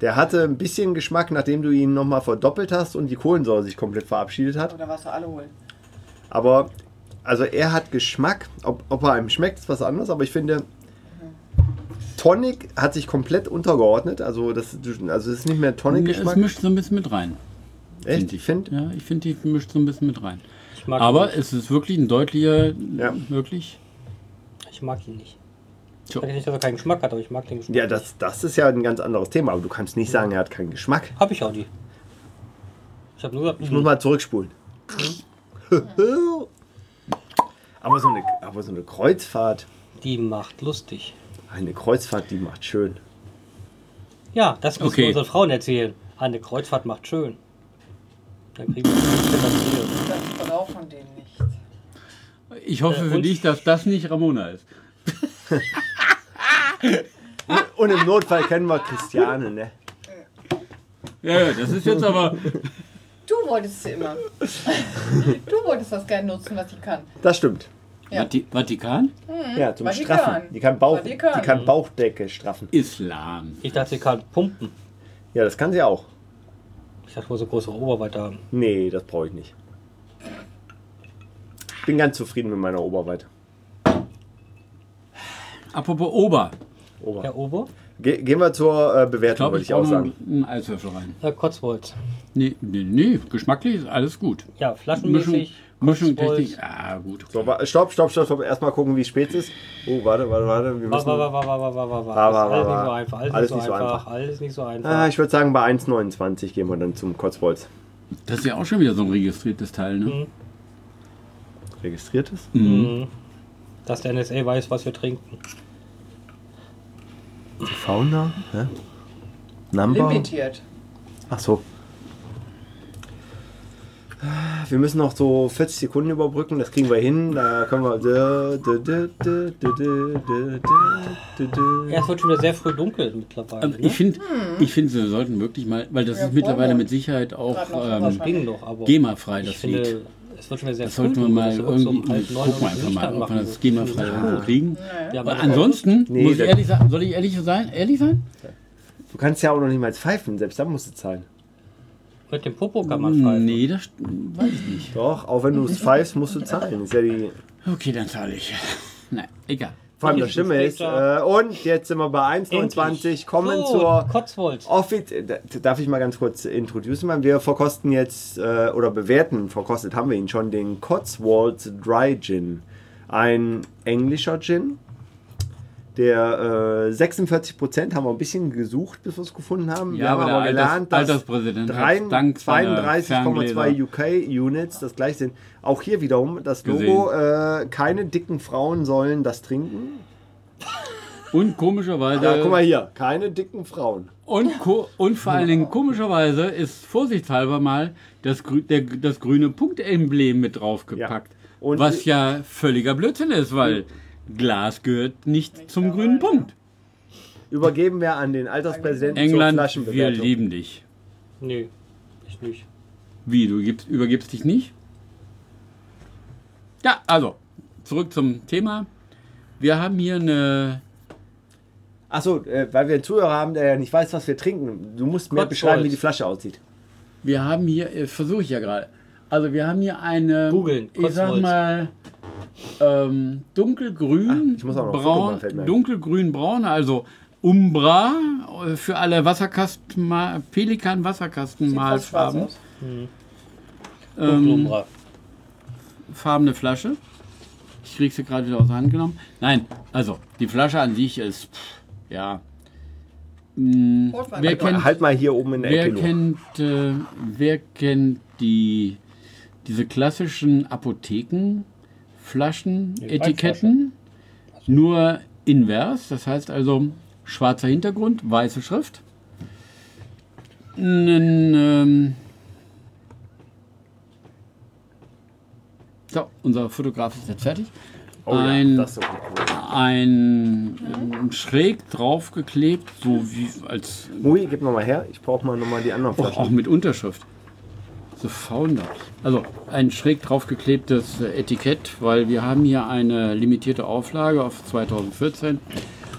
der hatte ein bisschen Geschmack, nachdem du ihn nochmal verdoppelt hast und die Kohlensäure sich komplett verabschiedet hat. Oder was wir alle holen. Aber, also er hat Geschmack. Ob, ob er einem schmeckt, ist was anderes. Aber ich finde, Tonic hat sich komplett untergeordnet. Also das, also es ist nicht mehr Es Tonic-Geschmack. mischt so ein bisschen mit rein. Echt? find Ich finde, Ja, ich finde, die mischt so ein bisschen mit rein. Aber ihn es ist wirklich ein deutlicher, Ja. wirklich. nicht. Ich mag ihn nicht. Ich sage nicht, dass er keinen Geschmack hat, aber ich mag den Geschmack. ja, das, das ist ja ein ganz anderes Thema. Aber du kannst nicht sagen, er hat keinen Geschmack. Habe ich auch nie. Ich habe nur gesagt, Ich muss mal zurückspulen. aber, so eine, aber so eine Kreuzfahrt, die macht lustig. Eine Kreuzfahrt, die macht schön. Ja, das müssen Okay. wir unseren Frauen erzählen. Eine Kreuzfahrt macht schön. Dann kriegen wir das finanziert. Das braucht von denen nicht. Ich hoffe Äh, für dich, dass das nicht Ramona ist. Und im Notfall kennen wir Christiane, ne? Ja, ja, das ist jetzt aber. Du wolltest sie immer. du wolltest das gerne nutzen, was ich kann. Das stimmt. Ja. Vati Vatikan? Ja, zum Vatikan. Straffen. Die kann, Bauch, Vatikan. die kann Bauchdecke straffen. Islam. Ich dachte, sie kann pumpen. Ja, das kann sie auch. Ich dachte, wir so größere Oberweite haben. Nee, das brauche ich nicht. Bin ganz zufrieden mit meiner Oberweite. Apropos Ober. Ober. Herr Ober? Ge gehen wir zur äh, Ich Bewertung, würde ich ich auch sagen. einen Eiswürfel rein. Herr Kotzwolz. Nee, nee, nee, geschmacklich ist alles gut. Ja, Mischung, flaschenmäßig. Mischung. Technik. Ah, gut. So, wa- stopp, stopp, stopp, stopp. Erstmal gucken, wie spät es ist. Oh, warte, warte, warte. Wir müssen, war, war, war, war, war, war, war, War, war. war, Alles war, nicht so war. einfach. Alles, Alles nicht so einfach. Alles nicht so einfach. ah, ich würde sagen, bei 1,29 gehen wir dann zum Kotzbolz. Das ist ja auch schon wieder so ein registriertes Teil, ne? Mhm. Registriert ist? Mhm. Dass der NSA weiß, was wir trinken. Fauna? Hä? Number? Limitiert. Ach so. Wir müssen noch so 40 Sekunden überbrücken, das kriegen wir hin. Da können wir. Ja, es wird schon wieder sehr früh dunkel mittlerweile. Also ne? ich finde, ich finde, wir sollten wirklich mal, weil das Ja, ist mittlerweile mit Sicherheit auch ähm, GEMA-frei, das finde, Lied. es wird schon wieder sehr Das früh sollten wir dunkel, mal uns irgendwie, um neun gucken wir einfach mal, ob wir das GEMA-frei irgendwo kriegen. Ja, Aber ansonsten, Nee, muss ich ehrlich sagen, soll ich ehrlich sein? Ehrlich sein? Du kannst ja auch noch nicht mal pfeifen, selbst dann musst du zahlen. Mit dem Popo kann man pfeifen. Nee, das weiß ich nicht. Doch, auch wenn du es pfeifst, musst du zahlen. Ist ja die. Okay, dann zahle ich. Nein, egal. Vor allem das Stimme ist. Äh, und jetzt sind wir bei 1,29. Kommen so, zur Kotzwolz. Offiz darf ich mal ganz kurz introducen? Wir verkosten jetzt äh, oder bewerten, verkostet haben wir ihn schon, den Cotswolds Dry Gin. Ein englischer Gin, Der äh, 46 Prozent haben wir ein bisschen gesucht, bis wir es gefunden haben. wir Ja, haben aber gelernt, Alters- dass Alterspräsident hat drei- dank seiner 32,2 UK-Units das gleich sind. Auch hier wiederum das Logo, äh, keine dicken Frauen sollen das trinken. Und komischerweise. Ja, guck mal hier, keine dicken Frauen. Und, und vor allen Dingen komischerweise ist vorsichtshalber mal das, grü der, das grüne Punktemblem mit draufgepackt. Ja. Was ja völliger Blödsinn ist, weil Glas gehört nicht zum grünen Punkt. Übergeben wir an den Alterspräsidenten zur England, wir Flaschenbewertung. lieben dich. Nee, ich nicht. Wie, du gibst, übergibst dich nicht? Ja, also, zurück zum Thema. Wir haben hier eine. Achso, äh, weil wir einen Zuhörer haben, der ja nicht weiß, was wir trinken. Du musst mir Gott beschreiben, wie die Flasche aussieht. Wir haben hier, äh, versuche ich ja gerade. Also wir haben hier eine, Googeln, ich sag mal, ähm, dunkelgrün, Ach, ich muss auch noch ein Foto braun, machen, fällt mir ein. dunkelgrün, braun, also Umbra äh, für alle Wasserkasten, Pelikan Wasserkastenmalfarben. aus. Ähm, Dunkelumbra. farbene Flasche. Ich krieg sie gerade wieder aus der Hand genommen. Nein, also die Flasche an sich ist, pff, ja. Mh, Rotwein. wer Halt kennt, Halt mal hier oben in der Wer Ecke. kennt, äh, wer kennt die, diese klassischen Apothekenflaschen, Die Etiketten? Nur invers, das heißt also schwarzer Hintergrund, weiße Schrift. Ein, ähm so, unser Fotograf ist jetzt fertig. Oh ja, ein, cool. ein, ähm, schräg draufgeklebt, so wie als Mui, gib mal her. Ich brauche mal noch mal die anderen Oh, auch Flaschen. mit Unterschrift. The Founder. Also ein schräg draufgeklebtes Etikett, weil wir haben hier eine limitierte Auflage auf 2014.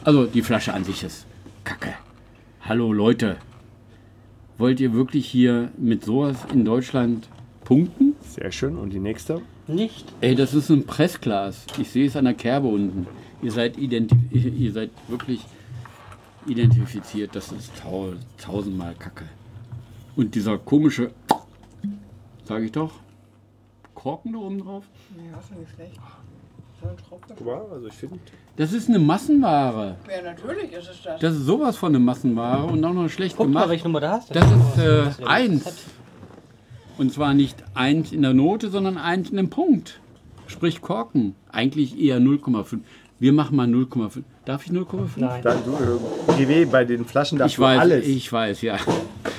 Also die Flasche an sich ist kacke. Hallo Leute. Wollt ihr wirklich hier mit sowas in Deutschland punkten? Sehr schön. Und die nächste? Nicht. Ey, das ist ein Pressglas. Ich sehe es an der Kerbe unten. Ihr seid, identi ihr seid wirklich identifiziert. Das ist tau tausendmal Kacke. Und dieser komische, sage ich doch, Korken da oben drauf. Nee, das ist nicht schlecht. Guck mal, also ich finde. Das ist eine Massenware. Ja, natürlich ist es das. Das ist sowas von eine Massenware und auch noch schlecht Guck mal, gemacht. welche Nummer du hast. Das ist äh, eins. Und zwar nicht eins in der Note, sondern eins in dem Punkt. Sprich Korken. Eigentlich eher 0,5. Wir machen mal 0,5. Darf ich 0,5? Nein. Dann du, äh, GW, bei den Flaschen darfst Ich du weiß, alles. ich weiß, ja.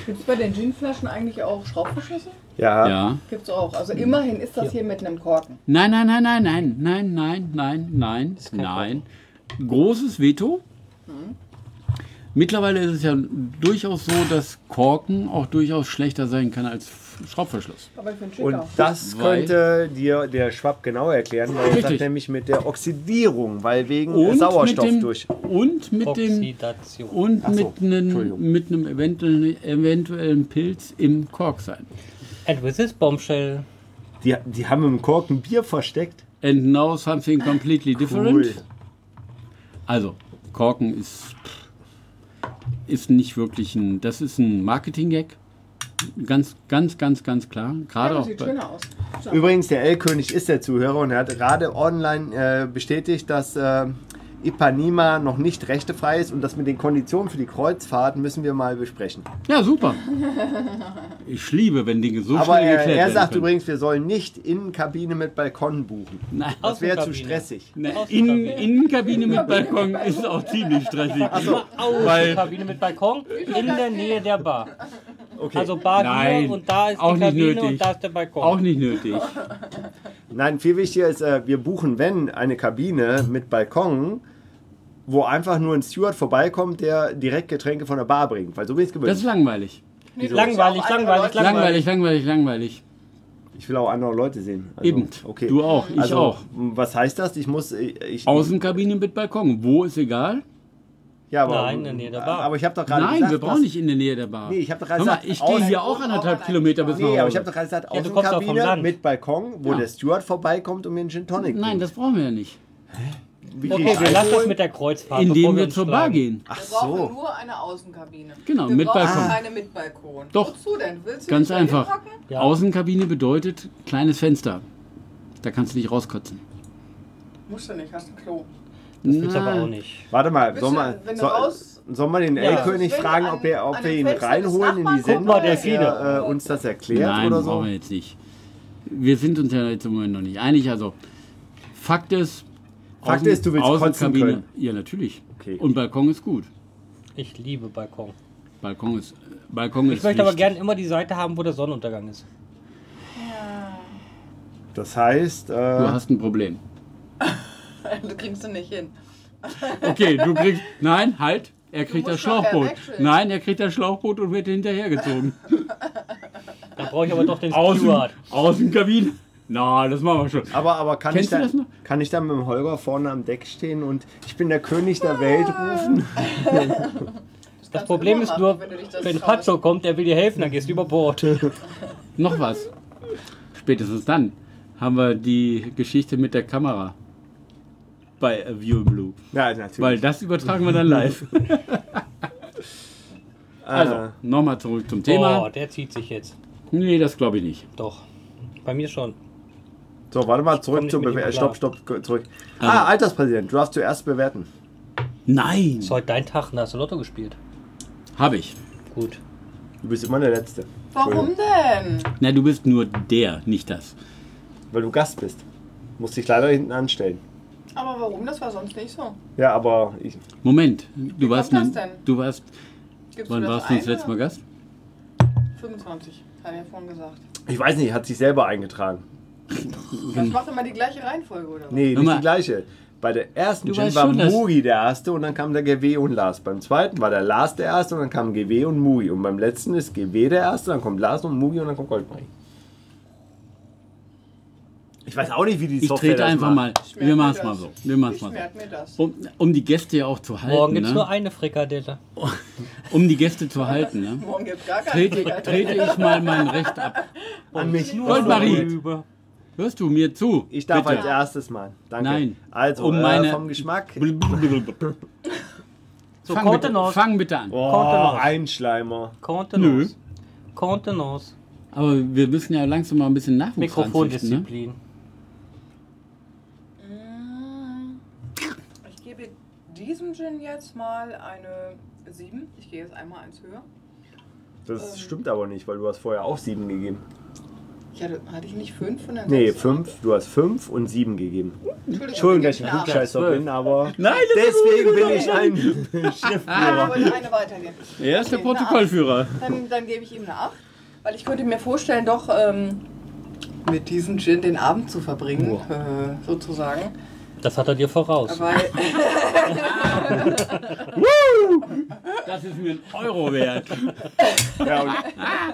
Gibt es bei den Ginflaschen eigentlich auch Schraubverschlüsse? ja. Ja. Gibt es auch. Also immerhin ist das hier mit einem Korken. Nein, nein, nein, nein, nein, nein, nein, nein, nein, nein. Großes Veto. Mittlerweile ist es ja durchaus so, dass Korken auch durchaus schlechter sein kann als Schraubverschluss. Aber ich finde Und das Weil- könnte dir der Schwapp genau erklären, weil er sagt nämlich mit der Oxidierung, weil wegen Und Sauerstoff dem, durch. Und mit dem Oxidation. und Ach so, mit einem mit einem eventuellen, eventuellen Pilz im Kork sein. And with this bombshell. Die, die haben im Korken Bier versteckt. And now something completely different. Cool. Also, Korken ist, ist nicht wirklich ein, das ist ein Marketing-Gag. Ganz, ganz, ganz, ganz klar. Ja, Gerade auch sieht bei, schöner aus. So. Übrigens, der L-König ist der Zuhörer und er hat gerade online äh, bestätigt, dass äh, Ipanema noch nicht rechtefrei ist und das mit den Konditionen für die Kreuzfahrt müssen wir mal besprechen. Ja, super. Ich liebe, wenn Dinge so Aber schnell er, geklärt er werden sagt können. übrigens, wir sollen nicht Innenkabine mit Balkon buchen. Nein, Das wäre zu Außenkabine. stressig. ne, in, Innenkabine mit Balkon ist auch ziemlich stressig. Weil- Kabine mit Balkon in der Nähe der Bar. Okay. Also Bar Nein, hier und da ist auch die nicht Kabine nötig. und da ist der Balkon. Auch nicht nötig. Nein, viel wichtiger ist, äh, wir buchen, wenn, eine Kabine mit Balkon, wo einfach nur ein Steward vorbeikommt, der direkt Getränke von der Bar bringt. Weil so bin ich es Das gewöhnt. ist langweilig. Nee, du Langweilig, langweilig. Langweilig, langweilig, langweilig. Ich will auch andere Leute sehen. Also, Eben. Okay. Du auch, ich also, auch. Was heißt das? Ich muss. Ich, ich, Außenkabine mit Balkon. Wo ist egal? Ja, aber, Nein, in der Nähe der Bar. Aber ich habe doch gerade Nein, gesagt. wir brauchen nicht in der Nähe der Bar. Nee, ich habe doch gerade Hör mal, gesagt, ich gehe hier auch anderthalb Kilometer bis nach Nee, aber ich Hause. habe doch gerade gesagt, Ja, du kommst auch vom Außenkabine mit Balkon, wo Ja. der Steward vorbeikommt und mir einen Gin Tonic Nein, bringt. das brauchen wir ja nicht. Wie Okay, wir lassen das mit der Kreuzfahrt. Indem wir uns zur Bar gehen. Ach Wir brauchen so. nur eine Außenkabine. Genau, wir mit brauchen Balkon. keine mit Balkon. Doch. Wozu denn? Willst du Ganz dich einfach. Ja. Außenkabine bedeutet kleines Fenster. Da kannst du nicht rauskotzen. Musst du nicht, hast ein Klo. Das willst du aber auch nicht. Warte mal, soll du- man, du soll, soll man den Ja. L-König du fragen, ob, er, ob wir ihn reinholen in die Sendung, mal, Delfine. er äh, uns das erklärt Nein, oder brauchen so? wir jetzt nicht. Wir sind uns ja jetzt im Moment noch nicht einig. Also, Fakt ist. Fakt ist, du willst Außenkabine- können. Ja, natürlich. Okay. Und Balkon ist gut. Ich liebe Balkon. Balkon ist. Balkon Ich ist möchte aber wichtig. gern immer die Seite haben, wo der Sonnenuntergang ist. Das heißt, Du äh, hast ein Problem. Du kriegst du nicht hin. Okay, du kriegst. Nein, halt. Er kriegt das Schlauchboot. Nein, er kriegt das Schlauchboot und wird hinterhergezogen. Dann brauche ich aber doch den Außen, Steward. Außenkabine. Na, das machen wir schon. aber, aber kann, ich Kennst du da, das noch? kann ich da mit dem Holger vorne am Deck stehen und ich bin der König der Welt rufen? Das du Problem ist nur, wenn das wenn. Patzo kommt, der will dir helfen, dann gehst du über Bord. Noch was. Spätestens dann haben wir die Geschichte mit der Kamera bei A View in Blue. Ja, natürlich. Weil das übertragen wir dann live. Also, äh, nochmal zurück zum Thema. Oh, der zieht sich jetzt. Nee, das glaube ich nicht. Doch. Bei mir schon. so, warte mal, zurück Bewertung. klar. Stopp, stopp, zurück. Also- Ah, Alterspräsident, du darfst zuerst bewerten. Nein! Ist heute dein Tag, da hast du Lotto gespielt. Habe ich. Gut. Du bist immer der Letzte. Warum denn? Na, du bist nur der, nicht das. Weil du Gast bist. Musst dich leider hinten anstellen. Aber warum? Das war sonst nicht so. Ja, aber ich, Moment, du warst, kommt das denn? du warst, Gibst wann du warst du das letzte Mal? Gast? 25, hat er vorhin gesagt. ich weiß nicht, hat sich selber eingetragen. Das macht immer die gleiche Reihenfolge, oder was? Nee, nicht die gleiche. Bei der ersten Du Gin war schon, Mugi der erste und dann kam der GW und Lars. Beim zweiten war der Lars der erste und dann kam GW und Mugi. Und beim letzten ist GW der erste, dann kommt Lars und Mugi und dann kommt Goldmarie. Ich weiß auch nicht, wie die Ich Software trete das einfach mal. Ich Wir machen es mal so. Wir machen's Ich mal so. merke mir das. Um, um die Gäste ja auch zu halten. Morgen gibt es ne? nur eine Frikadelle. Um die Gäste zu halten. Ne? Morgen gibt gar keine Trete, trete ich mal mein Recht ab. An mich. Goldmarie. Rüber. Hörst du mir zu? Ich darf Bitte. als erstes mal. Danke. Nein. Also, Um äh, meine- vom Geschmack. So, Fang bitte, Contenance. fang bitte an. Oh, Kontenance. Einschleimer. Contenance. Contenance. Aber wir müssen ja langsam mal ein bisschen Nachwuchs ranzüchten, ne? Mikrofondisziplin. Mm. Ich gebe diesem Gin jetzt mal eine 7. Ich gehe jetzt einmal eins höher. Das Ähm. stimmt aber nicht, weil du hast vorher auch sieben gegeben. Ich hatte, hatte ich nicht 5 von der Nee, sechs? fünf. Du hast fünf und sieben gegeben. Entschuldigung, Entschuldigung, dass ich ich ein. Klugscheißer bin, aber Nein, deswegen bin ich ein Ich Schriftführer. wollte eine weitergehen. Er ist der Protokollführer. Dann, dann gebe ich ihm eine 8. Weil ich könnte mir vorstellen, doch ähm, mit diesem Gin den Abend zu verbringen, äh, sozusagen. Das hat er dir voraus. Weil, Das ist mir ein Euro wert. Ja, und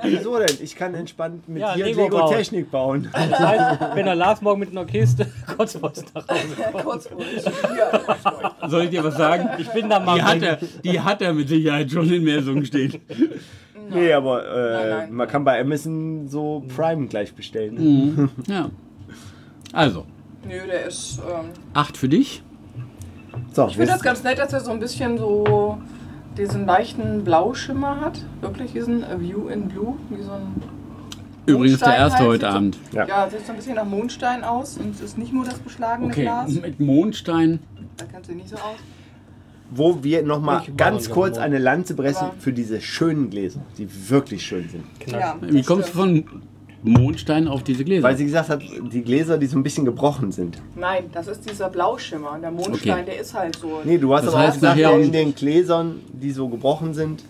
wieso denn? Ich kann entspannt mit Ja, dir Lego Lego, bauen. Technik bauen. Das heißt, wenn er Lars morgen mit einer Kiste Kotzpost nach Hause kommt. kurz vor Soll ich dir was sagen? Ich bin da mal. Die hat, er, die hat er mit Sicherheit schon in Messungen stehen. Nee, aber äh, Nein, nein. man kann bei Amazon so Prime gleich bestellen. Mhm. Ja. Also, Nö, der ist. Ähm, 8 für dich. So, ich finde das ganz nett, dass er so ein bisschen so diesen leichten Blauschimmer hat. Wirklich diesen A View in Blue. Wie so ein Übrigens der Mondstein erste halt. heute Sieht so- Abend. Ja. Ja, sieht so ein bisschen nach Mondstein aus und es ist nicht nur das beschlagene Okay, Glas. mit Mondstein. Da kannst du nicht so aus. wo wir nochmal ganz kurz eine Lanze brechen für diese schönen Gläser, die wirklich schön sind. Knapp. Wie kommst du von Mondstein auf diese Gläser? Weil sie gesagt hat, die Gläser, die so ein bisschen gebrochen sind. Nein, das ist dieser Blauschimmer. Und der Mondstein, Okay. der ist halt so. Nee, du hast Das aber auch heißt gesagt, nachher- in den Gläsern, die so gebrochen sind.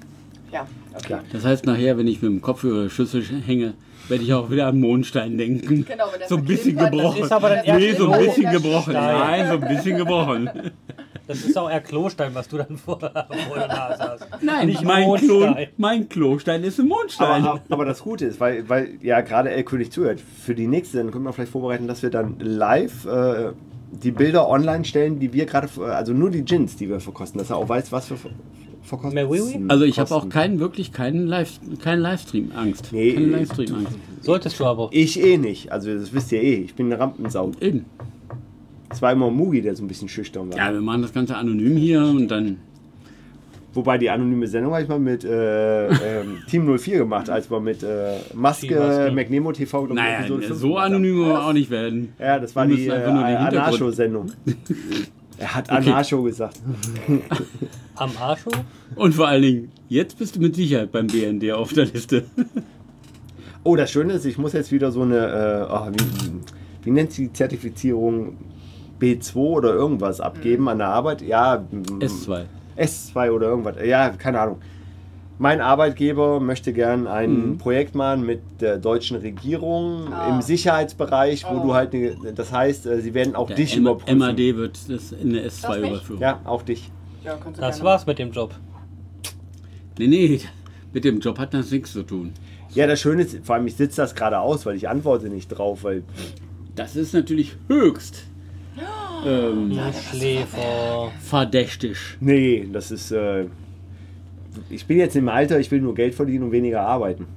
Ja, okay. Ja. Das heißt, nachher, wenn ich mit dem Kopf über der Schüssel hänge, werde ich auch wieder an Mondstein denken. Genau, wenn der so ein bisschen verklimpert, das gebrochen. ist aber dann nee, so ein in bisschen der gebrochen. Nein, so ein bisschen gebrochen. Das ist auch eher Klostein, was du dann vor, vor der Nase hast. Nein, Nicht mein, Klo, Mondstein. mein Klostein ist ein Mondstein. Aber, aber das Gute ist, weil, weil ja gerade El König zuhört, für die nächste, dann können wir vielleicht vorbereiten, dass wir dann live äh, die Bilder online stellen, die wir gerade, also nur die Gins, die wir verkosten, dass er auch weiß, was wir ver- verkosten. Also ich habe auch keinen, wirklich keinen, Live, keinen Livestream-Angst. Nee, Keine ich- Livestream-Angst. Solltest du aber. Ich eh nicht, also das wisst ihr eh, ich bin eine Rampensau. Eben. Es war immer Mugi, der so ein bisschen schüchtern war. Ja, wir machen das Ganze anonym hier und dann. Wobei die anonyme Sendung habe ich mal mit äh, ähm, Team 04 gemacht, als wir mit äh, Maske, Maske. McNemo TV, glaub ich, Naja, Episode so anonym wollen wir auch nicht werden. Ja, das war die äh, einfach nur den Hintergrund- Anarcho-Sendung. Er hat Okay. Anarcho gesagt. Am Arscho? Und vor allen Dingen, jetzt bist du mit Sicherheit beim BND auf der Liste. Oh, das Schöne ist, ich muss jetzt wieder so eine, äh, oh, wie, wie nennt sie die Zertifizierung? B2 oder irgendwas abgeben an der Arbeit? Ja, mm, S2. S2 oder irgendwas. Ja, keine Ahnung. Mein Arbeitgeber möchte gern ein Mhm. Projekt machen mit der deutschen Regierung Ah. im Sicherheitsbereich, wo Oh. du halt, ne- das heißt, äh, sie werden auch Der dich M überprüfen. MAD wird das in der Das S2 nicht? überführen. Ja, auch dich. Ja, Das war's mit dem Job. Nee, nee, mit dem Job hat das nichts zu tun. Ja, das Schöne ist, vor allem ich sitze das gerade aus, weil ich antworte nicht drauf, weil Das ist natürlich höchst ähm, Du Schläfer. verdächtig. nee, das ist, äh, ich bin jetzt im Alter, ich will nur Geld verdienen und weniger arbeiten.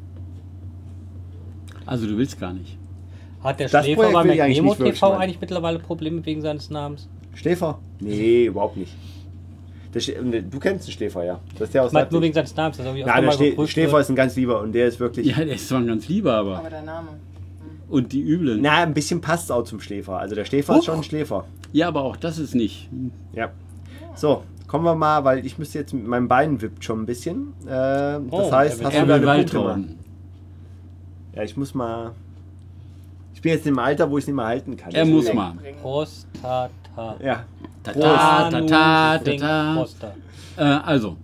Also du willst gar nicht. Hat der Das Schläfer Projekt bei will ich eigentlich McNemo nicht wirklich TV machen. eigentlich mittlerweile Probleme wegen seines Namens? Schläfer? Nee, überhaupt nicht. Der du kennst den Schläfer, ja. Das ist der aus nur Leipzig. wegen seines Namens. Das habe ich Nein, öfter der mal. Schläfer ist ein ganz lieber und der ist wirklich. Ja, der ist zwar ein ganz lieber, aber. Aber der Name. Und die üblen. Na, ein bisschen passt auch zum Schläfer. Also der Schläfer ist schon ein Schläfer. Ja, aber auch das ist nicht. Ja. So, kommen wir mal, weil ich müsste jetzt mit meinem Bein wippt schon ein bisschen. Äh, das Oh, heißt, hast du Er will deine Punkte mal? Waldrauben. Ja, ich muss mal. Ich bin jetzt im Alter, wo ich es nicht mehr halten kann. Er Ich muss will- mal. Prostata. Ja, Ta Prost. ta ta ta ta Ding, ta. Prosta. Äh, also,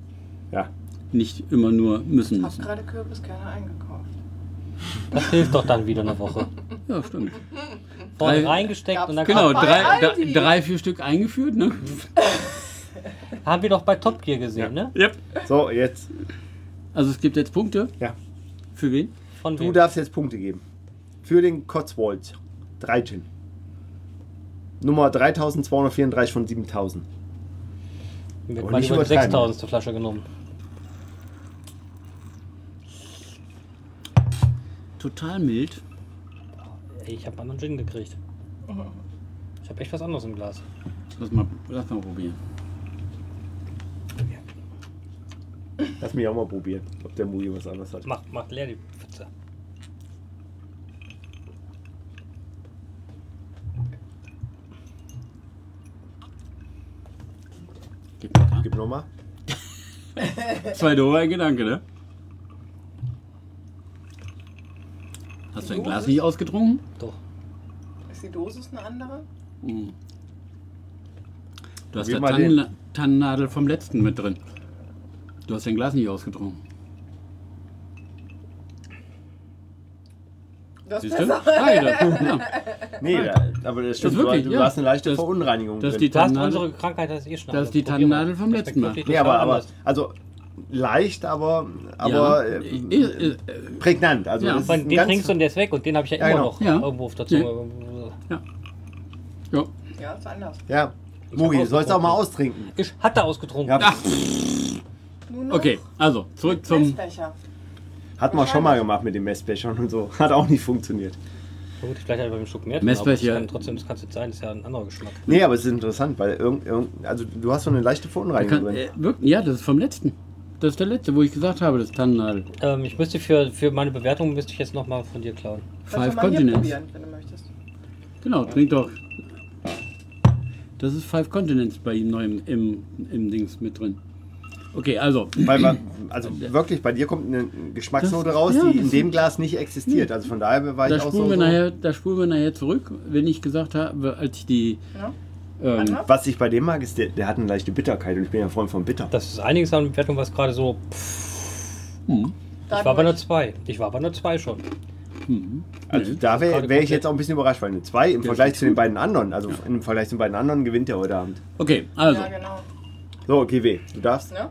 ja. nicht immer nur müssen Ich habe müssen. gerade Kürbiskerne eingekauft. Das hilft doch dann wieder eine Woche. Ja, stimmt. Vorne Drei- reingesteckt Gab's und dann Genau, Bei drei, Aldi. drei, drei, vier Stück eingeführt, ne? haben wir doch bei Top Gear gesehen, ne? Yep. So, jetzt. Also es gibt jetzt Punkte. Ja. Für wen? Von Du wem? darfst jetzt Punkte geben. Für den Cotswold. 13. Nummer 3234 von 7000. Mit Aber mal nicht über die übertreiben. 6000 zur Flasche genommen. Total mild. Ey, ich habe anderen Gin gekriegt. Ich habe echt was anderes im Glas. Lass mal, lass mal probieren. Lass mich auch mal probieren, ob der Mugi was anderes hat. Macht, macht leer die Pfütze. Gib da. Gib nochmal. Zwei doofe ein Gedanke, ne? Hast du dein Glas nicht ausgetrunken? Doch. Ist die Dosis eine andere? Mhm. Du hast Probier ja mal Tannen, Tannennadel vom letzten mit drin. Du hast dein Glas nicht ausgetrunken. Das ist Siehst du? besser. Ah, ja, ja. Nee, da, aber das stimmt. wirklich, du, du ja. hast eine leichte Das- Verunreinigung das ist drin. die Du hast Tannennadel. unsere Krankheit das ist eh schon. Das ist die. Tannennadel vom Das letzten Mal. Nee, aber, aber also leicht, aber, aber ja. äh, Äh, äh, äh, prägnant. Also Ja. den trinkst du und der ist weg und den habe ich ja, Ja, immer genau. noch Ja. irgendwo auf der Zunge. ja. Ja, ist anders. Ja, Ich Mugi, hab du sollst auch mal austrinken. Ich hatte ausgetrunken. Ja, okay, also zurück zum. Messbecher. hat man schon mal gemacht mit den Messbechern und so. Hat auch nicht funktioniert. Na Gut, vielleicht er beim Schluck mehr drin, Messbecher. aber kann trotzdem, das kann es nicht sein, das ist ja ein anderer Geschmack. Nee, aber es ist interessant, weil irgend, irgend, also du hast so eine leichte Verunreinigung drin. äh, ja, das ist vom letzten. Das ist der letzte, wo ich gesagt habe, das Tannennadel. Ähm, ich müsste für, für meine Bewertung müsste ich jetzt nochmal von dir klauen. Kannst du Five mal hier Continents. probieren, wenn du möchtest. Genau, trink doch. Das ist Five Continents bei ihm neu im, im, im Dings mit drin. Okay, also. Weil, wir- also wirklich, bei dir kommt eine Geschmacksnote Das- raus, ja, die in dem Glas nicht existiert. Also von daher war Da ich auch so, spulen, wir so nachher, da spulen wir nachher zurück, wenn ich gesagt habe, als ich die. Ja? Ähm? Was ich bei dem mag, ist, der, der hat eine leichte Bitterkeit und ich bin ja Freund von Bitter. Das ist einiges an Bewertung, was gerade so. hm, Ich war bei nur zwei. Ich war bei nur zwei schon. hm, Also nee. da wäre wär ich jetzt auch ein bisschen überrascht, weil eine 2 im Ja, Vergleich zu den beiden anderen, also im Vergleich zu den beiden anderen gewinnt er heute Abend. Okay, also. Ja, genau. So, GW, du darfst. Ne?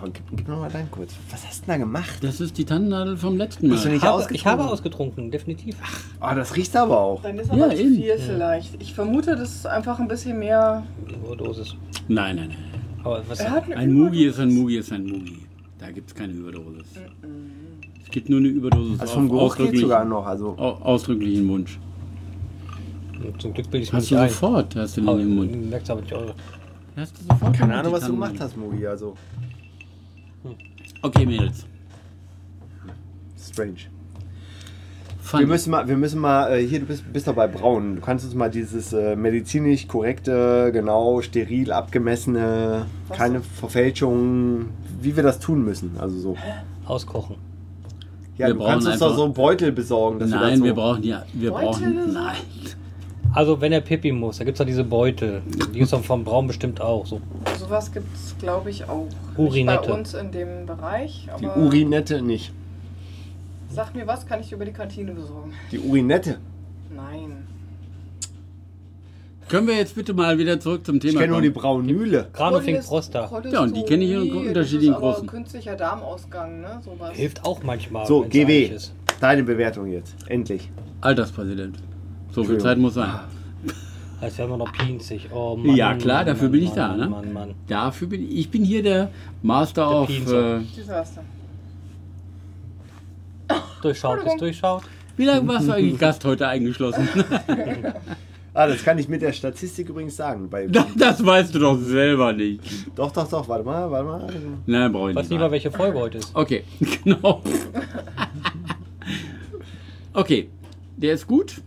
Aber gib, gib mir mal deinen kurz. Was hast du denn da gemacht? Das ist die Tannennadel vom letzten Bist du Mal. nicht Ich habe, ausgetrunken? ich habe ausgetrunken, definitiv. Ah, das riecht aber auch. Dann ist Ja, aber zu eben. viel vielleicht. Ich vermute, das ist einfach ein bisschen mehr. Überdosis. Nein, nein, nein. Aber was. Er hat eine Ein Mugi ist ein. Mugi ist ein Mugi. Da gibt es keine Überdosis. Es gibt nur eine Überdosis Also vom Geruch geht ausdrücklich, sogar noch. Also au- ausdrücklichen Wunsch. Zum Glück bilde ich Hast du ein. sofort, hast du den Aber, im Mund. merkst aber nicht eure. Hast du sofort keine Ahnung, was du gemacht hast, Mugi. Also Okay, Mädels. strange. Fand Wir müssen mal, wir müssen mal, äh, hier, du bist, bist doch bei Braun. Du kannst uns mal dieses äh, medizinisch korrekte, genau, steril abgemessene, Was? keine Verfälschungen, wie wir das tun müssen. Also so. Auskochen. Ja, Wir du brauchen kannst uns doch so einen Beutel besorgen. Dass wir, Nein, so wir brauchen ja, wir Beutel brauchen, nein. Also wenn er Pipi muss, da gibt es doch diese Beutel. Die gibt es vom Braun bestimmt auch. So. Sowas gibt es, glaube ich, auch. Nicht Urinette. bei uns in dem Bereich, Die Urinette nicht. sag mir was, kann ich über die Kantine besorgen? Die Urinette. Nein. Können wir jetzt bitte mal wieder zurück zum Ich Thema kenne nur die kommen? Braunmühle. Granofink Prosta. Ja, und die kenne ich in Cholesterin, unterschiedlichen das ist aber Großen. künstlicher Darmausgang, ne? Sowas. Hilft auch manchmal. So, wenn's GW. ist. Deine Bewertung jetzt. Endlich. Alterspräsident. So viel. Zeit muss sein. Als wären wir noch pinzig. Oh, Mann, Ja, klar, dafür Mann, bin ich Mann, da, Mann, ne? Mann, Mann. Dafür bin ich, ich bin hier der Master of. Pienser. Äh. Durchschaut ist durchschaut. wie lange warst du eigentlich Gast heute eingeschlossen? Ah, das kann ich mit der Statistik übrigens sagen. Bei, das weißt du doch selber nicht. doch, doch, doch, warte mal, warte mal. Nein, brauche ich Ich weiß nicht. nicht mal, welche Folge heute ist. Okay, genau. Okay, der ist gut.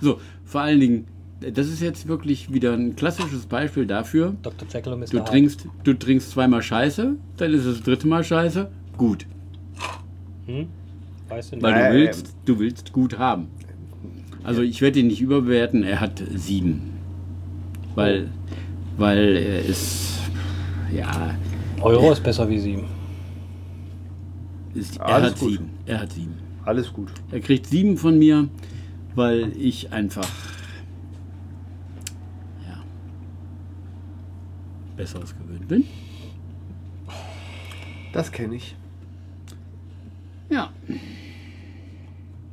Also vor allen Dingen, das ist jetzt wirklich wieder ein klassisches Beispiel dafür. Dr. Jekyll und Mr. Du trinkst, du trinkst zweimal Scheiße, dann ist es das dritte Mal Scheiße. Gut, Hm? Weißt du nicht. weil du willst, du willst gut haben. Also ich werde ihn nicht überbewerten. Er hat sieben, weil, weil er ist, ja, Euro ist besser wie sieben. ist, er Alles hat gut. sieben. Er hat sieben. Alles gut. Er kriegt sieben von mir, weil ich einfach ja, Besseres gewöhnt bin. Das kenne ich. Ja.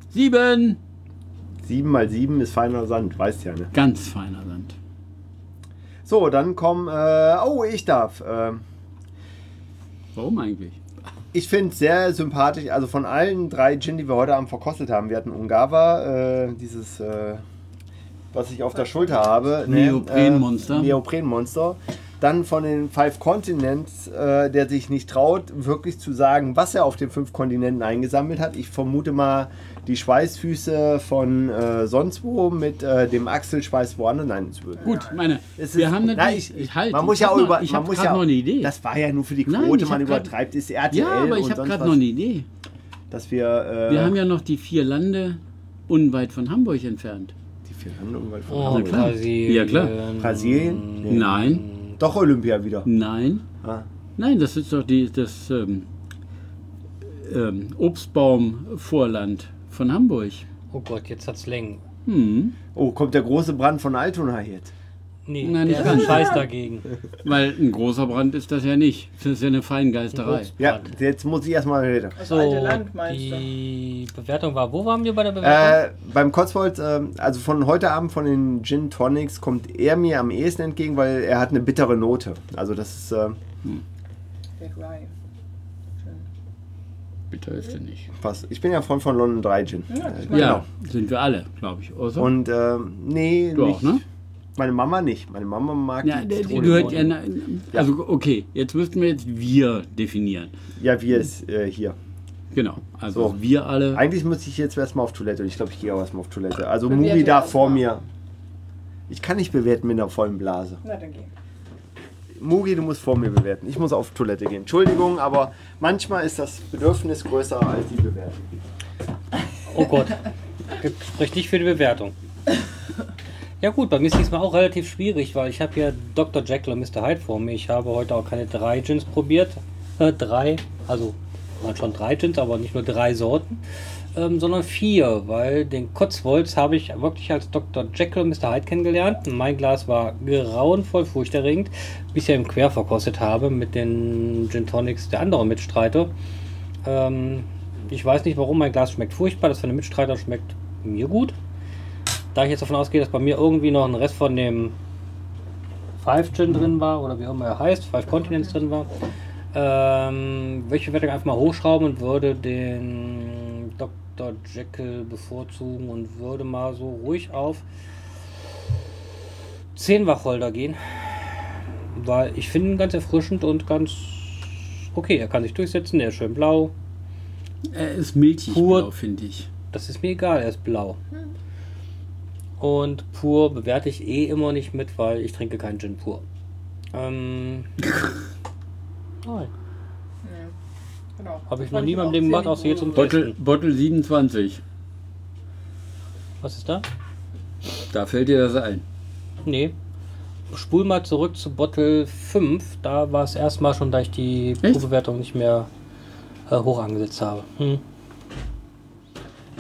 Sieben! 7 mal 7 ist feiner Sand, weißt ja, ne? Ganz feiner Sand. So, dann kommen. Äh, oh, ich darf. ähm, Warum eigentlich? Ich finde es sehr sympathisch, also von allen drei Gin, die wir heute Abend verkostet haben. Wir hatten Ungava, äh, dieses, äh, was ich auf der Schulter habe. ne, Neoprenmonster. Äh, Neoprenmonster. Dann von den Five Continents, äh, der sich nicht traut, wirklich zu sagen, was er auf den fünf Kontinenten eingesammelt hat. Ich vermute mal die Schweißfüße von äh, sonst wo mit äh, dem Achselschweiß woanders. Nein, es wird- Gut, meine, es wir ist- haben Nein, natürlich. ich, ich, halt, man muss ich ja auch noch- über. Ich man habe muss gerade ja, noch eine Idee. Das war ja nur für die Nein, Quote, ich man übertreibt, ist RTL ja, aber ich habe gerade noch eine Idee. dass wir. Äh, Wir haben ja noch die vier Lande unweit von Hamburg entfernt. die vier Handlungen weit von Oh, Hamburg. klar. Brasilien. Ja, klar. Brasilien? Nee. Nein, Doch Olympia wieder. nein, Ah. nein, das ist doch die, das ähm, ähm, Obstbaumvorland von Hamburg. Oh Gott, jetzt hat's Längen. Hm, Oh, kommt der große Brand von Altona jetzt? Nee, Nein, nicht der ganz. Scheiß dagegen. weil ein großer Brand ist das ja nicht. Das ist ja eine Feingeisterei. Ja, Brand. jetzt muss ich erstmal wieder. Das So, alte Land meinst du? die Bewertung war, wo waren wir bei der Bewertung? Äh, beim Cotswold, ähm, also von heute Abend von den Gin Tonics kommt er mir am ehesten entgegen, weil er hat eine bittere Note. Also das ist, äh. Schön. Bitter ist er nicht. passt. Ich bin ja Freund von London Dry Gin. Ja, Äh, Ja, sind wir alle, glaube ich. Oder? Und ähm, nee, Du nicht. auch, ne? Meine Mama nicht. Meine Mama mag ja, die die gehört ja. na- Also, okay, jetzt müssten wir jetzt wir definieren. Ja, wir ist äh, hier. Genau. Also, So. wir alle. Eigentlich müsste ich jetzt erstmal auf Toilette. Ich glaube, ich gehe auch erstmal auf Toilette. Also Bewerte erst vor mal. mir. Ich kann nicht bewerten mit einer vollen Blase. Na, dann geh. Mugi, du musst vor mir bewerten. Ich muss auf Toilette gehen. Entschuldigung, aber manchmal ist das Bedürfnis größer als die Bewertung. Oh Gott. Spricht nicht für die Bewertung. Ja gut, bei mir ist diesmal auch relativ schwierig, weil ich habe hier Dr. Jekyll und Mr. Hyde vor mir. Ich habe heute auch keine drei Gins probiert. Äh, drei, also waren schon drei Gins, aber nicht nur drei Sorten, ähm, sondern vier, weil den Cotswolds habe ich wirklich als Dr. Jekyll und Mr. Hyde kennengelernt. Mein Glas war grauenvoll furchterregend, bis ich im Quer verkostet habe mit den Gin Tonics der anderen Mitstreiter. Ähm, ich weiß nicht warum, mein Glas schmeckt furchtbar, das von den Mitstreitern schmeckt mir gut. Da ich jetzt davon ausgehe, dass bei mir irgendwie noch ein Rest von dem Five Gin drin war, oder wie auch immer er heißt, Five Continents drin war, ähm, würde ich die Wertung einfach mal hochschrauben und würde den Dr. Jekyll bevorzugen und würde mal so ruhig auf 10 Wacholder gehen. Weil ich finde ihn ganz erfrischend und ganz okay. Er kann sich durchsetzen, er ist schön blau. Er ist milchig Pur- blau, finde ich. Das ist mir egal, er ist blau. Und pur bewerte ich eh immer nicht mit, weil ich trinke keinen Gin pur. Ähm, nein, Genau. habe ich Das noch nie in meinem auch Leben gemacht, außer jetzt um Bottle, Testen. Bottle 27. Was ist da? Da fällt dir das ein. Nee. Spul mal zurück zu Bottle 5. Da war es erstmal schon, da ich die Echt? Purbewertung nicht mehr äh, hoch angesetzt habe. Hm.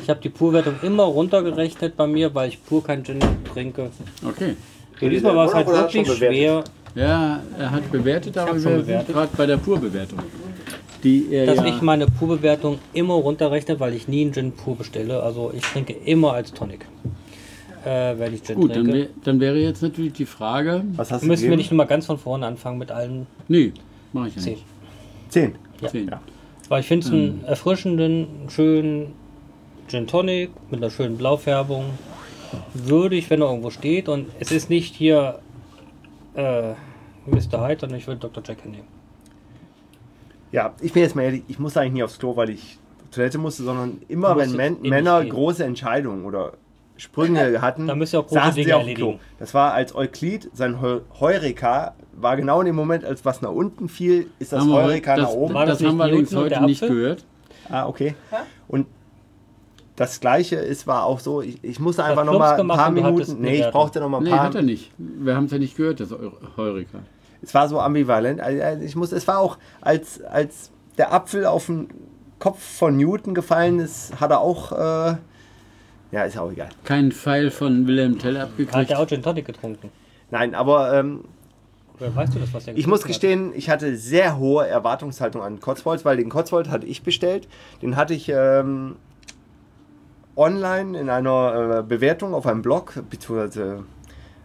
Ich habe die Purwertung immer runtergerechnet bei mir, weil ich pur keinen Gin trinke. Okay. Ja, diesmal war es halt wirklich schwer, Ja, er hat bewertet, aber wir schon sind bewertet. gerade bei der Purbewertung. Die er dass ja, ich meine Purbewertung immer runterrechne, weil ich nie einen Gin pur bestelle. Also ich trinke immer als Tonic. Äh, wenn ich Gin Gut, dann, trinke. wär, dann wäre jetzt natürlich die Frage. Was hast du Müssen wir gegeben? nicht nochmal ganz von vorne anfangen mit allen Nee, mache ich ja 10. nicht. Zehn. Zehn. Ja. Weil ich finde es einen erfrischenden, schönen Gin Tonic mit einer schönen Blaufärbung. Würdig, wenn er irgendwo steht. Und es ist nicht hier äh, Mr. Hyde, sondern ich würde Dr. Jekyll nehmen. Ja, ich bin jetzt mal ehrlich, ich muss eigentlich nie aufs Klo, weil ich auf Toilette musste, sondern immer, wenn jetzt eh Männer nicht gehen. große Entscheidungen oder Sprünge hatten, Da müsst ihr auch große Dinge auf dem Klo. erledigen. Das war als Euklid, sein Heu- Heureka war genau in dem Moment, als was nach unten fiel, ist das Haben Heureka das, nach oben. War das, das haben wir nicht heute nicht gehört. Ah, okay. Und das gleiche ist, war auch so, ich, ich musste einfach noch mal ein paar Minuten, nee, ich brauchte noch mal ein Nee, paar hat er nicht. Wir haben es ja nicht gehört, das Eu- Heureka. Es war so ambivalent. Also, also Ich muss, es war auch, als, als der Apfel auf den Kopf von Newton gefallen ist, hat er auch, äh, ja, ist auch egal. Kein Pfeil von Wilhelm Tell Hat abgekriegt. der auch Gin Tonic getrunken? Nein, aber ähm, Woher weißt du das, was der ich muss getrunken hat? gestehen, ich hatte sehr hohe Erwartungshaltung an Cotswolds, weil den Cotswold hatte ich bestellt. Den hatte ich ähm, online in einer äh, Bewertung auf einem Blog, beziehungsweise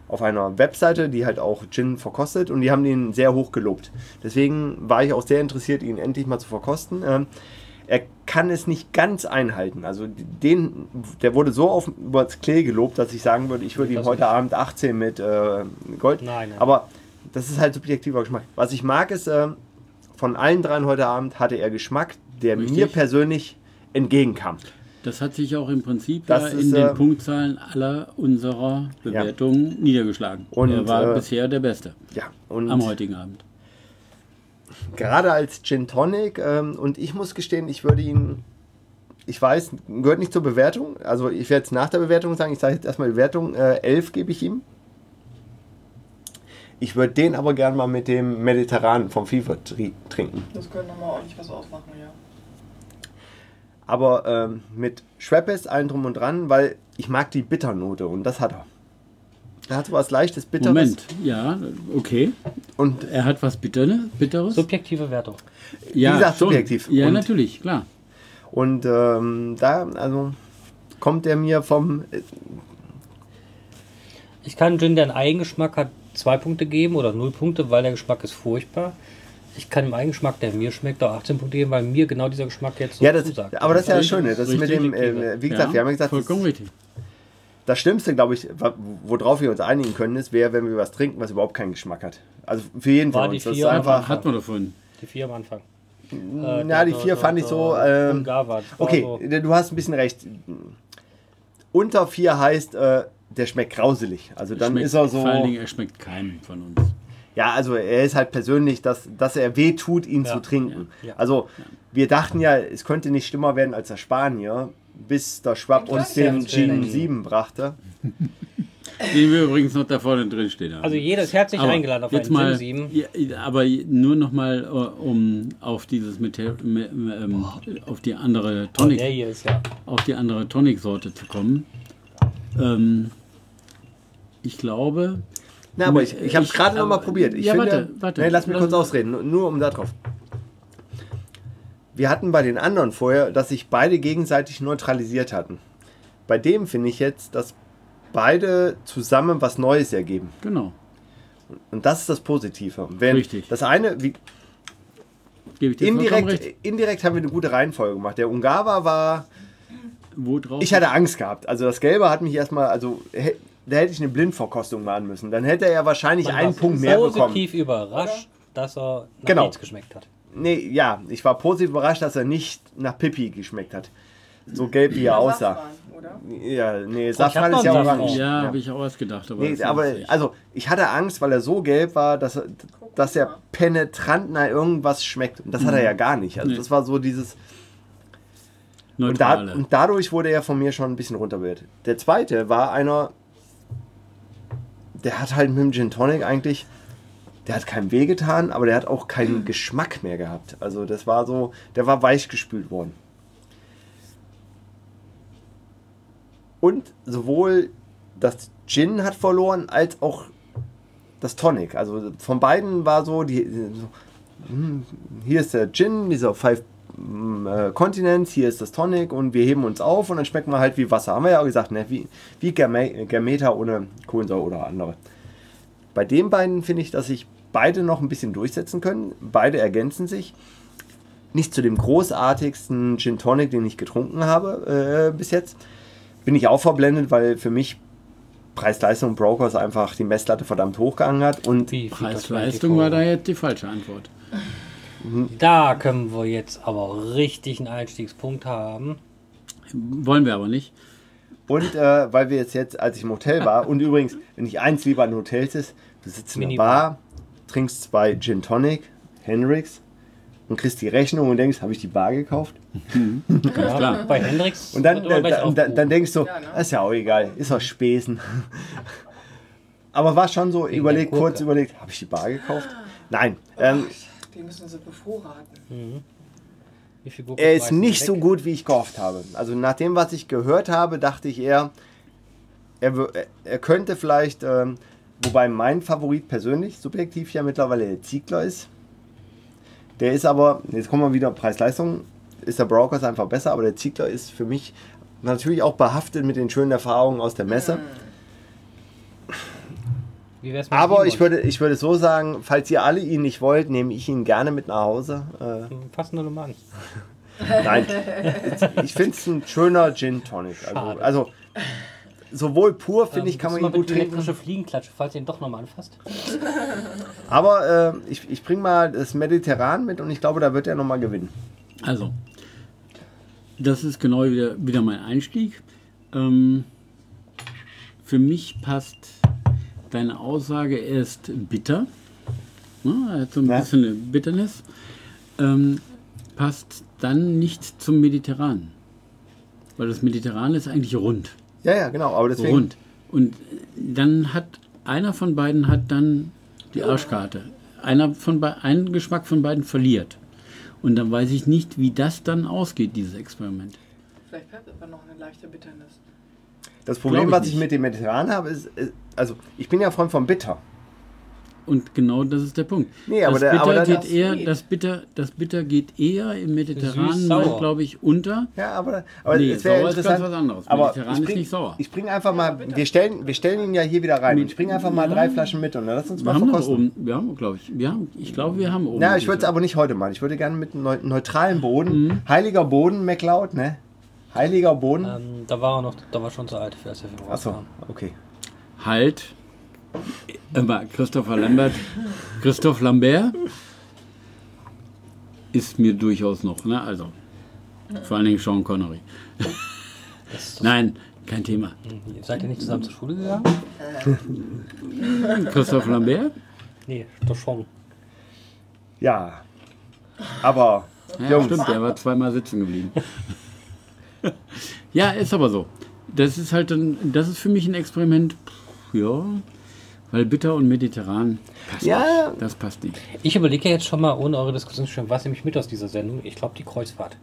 auf einer Webseite, die halt auch Gin verkostet und die haben den sehr hoch gelobt. Deswegen war ich auch sehr interessiert, ihn endlich mal zu verkosten. Ähm, er kann es nicht ganz einhalten. Also den, der wurde so auf über das Klee gelobt, dass ich sagen würde, ich würde ihm Das heute. Abend 18 mit äh, Gold. Nein, nein. Aber das ist halt subjektiver Geschmack. Was ich mag ist, ähm, von allen dreien heute Abend hatte er Geschmack, der Richtig. mir persönlich entgegenkam. Das hat sich auch im Prinzip Das ja ist, in den äh, Punktzahlen aller unserer Bewertungen niedergeschlagen. Und, er war äh, bisher der Beste Ja, und am heutigen Abend. gerade als Gin Tonic ähm, und ich muss gestehen, ich würde ihn, ich weiß, gehört nicht zur Bewertung, also ich werde es nach der Bewertung sagen, ich sage jetzt erstmal Bewertung, äh, 11 gebe ich ihm. Ich würde den aber gern mal mit dem Mediterranen vom FIFA tri- trinken. Das könnte nochmal ordentlich was ausmachen, ja. Aber ähm, mit Schweppes, allen drum und dran, weil ich mag die Bitternote und das hat er. Er hat so was leichtes, bitteres. Moment, ja, okay. Und Er hat was Bitteres. Bitteres? Subjektive Wertung. ja, gesagt, schon. subjektiv. Ja, Und- natürlich, klar. Und ähm, da, also kommt er mir vom. äh, Ich kann Gin, der einen Eigengeschmack hat, zwei Punkte geben oder null Punkte, weil der Geschmack ist furchtbar. Ich kann dem Eigengeschmack, der mir schmeckt, auch 18 Punkte geben, weil mir genau dieser Geschmack jetzt so Ja, das, zusagt. aber das ist ja das Schöne. Das ist mit dem, äh, wie gesagt, ja, wir haben ja gesagt, vollkommen das, richtig. das Schlimmste, glaube ich, worauf wir uns einigen können, ist, wäre, wenn wir was trinken, was überhaupt keinen Geschmack hat. Also für jeden War von die uns. Das ist vier einfach. Hat man davon. Die vier am Anfang. Ja, die vier fand ich so. Ähm. Das okay, du hast ein bisschen recht. Unter vier heißt, äh, der schmeckt grauselig. Also dann Schmeckt- ist er so. Vor allen Dingen, er schmeckt keinem von uns. Ja, also er ist halt persönlich, dass, dass er weh tut, ihn Ja, zu trinken. ja, ja. Also wir dachten ja, es könnte nicht schlimmer werden als der Spanier, bis der Schwab uns den Interessant. G7 brachte. Den wir übrigens noch da vorne drin stehen haben. Also jeder ist herzlich Aber eingeladen auf jetzt einen mal, Gin 7. ja, aber nur noch mal, äh, um auf dieses Mete- me- ähm, auf die andere Oh, der Tonic, hier ist ja. auf die andere Tonic-Sorte zu kommen. Ähm, ich glaube, Na, aber ich, ich habe es gerade noch mal aber- probiert. Ich ja, finde, warte, warte. Nee, lass mich kurz ausreden, nur, nur um da drauf. Wir hatten bei den anderen vorher, dass sich beide gegenseitig neutralisiert hatten. Bei dem finde ich jetzt, dass beide zusammen was Neues ergeben. genau, Und das ist das Positive. Wenn Richtig. Das eine, wie, gebe ich dir indirekt, indirekt haben wir eine gute Reihenfolge gemacht. Der Ungava war, Wo drauf? ich hatte Angst gehabt. Also das Gelbe hat mich erstmal, also da hätte ich eine Blindverkostung machen müssen. Dann hätte er ja wahrscheinlich Man einen war Punkt mehr bekommen. positiv überrascht, dass er nach Genau. nichts geschmeckt hat. Nee, ja, ich war positiv überrascht, dass er nicht nach Pipi geschmeckt hat. so gelb wie er aussah. Safran, oder? Ja, nee, hab Safran ist ja orange. Safran. Ja, habe ich auch was gedacht. Aber, Nee, aber also ich hatte Angst, weil er so gelb war, dass, er- dass er penetrant nach irgendwas schmeckt. Und das hat er ja gar nicht. Also Nee. das war so dieses. Und, da, Neutrale. und dadurch wurde er von mir schon ein bisschen runterbewertet. Der zweite war einer, der hat halt mit dem Gin Tonic eigentlich, der hat keinem weh getan, aber der hat auch keinen Geschmack mehr gehabt. Also das war so, der war weich gespült worden. Und sowohl das Gin hat verloren, als auch das Tonic. Also von beiden war so, die, so hm, hier ist der Gin, dieser Five äh, Continents, hier ist das Tonic und wir heben uns auf und dann schmecken wir halt wie Wasser. Haben wir ja auch gesagt, ne? wie, wie Germeta ohne Kohlensäure oder andere. Bei den beiden finde ich, dass sich beide noch ein bisschen durchsetzen können. Beide ergänzen sich. Nicht zu dem großartigsten Gin Tonic, den ich getrunken habe äh, bis jetzt. Bin ich auch verblendet, weil für mich Preis-Leistung Brokers einfach die Messlatte verdammt hochgehangen hat. Und Preis-Leistung war da jetzt die falsche Antwort. Da können wir jetzt aber richtig einen Einstiegspunkt haben. Wollen wir aber nicht. Und äh, weil wir jetzt, jetzt, als ich im Hotel war, und übrigens, wenn ich eins lieber an Hotels ist, du sitzt in der Minibar. Bar, trinkst zwei Gin Tonic, Hendrix und kriegst die Rechnung und denkst, habe ich die Bar gekauft? Ja, klar. Bei Hendrix. Und dann, äh, da, und dann, denkst du, Ja, ne? ist ja auch egal, ist doch Spesen. Aber war schon so, Wegen überlegt, kurz überlegt, habe ich die Bar gekauft? Nein, ähm, Die müssen sie bevorraten. Gurke er ist nicht wir so weg? gut, wie ich gehofft habe. Also nach dem, was ich gehört habe, dachte ich eher, er, er könnte vielleicht, ähm, wobei mein Favorit persönlich, subjektiv ja mittlerweile der Ziegler ist. Der ist aber, jetzt kommen wir wieder Preis-Leistung, ist der Brokers einfach besser, aber der Ziegler ist für mich natürlich auch behaftet mit den schönen Erfahrungen aus der Messe. Mit Aber ich würde, ich würde so sagen, falls ihr alle ihn nicht wollt, nehme ich ihn gerne mit nach Hause. Äh, Fassen wir nur mal an. Nein, ich finde es ein schöner Gin Tonic. Also, also sowohl pur, finde ich, Ähm, kann man ihn gut mit elektrische trinken. Fliegenklatsche, falls ihr ihn doch nochmal anfasst. Aber äh, ich, ich bringe mal das Mediterran mit und ich glaube, da wird er nochmal gewinnen. Also, das ist genau wieder, wieder mein Einstieg. Ähm, für mich passt deine Aussage, er ist bitter. Ja, er hat so ein Ja. bisschen eine Bitterness. Ähm, passt dann nicht zum Mediterran. Weil das Mediterran ist eigentlich rund. Ja, ja, genau. Aber deswegen. Rund. Und dann hat einer von beiden hat dann die Arschkarte. Einer von bei, ein Geschmack von beiden verliert. Und dann weiß ich nicht, wie das dann ausgeht, dieses Experiment. Vielleicht bleibt aber noch eine leichte Bitternis. Das Problem, ich was ich nicht. mit dem Mediterran habe, ist, ist, also ich bin ja Freund von Bitter. Und genau das ist der Punkt. Nee, aber das, der- Bitter das- geht eher, das, Bitter, das Bitter geht eher im Mediterran, Süß-sauer. glaube ich, unter. Ja, aber, aber Nee, es wäre sauer ist interessant. ganz was anderes. Aber Mediterran ich ist bring, nicht sauer. Ich bringe einfach mal, wir stellen, wir stellen ihn ja hier wieder rein. Und ich bringe einfach mal drei Flaschen mit und dann lass uns Wir mal haben noch verkosten. oben, wir haben, glaube ich, wir haben, ich glaube, wir haben oben. Ja, ich würde es aber nicht heute machen. Ich würde gerne mit neu, neutralen Boden, Mhm. heiliger Boden, McLeod, ne? Heiliger Boden. Ähm, da war er noch, da war schon zu alt für, als wir Achso, okay. Halt. Immer Christopher Lambert. Christoph Lambert ist mir durchaus noch, ne? Also. Vor allen Dingen Sean Connery. Das Nein, kein Thema. Seid ihr nicht zusammen zur Schule gegangen? Christoph Lambert? Nee, doch schon. Ja. Aber, Ja, Jungs, stimmt, der war zweimal sitzen geblieben. ja, ist aber so. Das ist halt ein, das ist für mich ein Experiment. Pff, Ja, weil bitter und mediterran passt Ja. nicht. Das passt nicht. Ich überlege jetzt schon mal, ohne eure Diskussion was nehme ich mit aus dieser Sendung? Ich glaube, die Kreuzfahrt.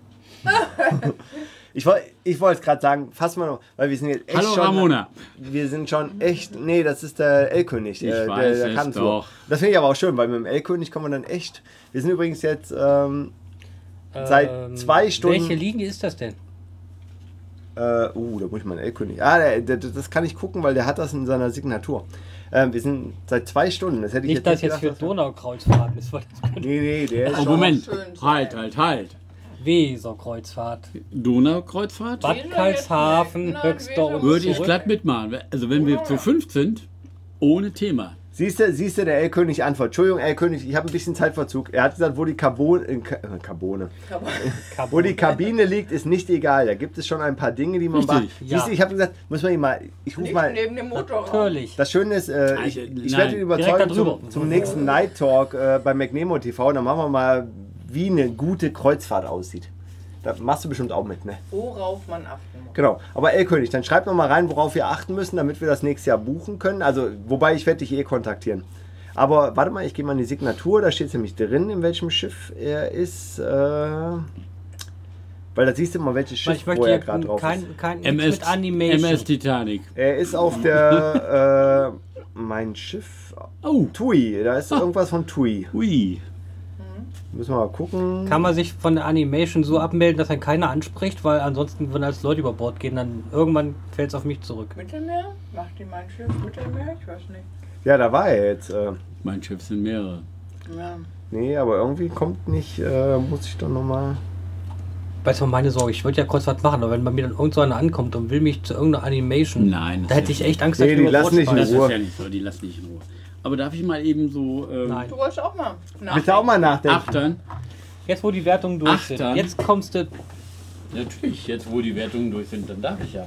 ich, woll- ich wollte es gerade sagen, fassen wir noch, weil wir sind jetzt echt Hallo schon. Ramona. Wir sind schon echt. Nee, das ist der L-König. Ich äh, weiß der, der es doch. Das finde ich aber auch schön, weil mit dem L-König kommen wir dann echt. Wir sind übrigens jetzt. Ähm, Seit zwei Stunden- Welche Linie ist das denn? Äh, uh, da muss ich mal einen L-König. Ah, der, der, das kann ich gucken, weil der hat das in seiner Signatur. Ähm, wir sind seit zwei Stunden. Das hätte ich Nicht, dass nicht jetzt für Donaukreuzfahrt ist, weil das könnte Nee, nee, der ist Oh. Moment. Halt, halt, halt. Weserkreuzfahrt. Donaukreuzfahrt? Bad Karlshafen, Nein, Höxter und Würde ich glatt mitmachen. Also wenn wir zu fünf sind, ohne Thema. Siehst du, siehst du, der L-König antwortet. Entschuldigung, L-König, ich habe ein bisschen Zeitverzug. Er hat gesagt, wo die Carbon, äh, Carbone, wo die Kabine liegt, ist nicht egal. Da gibt es schon ein paar Dinge, die man macht. ja. Siehst du, ich habe gesagt, muss man ihn mal, ich rufe mal, neben dem Motorraum. Natürlich. das Schöne ist, äh, ich, Also, ich nein, werde überzeugen zum, zum nächsten Night Talk äh, bei McNemo TV. Dann machen wir mal, wie eine gute Kreuzfahrt aussieht. Da machst du bestimmt auch mit, ne? Worauf man achten muss. Genau. Aber L-König, dann schreib noch mal rein, worauf wir achten müssen, damit wir das nächste Jahr buchen können. Also, wobei ich werde dich eh kontaktieren. Aber warte mal, ich gehe mal in die Signatur, da steht nämlich drin, in welchem Schiff er ist. Äh, weil da siehst du mal, welches Schiff, ich wo möchte er gerade drauf ist. kein, kein MS, mit Animation. MS Titanic. Er ist auf der, äh, mein Schiff, Oh, TUI, da ist irgendwas von TUI. hui. Müssen wir mal gucken. Kann man sich von der Animation so abmelden, dass dann keiner anspricht, weil ansonsten, wenn als Leute über Bord gehen, dann irgendwann fällt es auf mich zurück. Mittelmeer? Macht die mein Schiff Mittelmeer? Ich weiß nicht. Ja, da war er jetzt. Äh, Mein Schiff sind mehrere. Ja. nee, aber irgendwie kommt nicht, äh, muss ich doch noch mal... Weißt du, meine Sorge, ich würde ja kurz was machen, aber wenn bei mir dann irgend so einer ankommt und will mich zu irgendeiner Animation, Nein, da das hätte ich echt Angst, Nee, dass ich die über lassen Bord nicht in Das. Ruhe. ist ja nicht so, die lassen nicht in Ruhe. Aber darf ich mal eben so ähm, Nein. Du wolltest auch mal Bitte auch mal nachdenken. achtern? Jetzt, wo die Wertungen durch sind, Achtern. jetzt kommst du. Natürlich, jetzt wo die Wertungen durch sind, dann darf ich ja.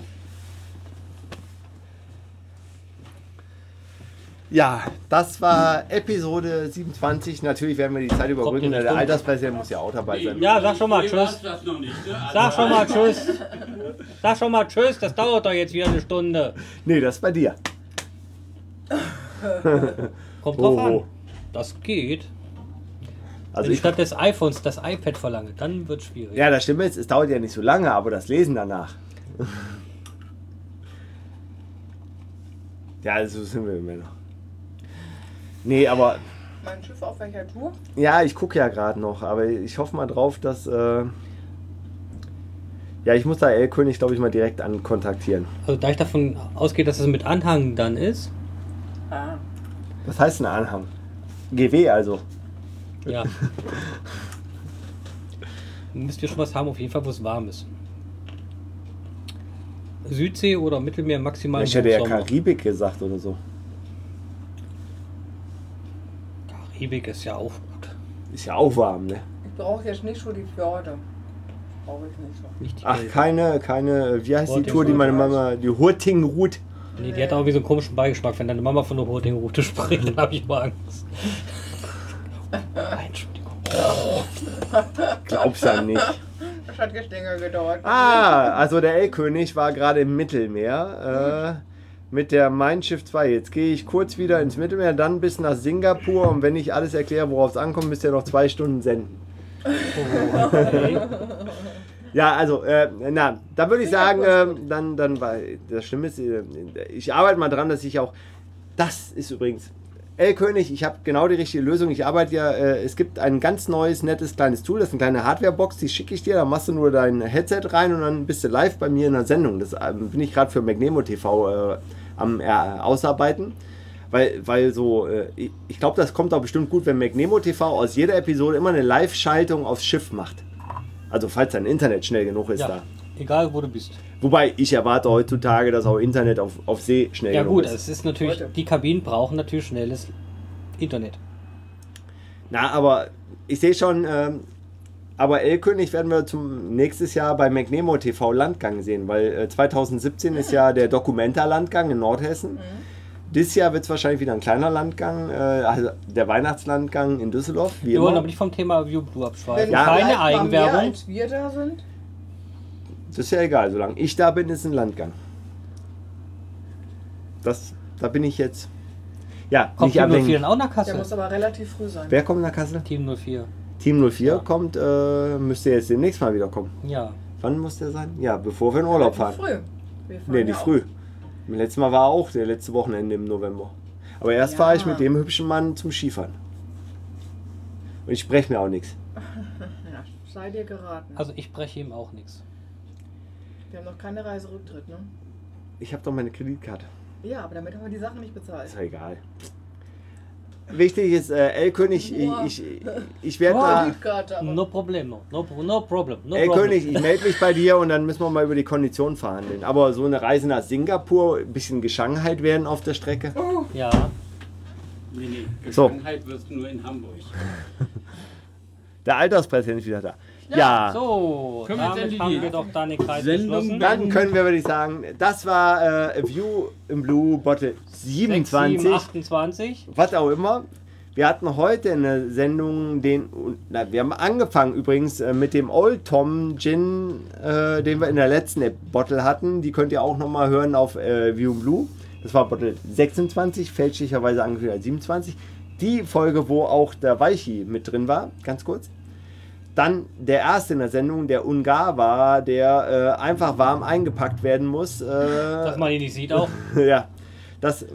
Ja, das war Episode 27. Natürlich werden wir die Zeit überbrücken. Der um. Alterspräsident muss ja auch dabei sein. Ja, sag schon mal Tschüss. ne? Also, Sag schon mal Tschüss. Sag schon mal Tschüss, das dauert doch jetzt wieder eine Stunde. Nee, das ist bei dir. Kommt drauf Oh, an. oh. Das geht. Also Wenn ich statt des iPhones das iPad verlange, dann wird es schwierig. ja, das stimmt jetzt. Es dauert ja nicht so lange, aber das Lesen danach. ja, also sind wir immer noch. Nee, aber Mein Schiff auf welcher Tour? ja, ich gucke ja gerade noch, aber ich hoffe mal drauf, dass. Äh, ja, ich muss da L-König, glaube ich, mal direkt ankontaktieren. Also da ich davon ausgehe, dass es mit Anhang dann ist. Was heißt ein Anhang? GW also. ja. Müsst ihr schon was haben, auf jeden Fall, wo es warm ist. Südsee oder Mittelmeer maximal Ich hätte ja. Karibik gesagt oder so. Karibik ist ja auch gut. Ist ja auch warm, ne? Ich brauche jetzt nicht so die Fjorde. Brauche ich nicht so. Nicht die Ach, keine, keine, wie heißt die Hurtigrute. Tour, die meine Mama, die Hurtigrute. Nee, die hat auch wie so einen komischen Beigeschmack. Wenn deine Mama von der Hurtigrute spricht, dann habe ich mal Angst. Nein, Entschuldigung. Glaub's ja nicht. Das hat jetzt länger gedauert. Ah, also der L-König war gerade im Mittelmeer äh, mit der Mein Schiff 2. Jetzt gehe ich kurz wieder ins Mittelmeer, dann bis nach Singapur und wenn ich alles erkläre, worauf es ankommt, müsst ihr noch zwei Stunden senden. Okay. Ja, also, äh, na, da würde ich sagen, äh, dann, dann war, das Schlimme ist, äh, ich arbeite mal dran, dass ich auch, das ist übrigens, L-König, ich habe genau die richtige Lösung. Ich arbeite ja, äh, es gibt ein ganz neues, nettes kleines Tool, das ist eine kleine Hardware-Box, die schicke ich dir, da machst du nur dein Headset rein und dann bist du live bei mir in der Sendung. Das äh, bin ich gerade für Magnemo TV äh, am äh, Ausarbeiten. Weil, weil so, äh, ich, ich glaube, das kommt auch bestimmt gut, wenn Magnemo TV aus jeder Episode immer eine Live-Schaltung aufs Schiff macht. Also falls dein Internet schnell genug ist Ja, da. egal wo du bist. Wobei ich erwarte heutzutage, dass auch Internet auf, auf See schnell Ja genug gut, ist. es ist natürlich, Heute. die Kabinen brauchen natürlich schnelles Internet. Na, aber ich sehe schon, ähm, aber L-König werden wir zum nächstes Jahr bei McNemo TV Landgang sehen, weil äh, 2017 ist ja der Documenta-Landgang in Nordhessen. Dieses Jahr wird es wahrscheinlich wieder ein kleiner Landgang, äh, also der Weihnachtslandgang in Düsseldorf, wie Wir wollen immer. aber nicht vom Thema View Blue abschweifen. Ja. Keine mal Mehr, Eigenwerbung. als wir da sind. Das ist ja egal, solange ich da bin, ist ein Landgang. Das, da bin ich jetzt. Ja, Kommt nicht Team 04 abhängig. dann auch nach Der Kassel? muss aber relativ früh sein. Wer kommt nach Kassel? Team 04. Team 04 Ja. kommt, äh, müsste jetzt demnächst mal wieder kommen. Ja. Wann muss der sein? Ja, bevor wir in Urlaub fahren. Früh. Wir fahren Nee, ja nicht auch. Letztes Mal war auch der letzte Wochenende im November. Aber erst Ja. fahre ich mit dem hübschen Mann zum Skifahren. Und ich spreche mir auch nichts. Ja, sei dir geraten. Also ich breche ihm auch nichts. wir haben noch keine Reiserücktritt, ne? Ich habe doch meine Kreditkarte. Ja, aber damit haben wir die Sachen nicht bezahlt. Ist ja egal. Wichtig ist, äh, L-König, ich, Boah. ich, ich werde da. No problem, no, no, problem. No Ey problem. König, ich melde mich bei dir und dann müssen wir mal über die Konditionen verhandeln. Aber so eine Reise nach Singapur, ein bisschen Geschangenheit werden auf der Strecke. Ja, Nee, nee. So. Geshanghai wirst du nur in Hamburg. Der Alterspräsident ist wieder da. Ja, So, Können damit haben die wir doch dann den Kreis Sendung dann können wir, würde ich sagen, das war äh, A View im Blue Bottle 27. 7, 28. was auch immer. Wir hatten heute eine Sendung, den, na, wir haben angefangen übrigens äh, mit dem Old Tom Gin, äh, den wir in der letzten Bottle hatten. Die könnt ihr auch nochmal hören auf äh, View Blue. Das war Bottle 26, fälschlicherweise angekündigt als 27. Die Folge, wo auch der Weichi mit drin war, ganz kurz. Dann der erste in der Sendung, der Ungar war, der äh, einfach warm eingepackt werden muss. Äh, Dass man ihn nicht sieht auch. ja, das.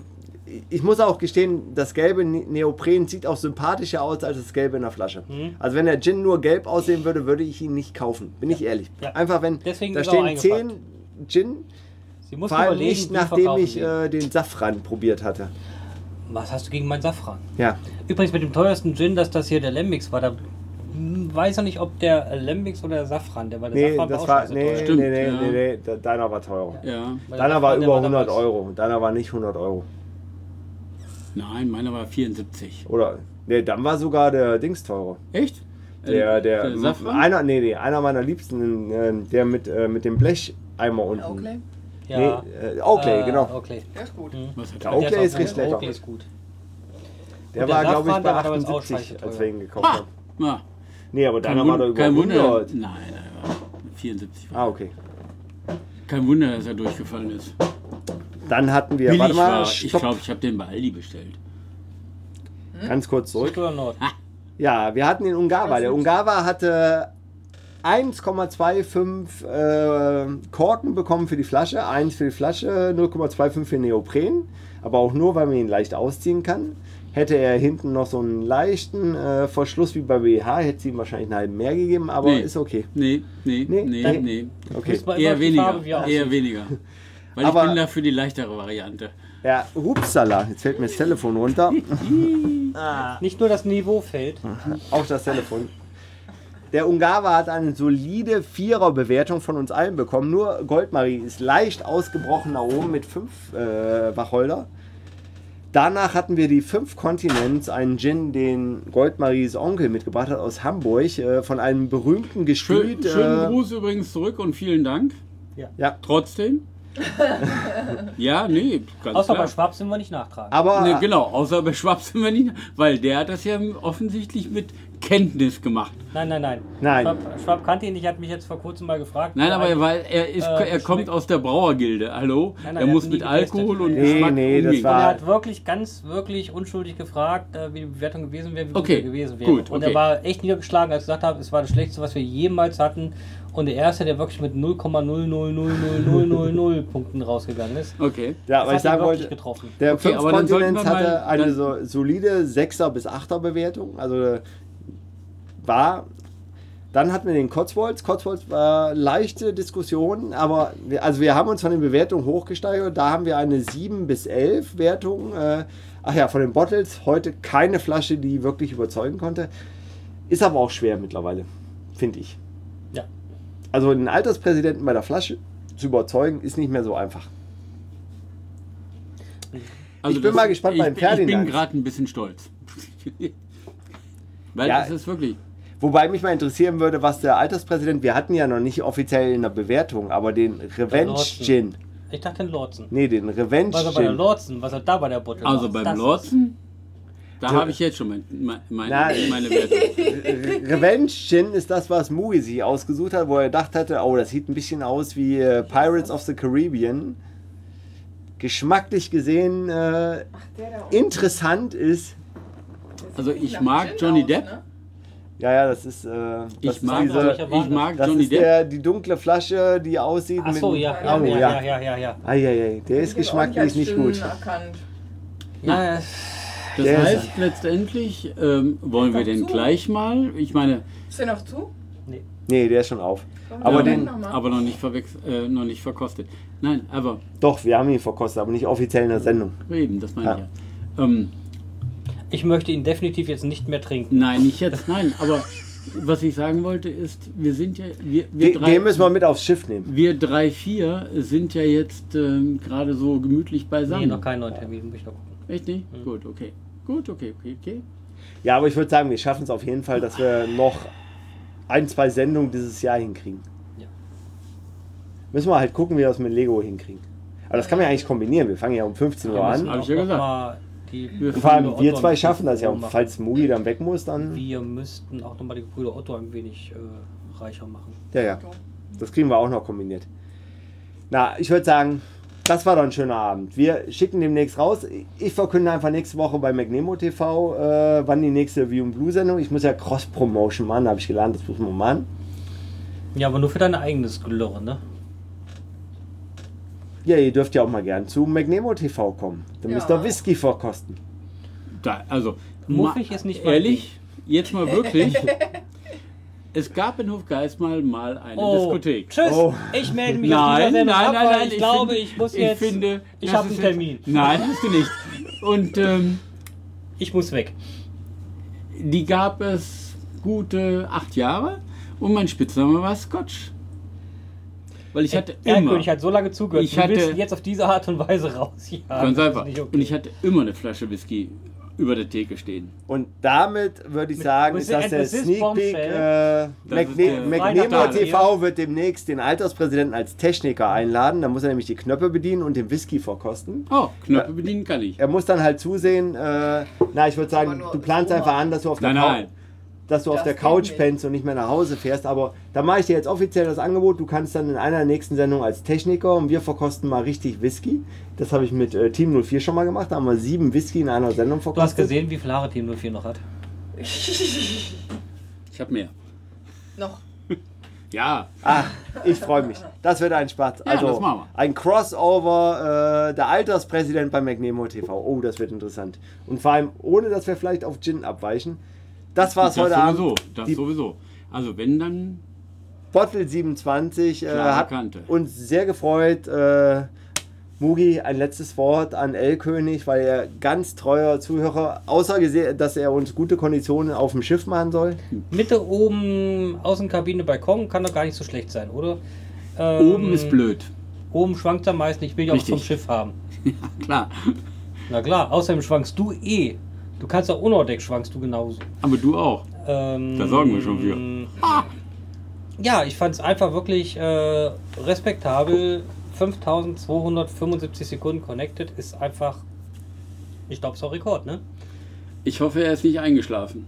Ich muss auch gestehen, das gelbe Ne- Neopren sieht auch sympathischer aus als das gelbe in der Flasche. Mhm. Also wenn der Gin nur gelb aussehen würde, würde ich ihn nicht kaufen. Bin ich ehrlich. Ja. Einfach wenn Deswegen da stehen 10 eingepackt. Gin, Sie muss vor allem nicht nachdem ich äh, den Safran probiert hatte. Was hast du gegen meinen Safran? Ja, Übrigens mit dem teuersten Gin, dass das hier der Lembix war, da weiß ich nicht, ob der Lembix oder der Safran, der war der nee, Safran das auch war scheiße nee, teuer. Stimmt, nee, nee, ja. nee, nee, de- deiner war teurer. Ja. Der Deiner war Safran, der über 100 damals- Euro. Deiner war nicht 100 Euro. Nein, meiner war 74. Oder nee, dann war sogar der Dings teurer. Echt? Der, Äh, der, Safran? einer, nee, nee, einer meiner Liebsten, äh, der mit, äh, mit dem Blecheimer unten. Oakley? Ja. Nee, äh, Oakley, Äh, genau. Oakley. Der ist gut. Hat Der er? Oakley Der ist richtig lecker. Oakley ist gut. Der der war, glaube ich, Safran, bei der war damals auch 78, scheiße als teuer. wir ihn gekauft Ha! haben. Ja, Nee, aber kein, deiner war Wund über kein Wunder. 100. Nein, er war 74. Ah, okay. Kein Wunder, dass er durchgefallen ist. Dann hatten wir, Billig warte mal, war. Ich stopp, glaube, ich habe den bei Aldi bestellt. ganz kurz zurück. Süd oder Nord? Ja, wir hatten den Ungawa. Der Ungawa hatte 1,25 äh, Korken bekommen für die Flasche, 1 für die Flasche, 0,25 für Neopren, aber auch nur, weil man ihn leicht ausziehen kann. Hätte er hinten noch so einen leichten äh, Verschluss wie bei BH, hätte es ihm wahrscheinlich einen halben mehr gegeben, aber Nee. ist okay. Nee, nee, Nee? nee, nee. Okay. Eher weniger. Er Eher aussieht. weniger. Weil Aber- ich bin da für die leichtere Variante. Ja, Hupsala, jetzt fällt mir das Telefon runter. Nicht nur das Niveau fällt. Auch das Telefon. Der Ungawa hat eine solide Vierer-Bewertung von uns allen bekommen. Nur Goldmarie ist leicht ausgebrochen nach oben mit 5 äh, Wacholder. Danach hatten wir die fünf Kontinents, einen Gin, den Goldmaries Onkel mitgebracht hat aus Hamburg, äh, von einem berühmten Schön, Gestüt. schönen äh, Gruß übrigens zurück und vielen Dank. ja, Trotzdem. ja, nee, ganz Außer bei klar. Schwab sind wir nicht nachtragen. aber Nee, genau, außer bei Schwab sind wir nicht, weil der hat das ja offensichtlich mit Kenntnis gemacht. Nein, nein, nein. Nein. Schwab, Schwab kannte ihn nicht, hat mich jetzt vor kurzem mal gefragt. Nein, aber weil er ist, äh, er kommt aus der Brauergilde. Hallo? Nein, nein, er er muss mit nie getestet. Alkohol und Nee, Geschmack nee, das umgehen. war- Und er hat wirklich ganz, wirklich unschuldig gefragt, äh, wie die Bewertung gewesen wäre, wie gut Okay, er gewesen wäre. gut, Und okay. er war echt niedergeschlagen, als ich gesagt habe, es war das Schlechteste, was wir jemals hatten. Und der erste, der wirklich mit 0,0000000 Punkten rausgegangen ist. Okay. ja, aber ich sagen wirklich wollte, getroffen. der Okay, fünf aber dann sollten Kontinents wir mal- hatte eine so solide 6er bis 8er Bewertung. Also war. Dann hatten wir den Cotswolds. Cotswolds war leichte Diskussion, aber wir, also wir haben uns von den Bewertungen hochgesteigert. Da haben wir eine 7 bis 11 Wertung. Äh, ach ja, von den Bottles heute keine Flasche, die wirklich überzeugen konnte. Ist aber auch schwer mittlerweile, finde ich. Also den Alterspräsidenten bei der Flasche zu überzeugen, ist nicht mehr so einfach. Also Ich bin mal gespannt ich, beim bin- Ich bin Ferdinand. gerade ein bisschen stolz. Weil Ja. es ist wirklich. Wobei mich mal interessieren würde, was der Alterspräsident, wir hatten ja noch nicht offiziell in der Bewertung, aber den Revenge. Gin. Ich dachte den Lordsen. Nee, den Revenge Was er bei der Gin. Lordsen, was er da bei der Bottle Also macht, beim das Lordsen, da habe ich jetzt schon mein, mein, meine, meine Wertung. Revenge Gin ist das, was Mugi sich ausgesucht hat, wo er gedacht hatte, oh, das sieht ein bisschen aus wie äh, Pirates of the Caribbean. Geschmacklich gesehen äh, oben. interessant ist. Also ich mag Johnny aus, Depp. ne? Ja, ja, das ist, äh, das Ich ist mag, diese, ich mag das Johnny ist Depp. der, die dunkle Flasche, die aussieht Ach so, mit ja, Oh, ja, ja, ja. ja, ja, ja, ja. Eieiei, der ist geschmacklich nicht gut. Erkannt. Ja, Das ist- heißt letztendlich, ähm, wollen wir den zu. gleich mal, ich meine, Ist der noch zu? Nee, der ist schon auf. Aber den- noch aber noch nicht, äh, noch nicht verkostet. Nein, aber Doch, wir haben ihn verkostet, aber nicht offiziell in der Sendung. eben, das meine Ja. ich ja. Ähm, ich möchte ihn definitiv jetzt nicht mehr trinken. nein, nicht jetzt, nein, aber was ich sagen wollte ist, wir sind ja, wir, wir Den, den müssen wir mit aufs Schiff nehmen. Wir drei, vier sind ja jetzt ähm, gerade so gemütlich beisammen. Nee, noch keinen neuen Termin, muss ich noch gucken. Echt nicht? Gut, okay. Gut, okay, okay, okay. Ja, aber ich würde sagen, wir schaffen es auf jeden Fall, dass wir noch ein, zwei Sendungen dieses Jahr hinkriegen. Ja. Müssen wir halt gucken, wie wir das mit Lego hinkriegen. Aber das kann man ja eigentlich kombinieren. Wir fangen ja um 15 Uhr Wir an. hab ich ja gesagt. Wir vor allem wir zwei schaffen das ja. Und falls Mugi dann weg muss, dann. Wir müssten auch nochmal die Brüder Otto ein wenig äh, reicher machen. Ja, ja. Das kriegen wir auch noch kombiniert. Na, ich würde sagen, das war doch ein schöner Abend. Wir schicken demnächst raus. Ich verkünde einfach nächste Woche bei McNemo TV, äh, wann die nächste View Blue Sendung. Ich muss ja Cross-Promotion machen, habe ich gelernt, das muss man machen. Ja, aber nur für dein eigenes Gelirre, ne? Ja, ihr dürft ja auch mal gern zu McNemo TV kommen. Dann Ja. müsst ihr Whisky verkosten. Da, also, Muffig ist nicht Ehrlich, jetzt mal wirklich. es gab in Hofgeismar mal eine Oh, Diskothek. tschüss. Oh. Ich melde mich Nein, nein, nein, nein, nein. Ich, glaube, finde, ich muss ich jetzt. Finde, ich habe einen Termin. Jetzt, nein, hast du nicht. Und ähm, Ich muss weg. die gab es gute acht Jahre und mein Spitzname war Scotch. Weil ich hatte immer, Erlkönig hat so lange zugehört. Ich du willst hatte- ihn jetzt auf diese Art und Weise rausjagen. ganz Das ist einfach, okay. und ich hatte immer eine Flasche Whisky über der Theke stehen. Und damit würde ich sagen, with ist the das der Sneak Peek. Äh, McNemo Freitag. TV wird demnächst den Alterspräsidenten als Techniker einladen. Da muss er nämlich die Knöpfe bedienen und den Whisky verkosten. Oh, Knöpfe bedienen kann ich. Er muss dann halt zusehen, äh, na, ich würde sagen, du planst einfach an, dass du auf der, Nein, nein. Dass du auf Das der geht Couch pennst und nicht mehr nach Hause fährst. Aber da mache ich dir jetzt offiziell das Angebot. Du kannst dann in einer der nächsten Sendungen als Techniker und wir verkosten mal richtig Whisky. Das habe ich mit äh, Team 04 schon mal gemacht. Da haben wir sieben Whisky in einer Sendung Du verkostet. hast gesehen, wie viel Haare Team 04 noch hat. Ich habe mehr. Noch. Ja, Ah, ich freue mich. Das wird ein Spaß. Ja, also das machen wir. ein Crossover, äh, der Alterspräsident bei McNemo TV. Oh, das wird interessant. Und vor allem, ohne dass wir vielleicht auf Gin abweichen. Das war's das heute sowieso. Abend. Das Die sowieso. Also wenn dann Bottle 27 äh, hat Kante. uns sehr gefreut. Äh, Mugi, ein letztes Wort an L-König, weil er ganz treuer Zuhörer, außer gesehen, dass er uns gute Konditionen auf dem Schiff machen soll. Mitte oben, Außenkabine, Balkon, kann doch gar nicht so schlecht sein, oder? Ähm, oben ist blöd. Oben schwankt am meisten, ich will ja auch Richtig. vom Schiff haben. Klar. Na klar, außerdem schwankst du eh. Du kannst auch ohne Deck schwankst du genauso. Aber du auch. Ähm, Da sorgen wir schon für. Ja, ich fand es einfach wirklich äh, respektabel. 5275 Sekunden connected ist einfach, ich glaube, es ist auch Rekord, ne? Ich hoffe, er ist nicht eingeschlafen.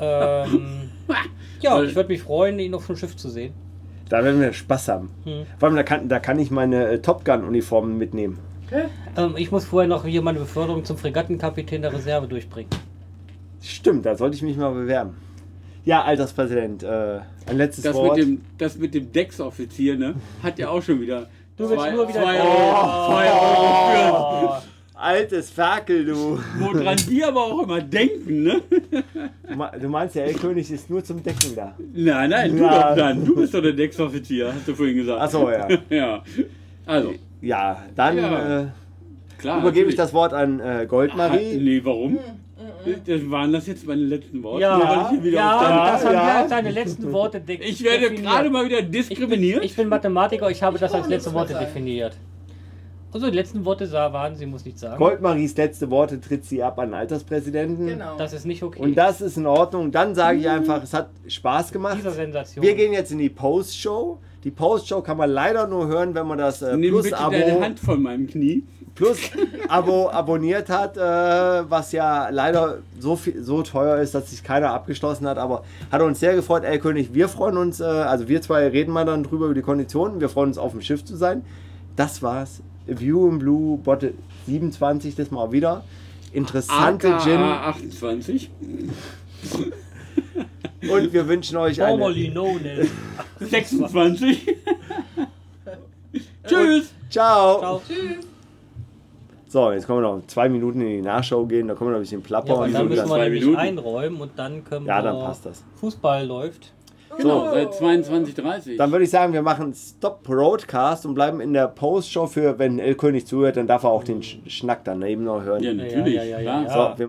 Ähm, ja, Weil- ich würde mich freuen, ihn auf dem Schiff zu sehen. Da werden wir Spaß haben. Hm. Vor allem, da kann, da kann ich meine äh, Top Gun-Uniformen mitnehmen. Ähm, ich muss vorher noch hier meine Beförderung zum Fregattenkapitän der Reserve durchbringen. Stimmt, da sollte ich mich mal bewerben. Ja, Alterspräsident, äh, ein letztes Das Wort. mit, dem, das mit dem Decksoffizier, ne? Hat ja auch schon wieder. Du willst nur wieder- zwei, Oh. Euro, zwei Euro Oh, Altes Ferkel, du. Woran die aber auch immer denken, ne? Du me- Du meinst, der L-König ist nur zum Decken da. Nein, nein, du Ja. doch dann. Du bist doch der Decksoffizier, hast du vorhin gesagt. Ach so, ja. ja. Also, Ja, dann Ja. Äh, klar. übergebe ich natürlich. das Wort an äh, Goldmarie. Nee, warum? Das waren das jetzt meine letzten Worte? Ja, ich ja, deine- das haben ja. wir als deine letzten Worte Ich werde definiert. gerade mal wieder Ich bin, diskriminiert. ich bin Mathematiker, ich habe Ich das als letzte Worte sagen. definiert. Also die letzten Worte sah, waren, sie muss nichts sagen. Goldmaries letzte Worte tritt sie ab an den Alterspräsidenten. Genau. Das ist nicht okay. Und das ist in Ordnung. Dann sage ich einfach, es hat Spaß gemacht. Dieser Sensation. Wir gehen jetzt in die Post-Show. Die Post-Show kann man leider nur hören, wenn man das äh, Nimm bitte deine Plus-Abo Hand von meinem Knie. Plus Abo abonniert hat, äh, was ja leider so viel, so teuer ist, dass sich keiner abgeschlossen hat. Aber hat uns sehr gefreut, ey König. Wir freuen uns, äh, also wir zwei reden mal dann drüber über die Konditionen. Wir freuen uns auf dem Schiff zu sein. Das war's. View in Blue Bottle 27, das mal wieder. Interessante Gin. AKA 28. Und wir wünschen euch eine. Formerly known as. 26. Tschüss. Ciao. Ciao. Tschüss. So, jetzt können wir noch zwei Minuten in die Nachschau gehen. Da können wir noch ein bisschen Ja, plappern. und dann müssen wir zwei nämlich Minuten. einräumen und dann können Ja, wir. dann passt das. Fußball läuft. Genau, seit 22.30 Dann würde ich sagen, wir machen Stop Broadcast und bleiben in der Post-Show für, wenn El König zuhört, dann darf er auch den Sch Schnack daneben noch hören. Ja, natürlich. Ja, ja, ja, ja, klar. ja. So, wir